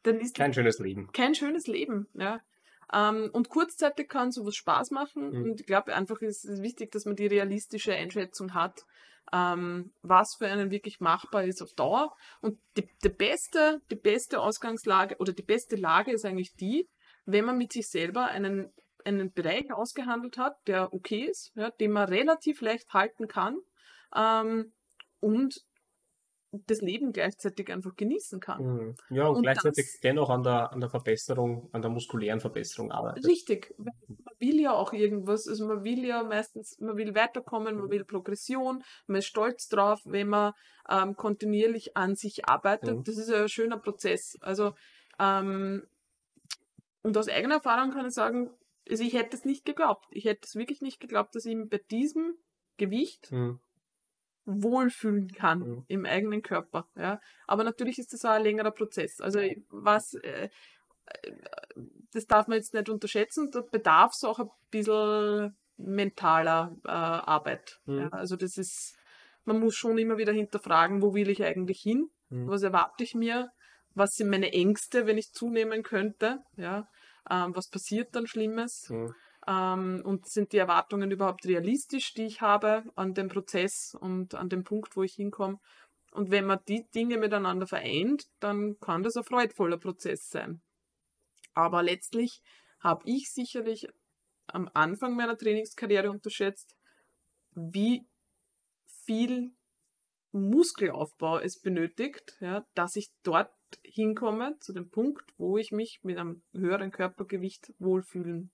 dann ist Kein schönes Leben. kein schönes Leben, ja. Ähm, und kurzzeitig kann sowas Spaß machen. Mhm. Und ich glaube einfach, es ist wichtig, dass man die realistische Einschätzung hat, ähm, was für einen wirklich machbar ist auf Dauer. Und die, die beste, die beste Ausgangslage oder die beste Lage ist eigentlich die, wenn man mit sich selber einen, einen Bereich ausgehandelt hat, der okay ist, ja, den man relativ leicht halten kann ähm, und das Leben gleichzeitig einfach genießen kann. Mhm. Ja, und, Und gleichzeitig das- dennoch an der, an der Verbesserung, an der muskulären Verbesserung arbeitet. Richtig. weil Man will ja auch irgendwas, also man will ja meistens, man will weiterkommen, man will Progression, man ist stolz drauf, wenn man ähm, kontinuierlich an sich arbeitet. Mhm. Das ist ja ein schöner Prozess. Also, ähm, und aus eigener Erfahrung kann ich sagen, also ich hätte es nicht geglaubt. Ich hätte es wirklich nicht geglaubt, dass ich mich bei diesem Gewicht Mhm. wohlfühlen kann Mhm. im eigenen Körper. Ja. Aber natürlich ist das auch ein längerer Prozess. Also was, äh, äh, das darf man jetzt nicht unterschätzen, da bedarf es auch ein bisschen mentaler äh, Arbeit. Mhm. Ja. Also das ist, man muss schon immer wieder hinterfragen, wo will ich eigentlich hin? Mhm. Was erwarte ich mir? Was sind meine Ängste, wenn ich zunehmen könnte? Ja. Ähm, was passiert dann Schlimmes? Mhm. Ähm, und sind die Erwartungen überhaupt realistisch, die ich habe an den Prozess und an den Punkt, wo ich hinkomme? Und wenn man die Dinge miteinander vereint, dann kann das ein freudvoller Prozess sein. Aber letztlich habe ich sicherlich am Anfang meiner Trainingskarriere unterschätzt, wie viel Muskelaufbau es benötigt, ja, dass ich dort hinkomme, zu dem Punkt, wo ich mich mit einem höheren Körpergewicht wohlfühlen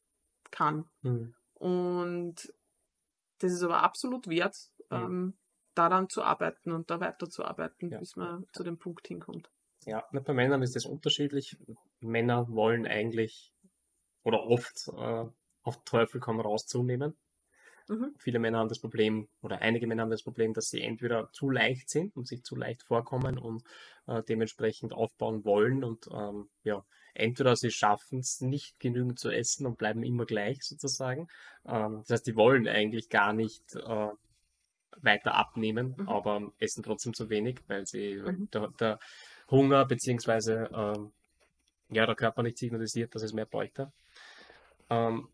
kann. Mhm. Und das ist aber absolut wert, Mhm. ähm, daran zu arbeiten und da weiterzuarbeiten, Ja. bis man zu dem Punkt hinkommt. Ja, bei Männern ist das unterschiedlich. Männer wollen eigentlich oder oft äh, auf Teufel komm raus zunehmen. Mhm. Viele Männer haben das Problem, oder einige Männer haben das Problem, dass sie entweder zu leicht sind und sich zu leicht vorkommen und äh, dementsprechend aufbauen wollen und ähm, ja, entweder sie schaffen es nicht genügend zu essen und bleiben immer gleich sozusagen. Ähm, das heißt, die wollen eigentlich gar nicht äh, weiter abnehmen, Mhm. aber essen trotzdem zu wenig, weil sie Mhm. der, der Hunger beziehungsweise ähm, ja, der Körper nicht signalisiert, dass es mehr bräuchte. Ähm,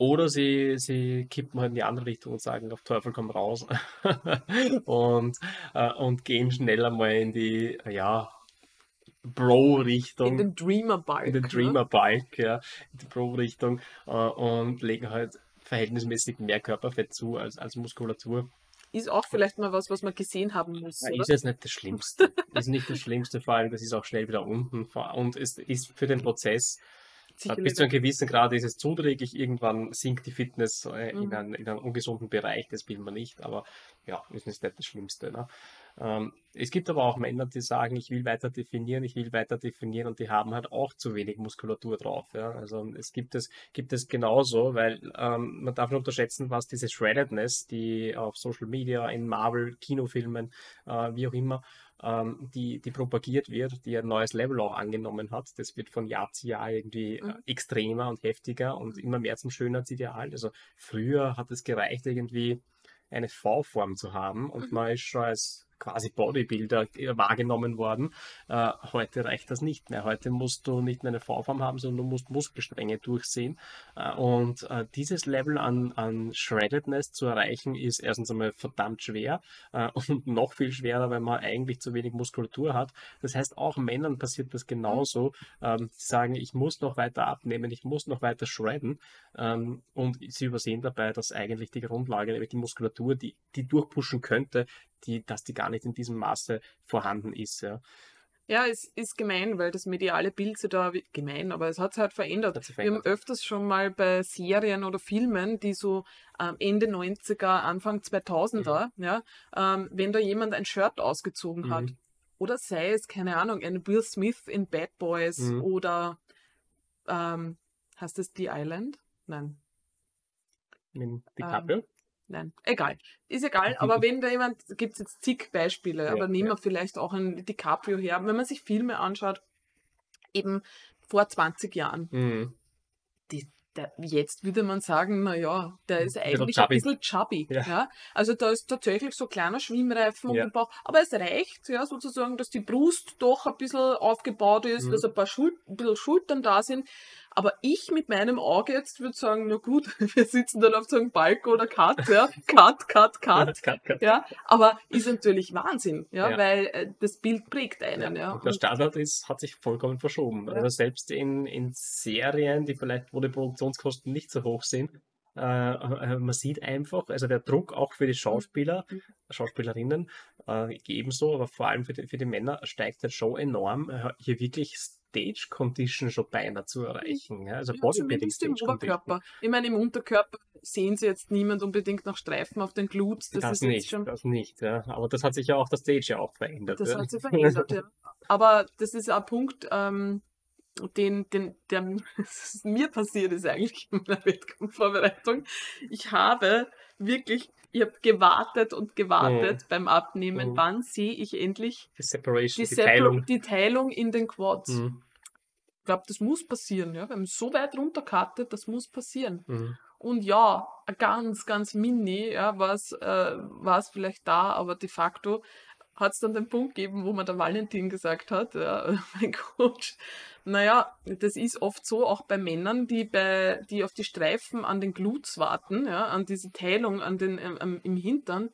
oder sie, sie kippen halt in die andere Richtung und sagen, auf Teufel komm raus. und, äh, und gehen schneller mal in die, ja, In Bro-Richtung. den Dreamer-Balk. In den ne? Dreamer-Bike, ja, in die Bro-Richtung. Äh, und legen halt verhältnismäßig mehr Körperfett zu als, als Muskulatur. Ist auch vielleicht mal was, was man gesehen haben muss. Ja, ist jetzt nicht das Schlimmste. ist nicht das Schlimmste, vor allem, das ist auch schnell wieder unten. Und es ist für den Prozess Sicherlich. bis zu einem gewissen Grad ist es zuträglich. Irgendwann sinkt die Fitness äh, in, Mhm. einen, in einen ungesunden Bereich, das will man nicht, aber ja, ist nicht das Schlimmste. Ne? Ähm, es gibt aber auch Männer, die sagen, ich will weiter definieren, ich will weiter definieren und die haben halt auch zu wenig Muskulatur drauf. Ja? Also es gibt es, gibt es genauso, weil ähm, man darf nicht unterschätzen, was diese Shreddedness, die auf Social Media, in Marvel, Kinofilmen, äh, wie auch immer, ähm, die, die propagiert wird, die ein neues Level auch angenommen hat. Das wird von Jahr zu Jahr irgendwie äh, Mhm. extremer und heftiger und immer mehr zum Schönheitsideal. Also früher hat es gereicht, irgendwie eine V-Form zu haben und Mhm. man ist schon als quasi Bodybuilder äh, wahrgenommen worden. Äh, heute reicht das nicht mehr. Heute musst du nicht mehr eine V-Form haben, sondern du musst Muskelstränge durchsehen. Äh, und äh, dieses Level an, an Shreddedness zu erreichen, ist erstens einmal verdammt schwer äh, und noch viel schwerer, wenn man eigentlich zu wenig Muskulatur hat. Das heißt, auch Männern passiert das genauso. Ähm, sie sagen, ich muss noch weiter abnehmen, ich muss noch weiter shredden. Ähm, und sie übersehen dabei, dass eigentlich die Grundlage, nämlich die Muskulatur, die, die durchpushen könnte, die, dass die gar nicht in diesem Maße vorhanden ist. Ja. Ja, es ist gemein, weil das mediale Bild sich da gemein, aber es hat sich halt verändert. Hat sich Wir haben verändert. öfters schon mal bei Serien oder Filmen, die so ähm, Ende 90er, Anfang 2000er, ja, ähm, wenn da jemand ein Shirt ausgezogen hat, Mhm. oder sei es, keine Ahnung, ein Will Smith in Bad Boys Mhm. oder ähm, Heißt das The Island? Nein. Mit DiCaprio? Nein, egal. Ist egal, aber wenn da jemand, gibt es jetzt zig Beispiele, Ja, aber nehmen ja. wir vielleicht auch einen DiCaprio her. Wenn man sich Filme anschaut, eben vor 20 Jahren, Mhm. die, der, jetzt würde man sagen, naja, der ist eigentlich ein bisschen chubby. Ja. Ja. Also da ist tatsächlich so kleiner Schwimmreifen Ja. um den Bauch. Aber es reicht, ja, sozusagen, dass die Brust doch ein bisschen aufgebaut ist, Mhm. dass ein paar Schul ein bisschen Schultern da sind. Aber ich mit meinem Auge jetzt würde sagen, na gut, wir sitzen dann auf so einem Balken oder Cut, ja. Cut, Cut, Cut. Cut, cut. Ja, aber ist natürlich Wahnsinn, ja, Ja. weil äh, das Bild prägt einen, ja. Und der Standard ist, hat sich vollkommen verschoben. Ja. Also selbst in, in Serien, die vielleicht, wo die Produktionskosten nicht so hoch sind, äh, äh, man sieht einfach, also der Druck auch für die Schauspieler, Mhm. Schauspielerinnen, äh, ebenso, aber vor allem für die, für die Männer steigt der Show enorm, äh, hier wirklich Stage Condition schon beinahe zu erreichen. Ja? Also Ja, Bodybuilding im Stage Condition. Oberkörper. Ich meine, im Unterkörper sehen sie jetzt niemand unbedingt noch Streifen auf den Glutes. Das, Das, ist nicht, schon. das nicht, ja. Aber das hat sich ja auch der Stage ja auch verändert. Das ja. hat sich verändert, ja. Aber das ist ein Punkt, ähm, den, den, der mir passiert ist eigentlich in meiner Wettkampfvorbereitung. Ich habe wirklich, ich habe gewartet und gewartet beim Abnehmen, Mhm. wann sehe ich endlich Die Separation, die, die, Teilung. die Teilung in den Quads. Mhm. Ich glaube, das muss passieren, ja. Wir haben so weit runterkartet, das muss passieren. Mhm. Und ja, ganz, ganz mini, ja, war es äh, war's vielleicht da, aber de facto hat es dann den Punkt gegeben, wo mir der Valentin gesagt hat, ja, mein Coach, naja, das ist oft so, auch bei Männern, die bei, die auf die Streifen an den Glutes warten, ja, an diese Teilung an den, ähm, im Hintern,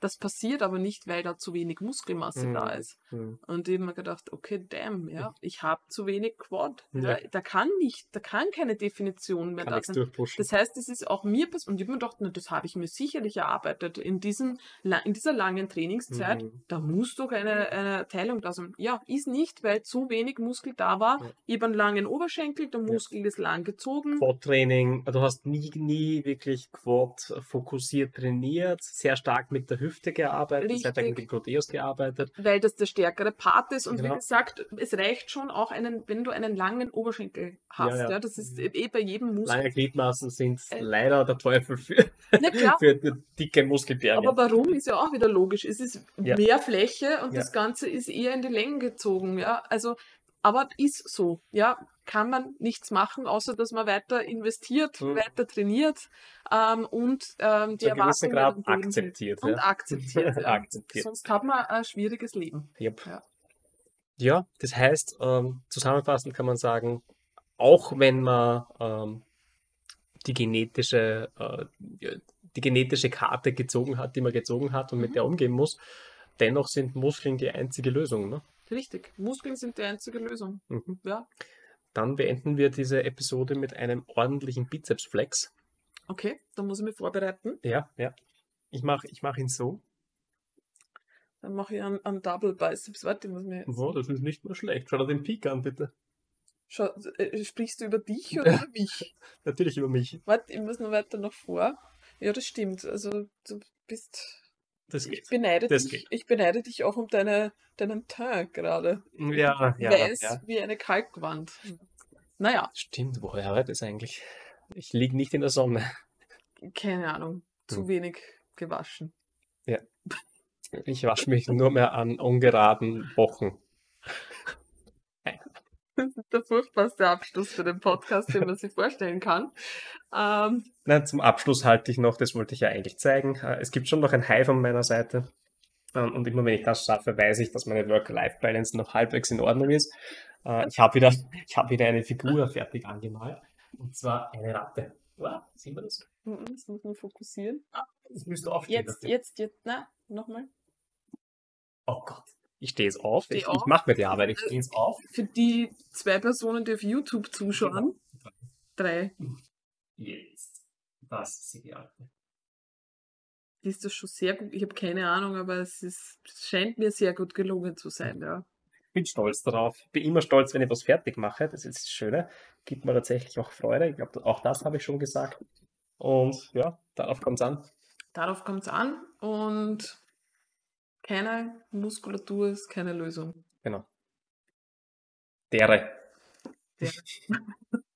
das passiert aber nicht, weil da zu wenig Muskelmasse da Mhm. ist. Mhm. Und ich habe mir gedacht, okay, damn, ja, ich habe zu wenig Quad. Ja. Ja. Da kann nicht, da kann keine Definition mehr Kann da sein. Das heißt, es ist auch mir passiert, und ich habe mir gedacht, na, das habe ich mir sicherlich erarbeitet. In, diesen, la- in dieser langen Trainingszeit, Mhm. da muss doch eine, eine Teilung da sein. Ja, ist nicht, weil zu wenig Muskel da war. Ja. Ich habe einen langen Oberschenkel, der Muskel ist lang gezogen. Quad-Training, du hast nie, nie wirklich Quad fokussiert trainiert, sehr stark mit der Hüfte gearbeitet, sehr stark mit den Gluteus gearbeitet. weil das der stärkere Part ist. Und Genau. wie gesagt, es reicht schon auch, einen, wenn du einen langen Oberschenkel hast. Ja, Ja, ja. Das ist eh bei jedem Muskel. Lange Gliedmaßen sind Äh. leider der Teufel für, für dicke Muskelberge. Aber warum ist ja auch wieder logisch. Es ist mehr Fläche und das Ganze ist eher in die Länge gezogen, ja. Also, aber ist so, ja. Kann man nichts machen, außer dass man weiter investiert, Mhm. weiter trainiert ähm, und ähm, die Erwartungen Grad akzeptiert. Und Ja. akzeptiert. ja. akzeptiert. Sonst hat man ein schwieriges Leben. Yep. Ja. Ja, das heißt, ähm, zusammenfassend kann man sagen, auch wenn man ähm, die genetische, äh, die genetische Karte gezogen hat, die man gezogen hat und mit Mhm. der umgehen muss, dennoch sind Muskeln die einzige Lösung. Ne? Richtig. Muskeln sind die einzige Lösung. Mhm. Ja. Dann beenden wir diese Episode mit einem ordentlichen Bizepsflex. Okay, dann muss ich mich vorbereiten. Ja, ja. Ich mache ich mach ihn so. Dann mache ich einen, einen Double Biceps. Warte, ich muss mir jetzt. Oh, das ist nicht mehr schlecht. Schau dir den Peak an, bitte. Schau, äh, sprichst du über dich oder über mich? Natürlich über mich. Warte, ich muss noch weiter nach vor. Ja, das stimmt. Also du bist. Das Ich geht. beneide Das dich. geht. Ich beneide dich auch um deine, deinen Teint gerade. Ja, ja, Weiß ja. wie eine Kalkwand. Naja, Stimmt, woher war das eigentlich? Ich liege nicht in der Sonne. keine Ahnung. Zu Hm. wenig gewaschen. Ich wasche mich nur mehr an ungeraden Wochen. Das ist der furchtbarste Abschluss für den Podcast, den man sich vorstellen kann. Ähm, Nein, zum Abschluss halte ich noch, das wollte ich ja eigentlich zeigen. äh, Es gibt schon noch ein High von meiner Seite. Ähm, Und immer wenn ich das schaffe, weiß ich, dass meine Work-Life-Balance noch halbwegs in Ordnung ist. Äh, Ich habe wieder, ich habe wieder eine Figur fertig angemalt. Und zwar eine Ratte. Wow, sehen wir das? das muss man fokussieren. Das müsste aufstehen. Jetzt, jetzt, jetzt, na, nochmal. Oh Gott. Ich stehe es auf. Steh Ich, ich mache mir die Arbeit. Ich stehe es auf. Für die zwei Personen, die auf YouTube zuschauen, drei, Jetzt. Das ist die Ratte. ist das schon sehr gut. Ich habe keine Ahnung, aber es ist, es scheint mir sehr gut gelungen zu sein, ja. bin stolz darauf. Bin immer stolz, wenn ich was fertig mache. Das ist das Schöne. Gibt mir tatsächlich auch Freude. Ich glaube, auch das habe ich schon gesagt. Und ja, darauf kommt es an. Darauf kommt es an und keine Muskulatur ist keine Lösung. Genau. Dere. Der-